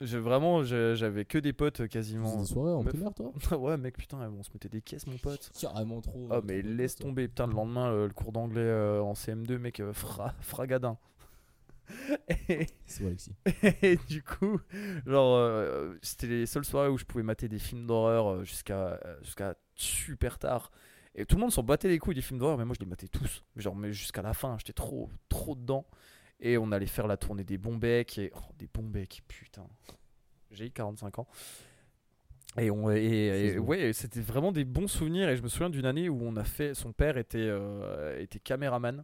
S2: Vraiment j'avais que des potes quasiment.
S1: des soirées en
S2: meuf.
S1: primaire toi? *laughs*
S2: Ouais mec putain, on se mettait des caisses mon pote.
S1: Carrément trop.
S2: Oh mais laisse tomber putain le lendemain le cours d'anglais en CM2 mec fra- fragadin. *laughs* et, et du coup, genre euh, c'était les seules soirées où je pouvais mater des films d'horreur euh, jusqu'à euh, jusqu'à super tard. Et tout le monde s'en battait les couilles des films d'horreur, mais moi je les matais tous. Genre mais jusqu'à la fin, j'étais trop trop dedans. Et on allait faire la tournée des bons becs et oh, des bons becs, putain. J'ai 45 ans. Et, on, et, ouais, c'était vraiment des bons souvenirs. Et je me souviens d'une année où on a fait. Son père était, euh, était caméraman.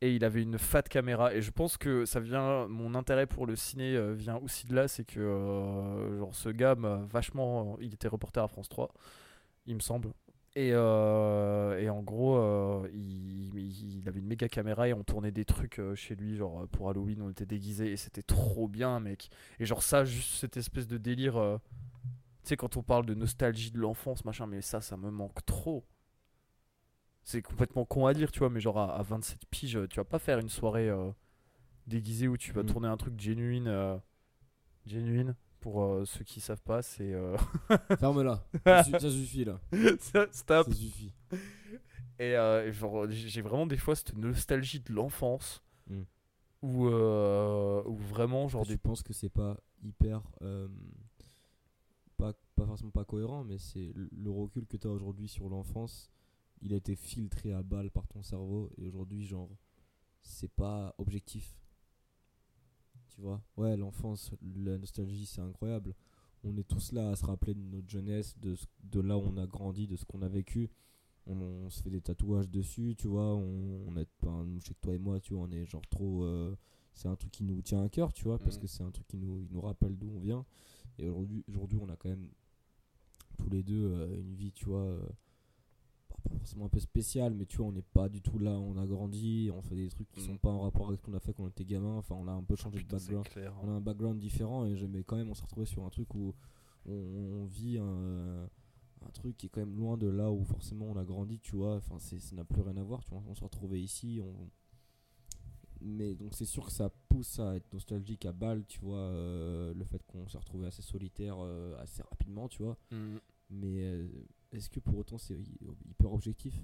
S2: Et il avait une fat caméra. Et je pense que ça vient. Mon intérêt pour le ciné euh, vient aussi de là. C'est que euh, genre, ce gars vachement. Il était reporter à France 3, il me semble. Et, euh, et en gros, euh, il, il- avait une méga caméra et on tournait des trucs euh, chez lui, genre euh, pour Halloween, on était déguisés et c'était trop bien, mec. Et genre, ça, juste cette espèce de délire. euh, tu sais, quand on parle de nostalgie de l'enfance, machin, mais ça, ça me manque trop. C'est complètement con à dire, tu vois, mais genre à, à 27 piges, tu vas pas faire une soirée euh, déguisée où tu vas
S1: Mm.
S2: tourner un truc genuine. euh, genuine, pour euh, ceux qui savent pas, c'est. euh, *laughs*
S1: Ferme-la. *laughs* Ça su- ça suffit là.
S2: ça- Stop!
S1: Ça suffit.
S2: Et genre, j'ai vraiment des fois cette nostalgie de l'enfance
S1: Mm.
S2: où, où vraiment, genre,
S1: je
S2: des.
S1: pense que c'est pas hyper. pas, pas forcément pas cohérent, mais c'est le recul que tu as aujourd'hui sur l'enfance. Il a été filtré à balle par ton cerveau et aujourd'hui, genre, c'est pas objectif. Tu vois? Ouais, l'enfance, la nostalgie, c'est incroyable. On est tous là à se rappeler de notre jeunesse, de, ce- de là où on a grandi, de ce qu'on a vécu. On, on se fait des tatouages dessus, tu vois? On, on est, ben, je sais que toi et moi, tu vois, on est genre trop. euh, c'est un truc qui nous tient à cœur, tu vois, parce
S2: Mhm.
S1: que c'est un truc qui nous, nous rappelle d'où on vient. Et aujourd'hui, aujourd'hui, on a quand même tous les deux euh, une vie, tu vois, euh, pas forcément un peu spéciale, mais tu vois, on n'est pas du tout là, où on a grandi, on fait des trucs qui
S2: Mhm.
S1: sont pas en rapport avec ce qu'on a fait quand on était gamin. Enfin, on a un peu changé de
S2: Putain,
S1: background
S2: clair.
S1: on a un background différent et mais quand même on s'est retrouvé sur un truc où on, on vit un, un truc qui est quand même loin de là où forcément on a grandi tu vois enfin ça n'a plus rien à voir tu vois on s'est retrouvé ici on mais donc c'est sûr que ça pousse à être nostalgique à balle tu vois euh, le fait qu'on s'est retrouvé assez solitaire euh, assez rapidement tu vois
S2: Mm.
S1: mais euh, est-ce que pour autant c'est hy- hyper objectif?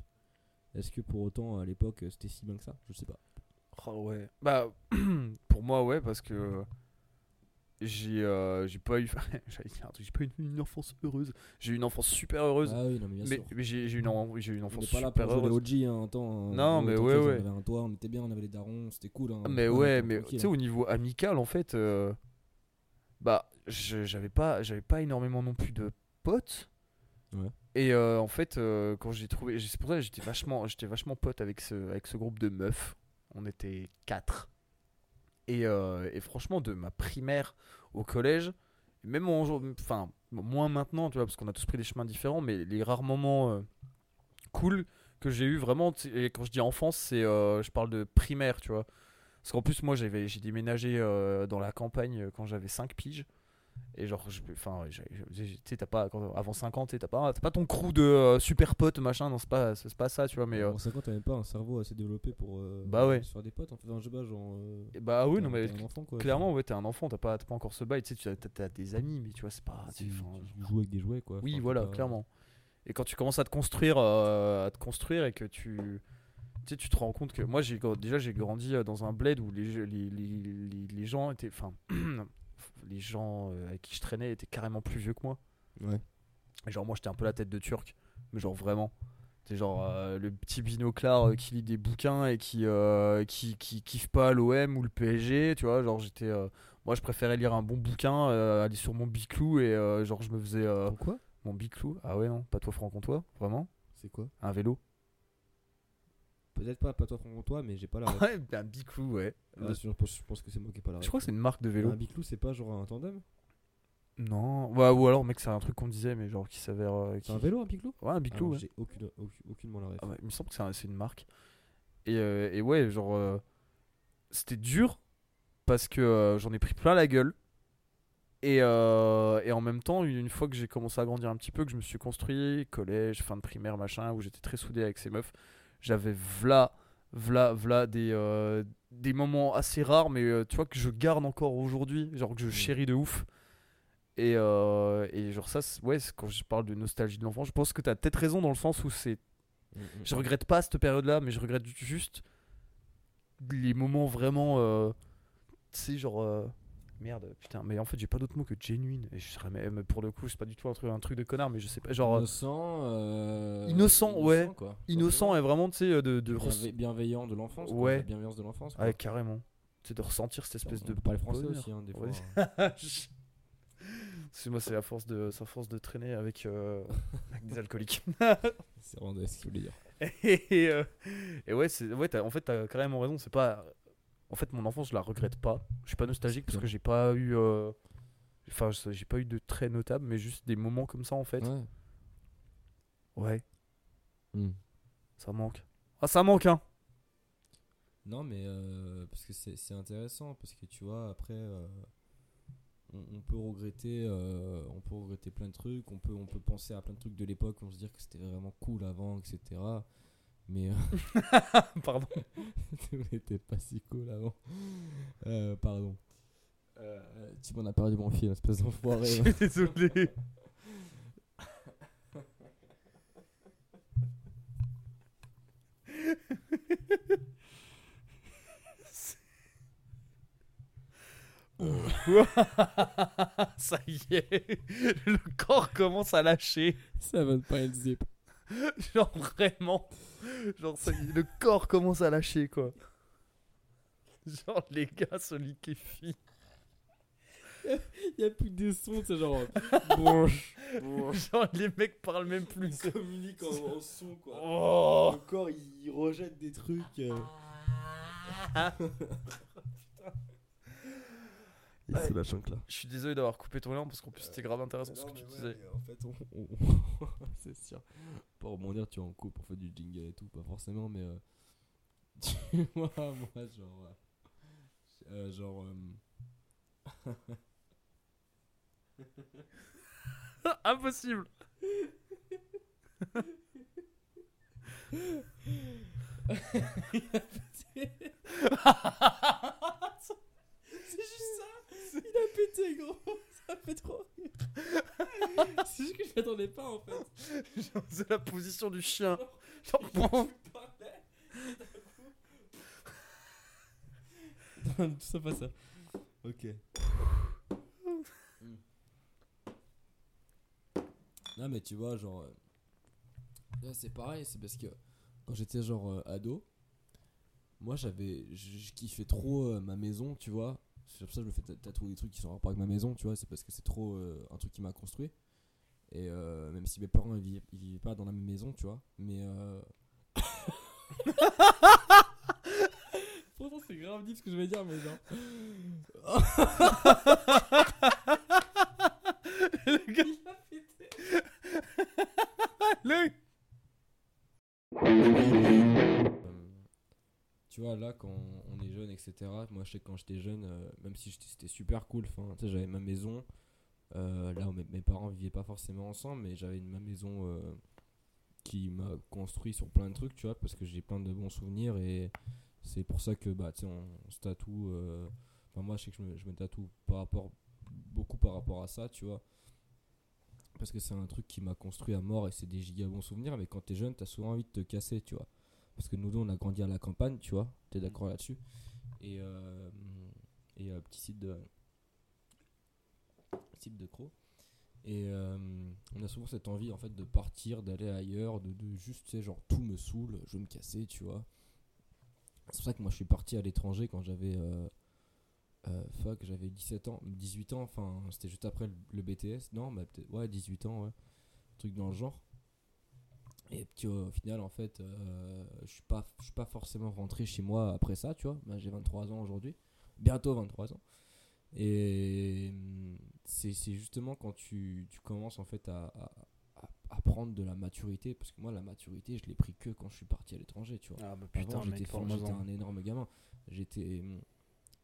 S1: Est-ce que pour autant à l'époque c'était si bien que ça? Je sais pas
S2: Oh, ouais. Bah, *clears throat* pour moi, ouais, parce que j'ai euh, j'ai pas eu. *laughs* Un j'ai pas eu une, enfance heureuse. J'ai eu une enfance super heureuse.
S1: Ah oui, non, mais bien
S2: mais mais j'ai eu une, j'ai eu une
S1: On
S2: enfance
S1: n'est pas là
S2: super
S1: pour
S2: heureuse.
S1: OG, hein, attends. hein.
S2: Non, mais
S1: t'inquiète,
S2: ouais,
S1: On
S2: ouais.
S1: avait un toit, on était bien, on avait les darons, c'était cool. Hein.
S2: Mais
S1: On
S2: ouais, mais tu sais, au niveau amical, en fait, euh, bah, j'avais pas, j'avais pas énormément non plus de potes. Et euh, en fait, euh, quand j'ai trouvé, c'est pour ça que j'étais vachement, j'étais vachement pote avec ce, avec ce groupe de meufs. On était quatre. Et, euh, franchement, de ma primaire au collège, même en, enfin, moins maintenant, tu vois, parce qu'on a tous pris des chemins différents, mais les rares moments cool que j'ai eu vraiment, et quand je dis enfance, c'est, je parle de primaire, tu vois. Parce qu'en plus, moi, j'ai déménagé dans la campagne quand j'avais 5 piges. Et genre, enfin, tu sais, t'as pas, quand- avant 50, tu sais, t'as pas, t'as pas ton crew de euh, super potes, machin, non, c'est pas, c'est pas ça, tu vois, mais. euh,
S1: En 50, t'avais pas un cerveau assez développé pour euh,
S2: Bah ouais.
S1: faire des potes. En fait, un jeu bas, genre. euh,
S2: et bah oui, non, mais
S1: un enfant, quoi.
S2: clairement, ouais, t'es un enfant, t'as pas, t'as pas encore ce bail, tu sais, t'as- t'as des amis, mais tu vois, c'est pas.
S1: Tu,
S2: tu-
S1: joues avec des jouets, quoi.
S2: Oui, voilà,
S1: pas-
S2: clairement. Et quand tu commences à te construire, euh, à te construire et que tu, tu sais, tu te rends compte que moi, j'ai déjà j'ai grandi euh, dans un bled où les, les, les, les, les gens étaient, enfin, *clears throat* les gens euh, avec qui je traînais étaient carrément plus vieux que moi.
S1: Ouais.
S2: Et genre moi, j'étais un peu la tête de turc, mais genre vraiment. C'est genre euh, le petit binoclard euh, qui lit des bouquins et qui, euh, qui, qui kiffe pas l'OM ou le PSG, tu vois. Genre j'étais, euh, moi je préférais lire un bon bouquin, aller sur mon biclou et genre je me faisais
S1: Pourquoi?
S2: mon biclou Ah ouais, non, pas toi franc-comtois, vraiment
S1: C'est quoi?
S2: Un vélo
S1: Peut-être pas, pas toi, toi, mais j'ai pas la *laughs* ref.
S2: Ouais, un biclou, ouais.
S1: Ah, je, pense, je pense que c'est moi qui ai pas la
S2: Je
S1: ref.
S2: crois que c'est une marque de vélo.
S1: Un biclou, c'est pas genre un tandem?
S2: Non, ouais, ou alors, mec, c'est un truc qu'on disait, mais genre qui s'avère. euh,
S1: C'est un vélo, un biclou?
S2: Ouais, un biclou,
S1: Alors,
S2: ouais.
S1: J'ai aucune, aucune, aucunement la ref.
S2: Ah ouais, il me semble que c'est un- c'est une marque. Et, euh, et ouais, genre, euh, c'était dur parce que euh, j'en ai pris plein la gueule. Et, euh, et en même temps, une fois que j'ai commencé à grandir un petit peu, que je me suis construit, collège, fin de primaire, machin, où j'étais très soudé avec ces meufs, j'avais v'là, v'là, v'là des, euh, des moments assez rares, mais euh, tu vois, que je garde encore aujourd'hui, genre que je chéris de ouf. Et, euh, et genre, ça, ouais, quand je parle de nostalgie de l'enfant, je pense que t'as peut-être raison dans le sens où c'est
S1: Mm, mm.
S2: je regrette pas cette période-là, mais je regrette juste les moments vraiment. tu sais, genre. Merde, putain, mais en fait, j'ai pas d'autre mot que genuine. Et je serais même, pour le coup, c'est pas du tout un truc, un truc de connard, mais je sais pas. Genre,
S1: Innocent. euh,
S2: Innocent, ouais.
S1: quoi.
S2: innocent et vraiment, tu sais, euh, de. de
S1: Bienve- bienveillant de l'enfance. quoi,
S2: Ouais.
S1: La bienveillance de l'enfance. quoi.
S2: Ouais, carrément. C'est de ressentir cette espèce
S1: On
S2: de.
S1: parler français
S2: bonheur.
S1: aussi, hein, des
S2: Ouais.
S1: fois. hein. *laughs*
S2: Excuse-moi, c'est à force de, c'est à force de traîner avec, euh, avec des alcooliques. *laughs*
S1: C'est vraiment ce qu'il voulait dire.
S2: et, euh, et ouais, c'est, ouais en fait, t'as carrément raison. C'est pas. En fait, mon enfance, je la regrette pas. Je suis pas nostalgique parce que j'ai pas eu. euh, Enfin, j'ai pas eu de très notables, mais juste des moments comme ça, en fait.
S1: Ouais.
S2: Ouais,
S1: Mm.
S2: ça manque. Ah, ça manque, hein
S1: Non, mais euh, parce que c'est c'est intéressant, parce que tu vois, après, euh, on, on peut regretter, euh, on peut regretter plein de trucs, on peut, on peut penser à plein de trucs de l'époque, on se dire que c'était vraiment cool avant, etc. Mais euh, *laughs*
S2: Pardon. *laughs*
S1: tout n'était pas si cool avant. Euh, pardon. Tu m'en as perdu mon fil, espèce *laughs*
S2: Je
S1: d'enfoiré.
S2: suis désolé. Ça y est, le corps commence à lâcher.
S1: Ça va pas être zip. *laughs*
S2: Genre vraiment, genre ça le corps commence à lâcher quoi. Genre les gars se liquéfient.
S1: Il *laughs* y a plus des sons, c'est genre. *laughs*
S2: Genre les mecs parlent même plus.
S1: communique en, en son quoi.
S2: Oh.
S1: Le corps il rejette des trucs. euh.
S2: Ouais. Je suis désolé d'avoir coupé ton lien parce qu'en plus c'était grave intéressant ce que tu disais.
S1: En fait, on, on- *laughs* c'est sûr. Pour rebondir, tu en coupes, on fait du jingle et tout, pas forcément, mais euh, *laughs* tu vois, moi, genre, euh, euh, genre, euh, *laughs*
S2: Impossible.
S1: c'est juste ça. *laughs* Il a pété, gros. *laughs* Ça fait trop rire. *laughs* c'est juste que je m'attendais pas en fait.
S2: Genre, C'est la position du chien. Genre, bon.
S1: Parlais, d'un coup- tout ça, pas ça. Ok. Non, mais tu vois, genre. euh, Là, c'est pareil, c'est parce que quand j'étais genre euh, ado, moi j'avais. Je je kiffais trop euh, ma maison, tu vois. C'est pour ça que je me fais ta- tatouer des trucs qui sont en rapport avec ma maison, tu vois. C'est parce que c'est trop euh, un truc qui m'a construit. Et euh, même si mes parents ils vivaient, ils vivaient pas dans la même maison, tu vois. Mais. Euh... *laughs* Pourtant, c'est grave dit ce que je vais dire, mais genre. *laughs*
S3: Le gars,
S1: Il a pété. *laughs*
S3: le-
S1: tu vois, là, quand on est jeune, etc., moi, je sais que quand j'étais jeune, euh, même si c'était super cool, tu j'avais ma maison, euh, là mes, mes parents vivaient pas forcément ensemble, mais j'avais ma maison euh, qui m'a construit sur plein de trucs, tu vois, parce que j'ai plein de bons souvenirs et c'est pour ça que, bah, tu sais, on, se tatoue. Enfin, moi, je sais que je me, je me tatoue par rapport, beaucoup par rapport à ça, tu vois. Parce que c'est un truc qui m'a construit à mort et c'est des giga bons souvenirs, mais quand t'es jeune, t'as souvent envie de te casser, tu vois. Parce que nous deux, on a grandi à la campagne, tu vois. T'es d'accord là-dessus Et, euh, et euh, petit site de. Site de Croc. Et euh, on a souvent cette envie, en fait, de partir, d'aller ailleurs, de, de juste, tu sais, genre, tout me saoule, je veux me casser, tu vois. C'est pour ça que moi, je suis parti à l'étranger quand j'avais. euh, fuck, j'avais 17 ans, 18 ans, enfin, c'était juste après le, le BTS. Non, bah, ouais, 18 ans, ouais. Truc dans le genre. Et puis au final, en fait, euh, je suis pas, je suis pas forcément rentré chez moi après ça, tu vois. Bah, j'ai 23 ans aujourd'hui, bientôt 23 ans. Et hum, c'est c'est justement quand tu, tu commences en fait à, à, prendre de la maturité, parce que moi, la maturité, je l'ai pris que quand je suis parti à l'étranger, tu vois.
S3: Ah bah putain,
S1: j'étais un énorme gamin. J'étais j'ai-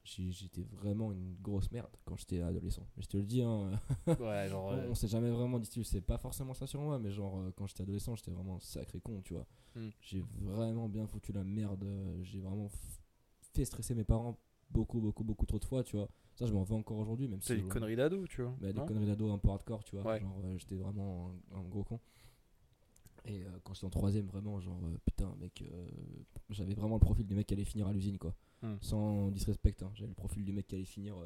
S1: j'étais vraiment une grosse merde quand j'étais adolescent. Mais je te le dis, hein, *laughs*
S3: Ouais, genre.
S1: on,
S3: euh,
S1: on s'est jamais vraiment dit, c'est pas forcément ça sur moi, mais genre euh, quand j'étais adolescent, j'étais vraiment un sacré con, tu vois.
S3: Hmm.
S1: J'ai vraiment bien foutu la merde. euh, J'ai vraiment fait stresser mes parents beaucoup, beaucoup, beaucoup trop de fois, tu vois. Ça, je m'en veux encore aujourd'hui, même si.
S3: C'est des conneries d'ado, tu vois.
S1: bah, des conneries d'ado un peu hardcore, tu vois.
S3: Ouais.
S1: Genre, j'étais vraiment un, un gros con. Et euh, quand j'étais en troisième, vraiment, genre, euh, putain, mec, euh, j'avais vraiment le profil du mec qui allait finir à l'usine, quoi.
S3: Hmm.
S1: Sans disrespect, hein. j'avais le profil du mec qui allait finir,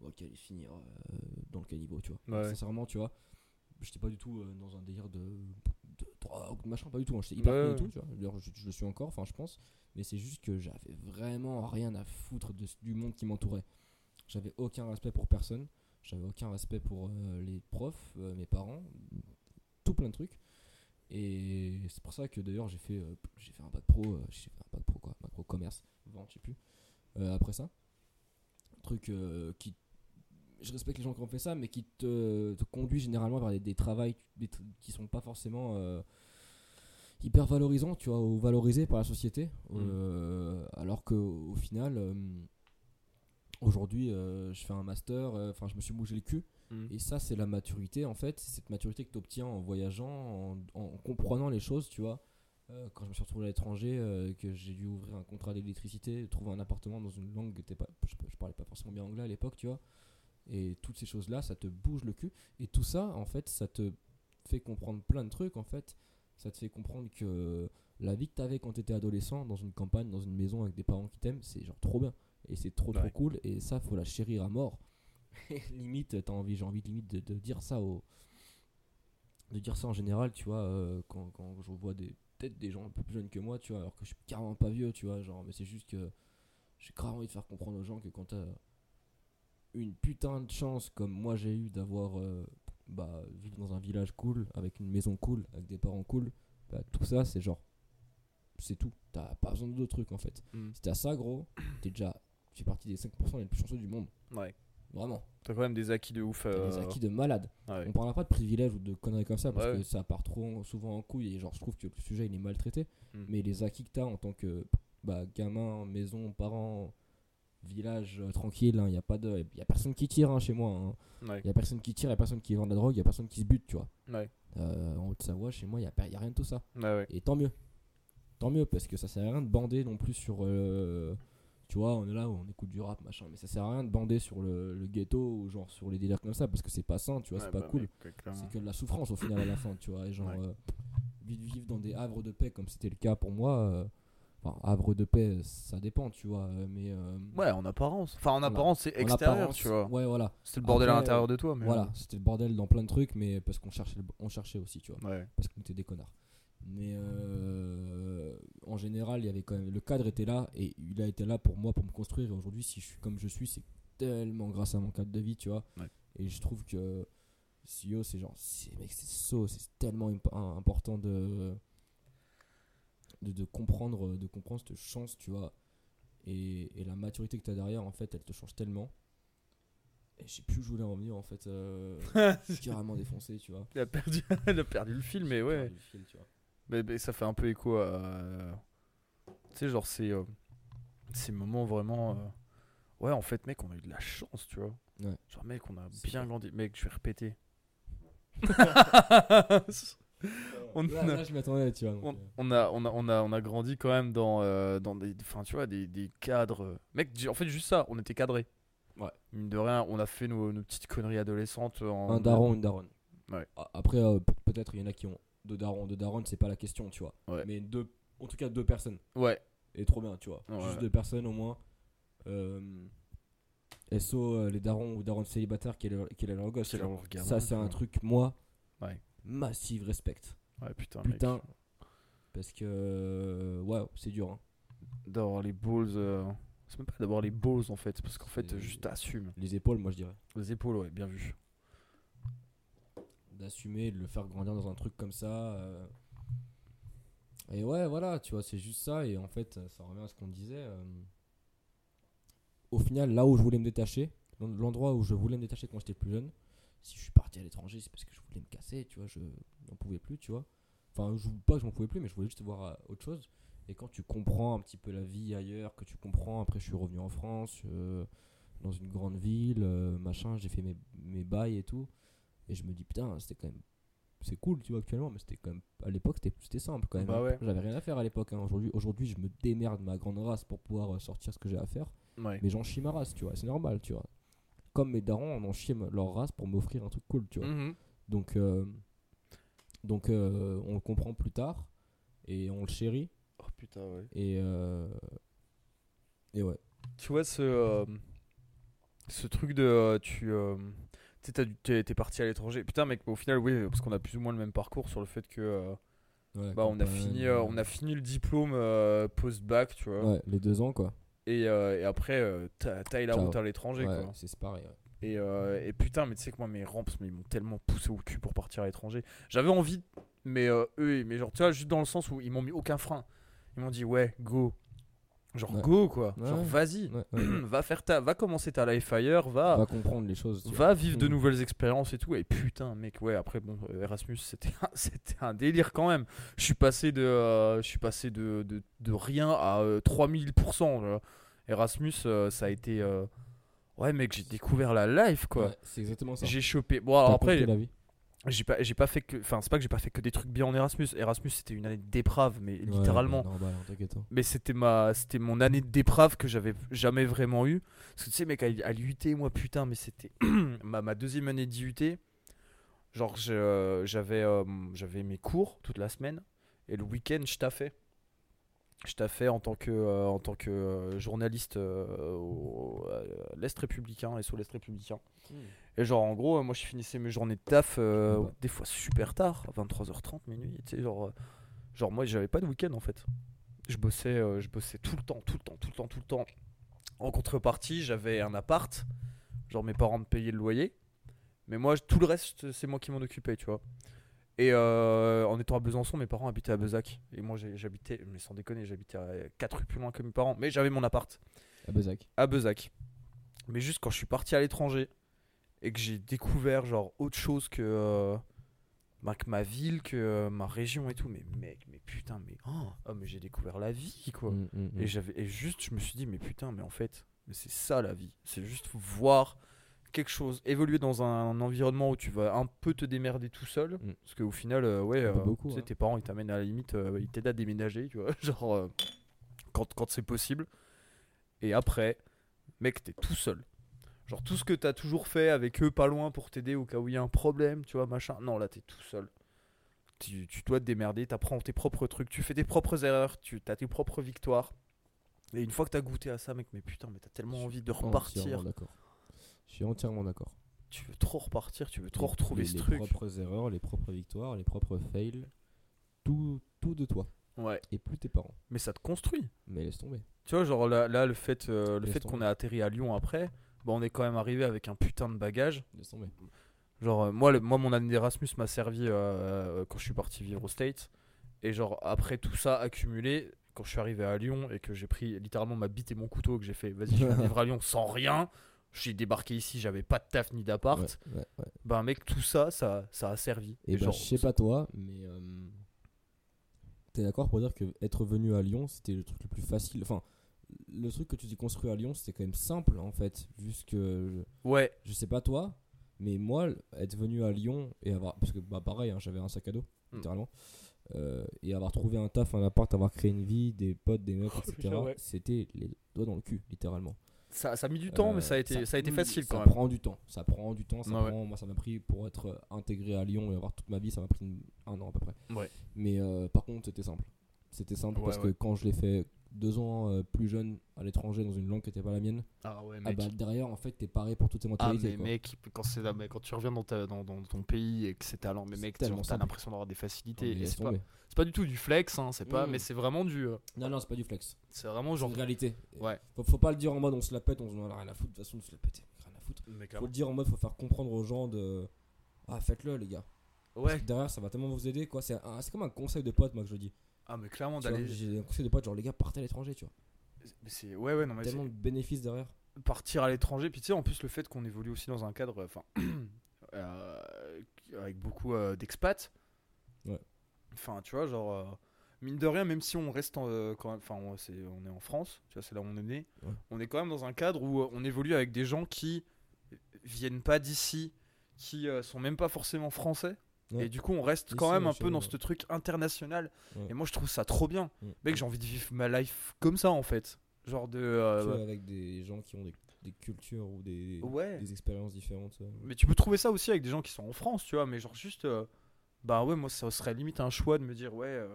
S1: ouais, qui allait finir dans le caniveau, tu vois.
S3: Ouais.
S1: Sincèrement, tu vois, j'étais pas du tout dans un délire de, de de machin, pas du tout. hein. J'étais hyper
S3: Ouais,
S1: con et tout, tu vois. D'ailleurs, je, je le suis encore, enfin, je pense. Mais c'est juste que j'avais vraiment rien à foutre de, du monde qui m'entourait. J'avais aucun respect pour personne. J'avais aucun respect pour les profs, mes parents, tout plein de trucs. Et c'est pour ça que d'ailleurs j'ai fait, euh, j'ai fait un bac pro, euh, j'ai fait un bac pro quoi, bac pro commerce, vente, je sais plus. Euh, après ça, un truc qui, je respecte les gens qui ont fait ça, mais qui te, te conduit généralement vers des, des travails des qui sont pas forcément euh, hyper valorisants, tu vois, ou valorisés par la société. Euh, alors que au final, euh, aujourd'hui, je fais un master, enfin je me suis bougé le cul.
S3: Hmm.
S1: Et ça, c'est la maturité, en fait. C'est cette maturité que tu obtiens en voyageant, en, en comprenant les choses, tu vois. Euh, quand je me suis retrouvé à l'étranger, euh, que j'ai dû ouvrir un contrat d'électricité, trouver un appartement dans une langue que t'es pas, je, je parlais pas forcément bien anglais à l'époque, tu vois. Et toutes ces choses-là, ça te bouge le cul. Et tout ça, en fait, ça te fait comprendre plein de trucs, en fait. Ça te fait comprendre que la vie que t'avais quand t'étais adolescent, dans une campagne, dans une maison avec des parents qui t'aiment, c'est genre trop bien. Et c'est trop trop cool. Et ça, faut la chérir à mort. *laughs* Limite, t'as envie, j'ai envie de limite de, de dire ça au, de dire ça en général, tu vois, euh, quand, quand je vois des peut-être des gens un peu plus jeunes que moi, tu vois, alors que je suis carrément pas vieux, tu vois, genre, mais c'est juste que j'ai grave envie de faire comprendre aux gens que quand t'as une putain de chance comme moi j'ai eu d'avoir euh, bah vivre dans un village cool avec une maison cool avec des parents cool bah tout ça c'est genre c'est tout t'as pas besoin d'autres trucs en fait
S3: Hmm.
S1: si t'as ça gros t'es déjà tu fais partie des 5% les plus chanceux du monde
S3: Ouais.
S1: Vraiment
S3: T'as quand même des acquis de ouf.
S1: des
S3: euh,
S1: acquis de malade
S3: ouais.
S1: on parlera pas de privilèges ou de conneries comme ça parce
S3: Ouais.
S1: que ça part trop souvent en couille et genre je trouve que le sujet il est maltraité
S3: Mm.
S1: mais les acquis que t'as en tant que bah, gamin maison parents village euh, tranquille il y a pas de y a personne qui tire hein, chez moi hein.
S3: Ouais.
S1: Il y a personne qui tire, il y a personne qui vend de la drogue, il y a personne qui se bute, tu vois. Euh, en Haute-Savoie, chez moi, il y a, il y a rien de tout ça. Et tant mieux. Tant mieux, parce que ça sert à rien de bander non plus sur. Tu vois, on est là, on écoute du rap, machin. Mais ça sert à rien de bander sur le, le ghetto ou genre sur les délires comme ça, parce que c'est pas sain, tu vois,
S3: Ouais,
S1: c'est pas
S3: bah,
S1: cool. C'est que de la souffrance au final à la fin, tu vois. Et genre,
S3: Ouais.
S1: euh, vivre, dans des havres de paix comme c'était le cas pour moi, euh, Enfin, Havre de paix, ça dépend, tu vois. euh, Mais. euh,
S2: Ouais, en apparence. Enfin, en apparence, c'est extérieur,
S1: apparence,
S2: tu vois.
S1: Ouais, voilà.
S2: C'est le bordel à l'intérieur de toi, mais.
S1: Voilà, c'était le bordel dans plein de trucs, mais parce qu'on cherchait, le- on cherchait aussi, tu vois.
S2: Ouais.
S1: Parce qu'on était des connards. Mais en général, il y avait quand même. Le cadre était là et il a été là pour moi, pour me construire. Et aujourd'hui, si je suis comme je suis, c'est tellement grâce à mon cadre de vie, tu vois.
S2: Ouais.
S1: Et je trouve que CEO, c'est genre. C'est, mec, c'est so, c'est tellement imp- important de, de, de comprendre, de comprendre cette chance, tu vois. Et, et la maturité que tu as derrière, en fait, elle te change tellement. Et je sais plus où je voulais en venir, en fait. euh, je suis *laughs* carrément défoncé, tu vois.
S2: Il a perdu, *laughs* il a perdu le fil, mais ouais.
S1: Tu vois.
S2: Mais, mais ça fait un peu écho à. Tu sais, genre, c'est. euh, ces moments vraiment. euh, Ouais, en fait, mec, on a eu de la chance, tu vois.
S1: Ouais.
S2: Genre, mec, on a bien
S1: vrai.
S2: grandi. Mec, je vais répéter. *laughs* On
S1: là,
S2: a-
S1: là, je m'attendais, tu vois. donc,
S2: on, on a, on, a, on, a, on a grandi quand même dans, euh, dans des, enfin, tu vois, des, des cadres. Mec, en fait, juste ça, on était cadrés.
S1: Ouais.
S2: Mine de rien, on a fait nos, nos petites conneries adolescentes. En...
S1: un daron, une daronne.
S2: Ouais.
S1: Après, euh, peut-être il y en a qui ont deux darons, deux daronnes, c'est pas la question, tu vois.
S2: Ouais.
S1: Mais deux, en tout cas deux personnes.
S2: Ouais,
S1: Et trop bien, tu vois.
S2: Ouais.
S1: Juste deux personnes au moins. Euh, SO, euh, les darons ou daronnes célibataires, quel est, quel est leur gosse.
S2: leur gamin,
S1: Ça, c'est un truc, moi, massive respect.
S2: Ouais, putain, mec.
S1: Putain. Parce que, euh, ouais, c'est dur. Hein.
S2: D'avoir les balls. euh, C'est même pas d'avoir les balls en fait, parce qu'en fait, juste assume.
S1: Les épaules, moi je dirais.
S2: Les épaules, ouais, bien vu.
S1: D'assumer, de le faire grandir dans un truc comme ça. euh. Et ouais, voilà, tu vois, c'est juste ça. Et en fait, ça revient à ce qu'on disait. euh. Au final, là où je voulais me détacher, l'en- l'endroit où je voulais me détacher quand j'étais plus jeune, si je suis parti à l'étranger, c'est parce que je voulais me casser, tu vois, je n'en pouvais plus, tu vois. Enfin, je, pas que je m'en pouvais plus, mais je voulais juste voir euh, autre chose. Et quand tu comprends un petit peu la vie ailleurs, que tu comprends, après je suis revenu en France, euh, dans une grande ville, euh, machin, j'ai fait mes, mes bails et tout. Et je me dis, putain, c'était quand même. C'est cool, tu vois, actuellement, mais c'était quand même. À l'époque, c'était c'était simple quand même.
S2: Bah ouais.
S1: J'avais rien à faire à l'époque. hein. Aujourd'hui, aujourd'hui, je me démerde ma grande race pour pouvoir euh, sortir ce que j'ai à faire.
S2: Ouais.
S1: Mais j'en chie ma race, tu vois, c'est normal, tu vois. Comme mes darons en ont chié ma- leur race pour m'offrir un truc cool, tu vois.
S2: Mhm.
S1: Donc, euh, donc euh, on le comprend plus tard et on le chérit.
S2: Oh putain, ouais.
S1: Et, euh, et ouais.
S2: Tu vois ce, ce truc de tu euh, t'es parti à l'étranger. Putain mec, au final oui, parce qu'on a plus ou moins le même parcours sur le fait que euh,
S1: Ouais,
S2: bah on a fini euh, on a fini le diplôme euh, post bac, tu vois.
S1: Ouais, les deux ans, quoi.
S2: Et, euh, et après euh, t'as taille la route à l'étranger
S1: Ouais,
S2: quoi.
S1: c'est c'est pareil.
S2: Et, euh, et putain, mais tu sais que moi mes ramps mais ils m'ont tellement poussé au cul pour partir à l'étranger. J'avais envie mais euh, eux mais genre tu vois juste dans le sens où ils m'ont mis aucun frein. Ils m'ont dit ouais, go. Genre
S1: Ouais.
S2: go quoi.
S1: Ouais,
S2: Genre vas-y. *clears throat*
S1: Ouais,
S2: va faire ta va commencer ta life ailleurs, va
S1: va comprendre les choses.
S2: va vivre de
S1: Mm.
S2: nouvelles expériences et tout et putain mec ouais après bon euh, Erasmus c'était un, *laughs* c'était un délire quand même je suis passé de euh, je suis passé de, de, de rien à euh, 3000% tu vois. Erasmus euh, ça a été euh, ouais mec j'ai découvert la life quoi
S1: c'est exactement ça.
S2: j'ai chopé bon alors après
S1: compris la vie.
S2: J'ai pas j'ai pas fait que enfin c'est pas que j'ai pas fait que des trucs bien en Erasmus. Erasmus c'était une année d'éprave mais littéralement.
S1: Ouais, bah, normal, hein, hein.
S2: mais c'était ma c'était mon année d'éprave que j'avais jamais vraiment eu. Parce que tu sais mec à, à l'UT moi putain mais c'était *clears throat* ma, ma deuxième année d'IUT genre j'avais euh, j'avais mes cours toute la semaine et le week-end je taffais je taffais en tant que euh, en tant que euh, journaliste euh, au à l'Est républicain et sur l'Est républicain. Et genre en gros euh, moi je finissais mes journées de taf euh, des fois super tard 23h30 minuit tu sais genre euh, genre moi j'avais pas de week-end en fait. Je bossais euh, je bossais tout le temps tout le temps tout le temps tout le temps. En contrepartie j'avais un appart genre mes parents me payaient le loyer mais moi tout le reste c'est moi qui m'en occupais tu vois et euh, en étant à Besançon mes parents habitaient à Bezac et moi j'habitais mais sans déconner j'habitais à 4 rues plus loin que mes parents mais j'avais mon appart
S1: À Bezac.
S2: à Bezac. Mais juste quand je suis parti à l'étranger et que j'ai découvert genre autre chose que, euh, bah, que ma ville, que euh, ma région et tout, mais mec, mais putain, mais oh, oh, mais j'ai découvert la vie quoi.
S1: Mm, mm, mm.
S2: Et j'avais et juste je me suis dit mais putain, mais en fait, mais c'est ça la vie. C'est juste voir quelque chose évoluer dans un, environnement où tu vas un peu te démerder tout seul
S1: Mm.
S2: parce qu'au final euh, ouais euh,
S1: beaucoup,
S2: tu sais,
S1: hein.
S2: tes parents ils t'amènent à la limite euh, ils t'aident à déménager tu vois *laughs* genre quand, quand c'est possible et après mec t'es tout seul genre tout ce que t'as toujours fait avec eux pas loin pour t'aider au cas où il y a un problème tu vois machin non là t'es tout seul tu, tu dois te démerder, tu apprends tes propres trucs, tu fais tes propres erreurs, tu as tes propres victoires. Et une fois que tu as goûté à ça, mec, mais putain, mais t'as tellement envie de repartir.
S1: Entièrement d'accord. Je suis entièrement d'accord.
S2: Tu veux trop repartir, tu veux trop
S1: Les-
S2: retrouver
S1: les,
S2: ce
S1: les
S2: truc.
S1: propres erreurs, les propres victoires, les propres fails, tout, tout de toi
S2: Ouais,
S1: et plus tes parents.
S2: mais ça te construit.
S1: Mais laisse tomber.
S2: Tu vois, genre là, là le fait, euh, le
S1: Laisse
S2: fait qu'on ait atterri à Lyon après, bah, on est quand même arrivé avec un putain de bagage.
S1: Laisse tomber.
S2: Genre, euh, moi, le- moi, mon année d'Erasmus m'a servi euh, quand je suis parti vivre au States. Et genre, après tout ça accumulé, quand je suis arrivé à Lyon et que j'ai pris littéralement ma bite et mon couteau, que j'ai fait, vas-y, je vais *laughs* vivre à Lyon sans rien. J'ai débarqué ici, j'avais pas de taf ni d'appart.
S1: Ouais, ouais, ouais.
S2: Bah, mec, tout ça, ça, ça a servi.
S1: Et bah,
S2: genre,
S1: je sais pas toi, mais euh, t'es d'accord pour dire que être venu à Lyon, c'était le truc le plus facile? Enfin, le truc que tu t'es construit à Lyon, c'était quand même simple en fait, vu ce que
S2: Ouais,
S1: je sais pas toi, mais moi, être venu à Lyon et avoir. Parce que, bah, pareil, hein, j'avais un sac à dos,
S2: Hmm.
S1: littéralement. euh, et avoir trouvé un taf, un appart, avoir créé une vie, des potes, des mecs, etc.
S2: Ouais.
S1: C'était les doigts dans le cul, littéralement.
S2: Ça, ça a mis du temps,
S1: Euh,
S2: mais ça a été, ça, a été facile
S1: ça
S2: quand même.
S1: prend du temps. Ça prend du temps. Ça
S2: Ouais, ouais.
S1: prend, Moi, ça m'a pris pour être intégré à Lyon et avoir toute ma vie, ça m'a pris un an à peu près.
S2: Ouais.
S1: Mais euh, par contre, c'était simple. C'était simple
S2: Ouais,
S1: parce que quand je l'ai fait deux ans euh, plus jeune à l'étranger dans une langue qui n'était pas la mienne,
S2: Ah ouais,
S1: ah
S2: mec.
S1: bah, derrière, en fait, t'es paré pour toutes tes
S2: Ah
S1: mentalités.
S2: mais
S1: quoi.
S2: mec, quand, c'est mais quand tu reviens dans, ta- dans, dans ton pays et que c'est ta langue, mais
S1: C'est
S2: mec, t'as l'impression d'avoir des facilités.
S1: mais
S2: et c'est pas, c'est pas du tout du flex, hein, c'est pas,
S1: Mm.
S2: mais c'est vraiment du, euh,
S1: Non, non, c'est pas du flex.
S2: c'est vraiment
S1: C'est
S2: genre.
S1: une réalité.
S2: Ouais.
S1: Faut, faut pas le dire en mode on se la pète, on se dit rien à foutre. De toute façon, on se la pète. Rien à foutre. Faut le dire en mode faut faire comprendre aux gens de. Ah, faites-le, les gars. Parce
S2: Ouais.
S1: que derrière, ça va tellement vous aider. quoi. C'est un- c'est comme un conseil de pote, moi, que je dis.
S2: Ah mais clairement d'aller.
S1: J'ai un conseil de pote, genre les gars, partez à l'étranger, tu vois.
S2: c'est- Ouais ouais non mais
S1: tellement de bénéfices derrière.
S2: partir à l'étranger, puis tu sais en plus le fait qu'on évolue aussi dans un cadre, enfin, *clears throat* euh, avec beaucoup euh, d'expats.
S1: Ouais.
S2: Enfin tu vois genre. euh, Mine de rien, même si on reste en, euh, quand même, enfin, on, c'est- on est en France, tu vois, c'est là où on est né.
S1: Ouais.
S2: On est quand même dans un cadre où on évolue avec des gens qui viennent pas d'ici, qui sont même pas forcément français.
S1: Ouais.
S2: Et du coup, on reste
S1: Ici,
S2: quand même un peu dans ce truc international.
S1: Ouais.
S2: Et moi, je trouve ça trop bien. Mec, j'ai envie de vivre ma life comme ça, en fait. Genre de. euh,
S1: Tu vois, avec des gens qui ont des, des cultures ou des, des expériences différentes.
S2: Mais tu peux trouver ça aussi avec des gens qui sont en France, tu vois. Mais genre, juste. euh, bah ouais, moi, ça serait limite un choix de me dire, ouais. euh,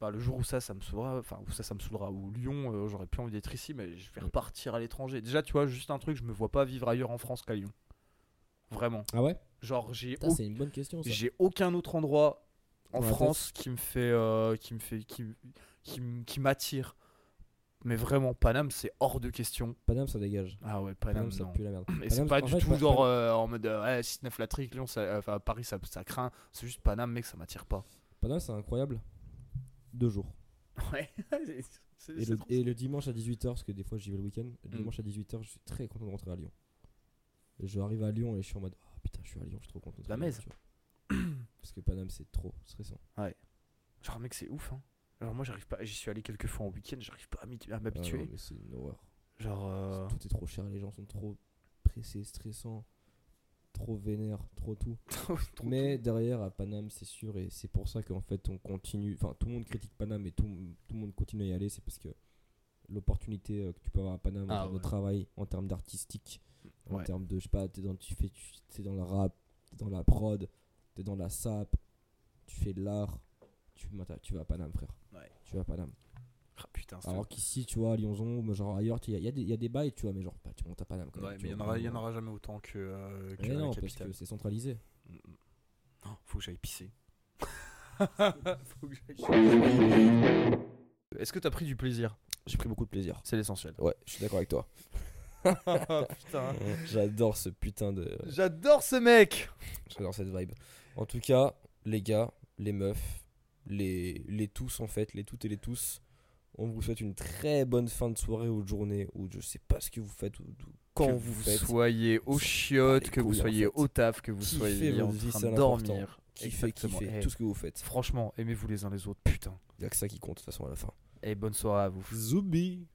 S2: bah, le jour où ça, ça me saoulera, enfin, où ça, ça me saoulera, ou Lyon, euh, j'aurais plus envie d'être ici, mais je vais repartir à l'étranger. Déjà, tu vois, juste un truc, je me vois pas vivre ailleurs en France qu'à Lyon. Vraiment.
S1: Ah ouais?
S2: Genre, j'ai
S1: Putain,
S2: au-
S1: C'est une bonne question ça.
S2: J'ai aucun autre endroit en France qui me fait, euh, qui me fait, qui, qui, m'attire. Mais vraiment, Paname, c'est hors de question.
S1: Paname, ça dégage.
S2: Ah ouais,
S1: Paname,
S2: Paname,
S1: ça pue la merde.
S2: Et c'est pas du
S1: fait,
S2: tout genre euh, en mode euh, ouais, 6-9 la trique, Lyon, ça, enfin, Paris, ça, ça craint. C'est juste Paname, mec, ça m'attire pas.
S1: Paname, c'est incroyable. Deux jours.
S2: Ouais, *laughs*
S1: Et le,
S2: trop-
S1: et le dimanche à 18h, parce que des fois j'y vais le week-end, le
S2: Mm.
S1: dimanche à 18h, je suis très content de rentrer à Lyon. Et je arrive à Lyon et je suis en mode putain, je suis à Lyon, je suis trop content. d'être
S2: La
S1: Lyon, tu vois. Parce que Paname, c'est trop stressant.
S2: Genre, mec, c'est ouf. Hein. Alors, moi, j'arrive pas. J'y suis allé quelques fois en week-end, j'arrive pas à
S1: Ah
S2: m'habituer.
S1: non, mais c'est une horreur.
S2: Genre, euh,
S1: Tout est trop cher, les gens sont trop pressés, stressants, trop vénères, trop tout. *laughs*
S2: trop
S1: Mais derrière, à Paname, c'est sûr, et c'est pour ça qu'en fait, on continue. Enfin, tout le monde critique Paname et tout, tout le monde continue à y aller. C'est parce que l'opportunité euh, que tu peux avoir à Paname en
S2: Ah
S1: termes
S2: ouais.
S1: de travail, en termes d'artistique, en
S2: Ouais.
S1: termes de, je sais pas, t'es dans, tu fais, tu, t'es dans le rap, t'es dans la prod, t'es dans la sap, tu fais de l'art, tu, tu vas à Paname, frère.
S2: Ouais.
S1: Tu vas à Paname.
S2: ah, putain, c'est-
S1: Alors qu'ici, tu vois, à Lyonzon, ou genre ailleurs, il y, a- y a des- y a des bails, tu vois, mais genre, bah, tu montes à Paname quand même.
S2: Ouais,
S1: tu
S2: mais il y, en aura, il y en
S1: vraiment.
S2: aura jamais autant que, euh, que
S1: non, parce que c'est centralisé.
S2: Mm, mm. Oh, faut que j'aille pisser. *laughs* Faut que j'aille- Est-ce que t'as pris du plaisir?
S1: J'ai pris beaucoup de plaisir.
S2: C'est l'essentiel.
S1: Ouais, je suis d'accord avec toi. *laughs*
S2: Putain.
S1: J'adore ce putain de.
S2: J'adore ce mec
S1: J'adore cette vibe. En tout cas, les gars, les meufs, les, les tous en fait, les toutes et les tous, on vous souhaite une très bonne fin de soirée ou de journée, ou je sais pas ce que vous faites, ou, quand
S2: que
S1: vous, faites.
S2: soyez au
S1: Vous
S2: chiottes, que vous
S1: en
S2: soyez
S1: fait.
S2: au taf, que vous
S1: Kiffez
S2: soyez en train de dormir.
S1: Kiffez, kiffez
S2: Eh,
S1: tout ce que vous faites.
S2: Franchement, aimez-vous les uns les autres, putain.
S1: Il a que ça qui compte de toute façon à la fin.
S2: Et bonne soirée à vous.
S1: Zoubi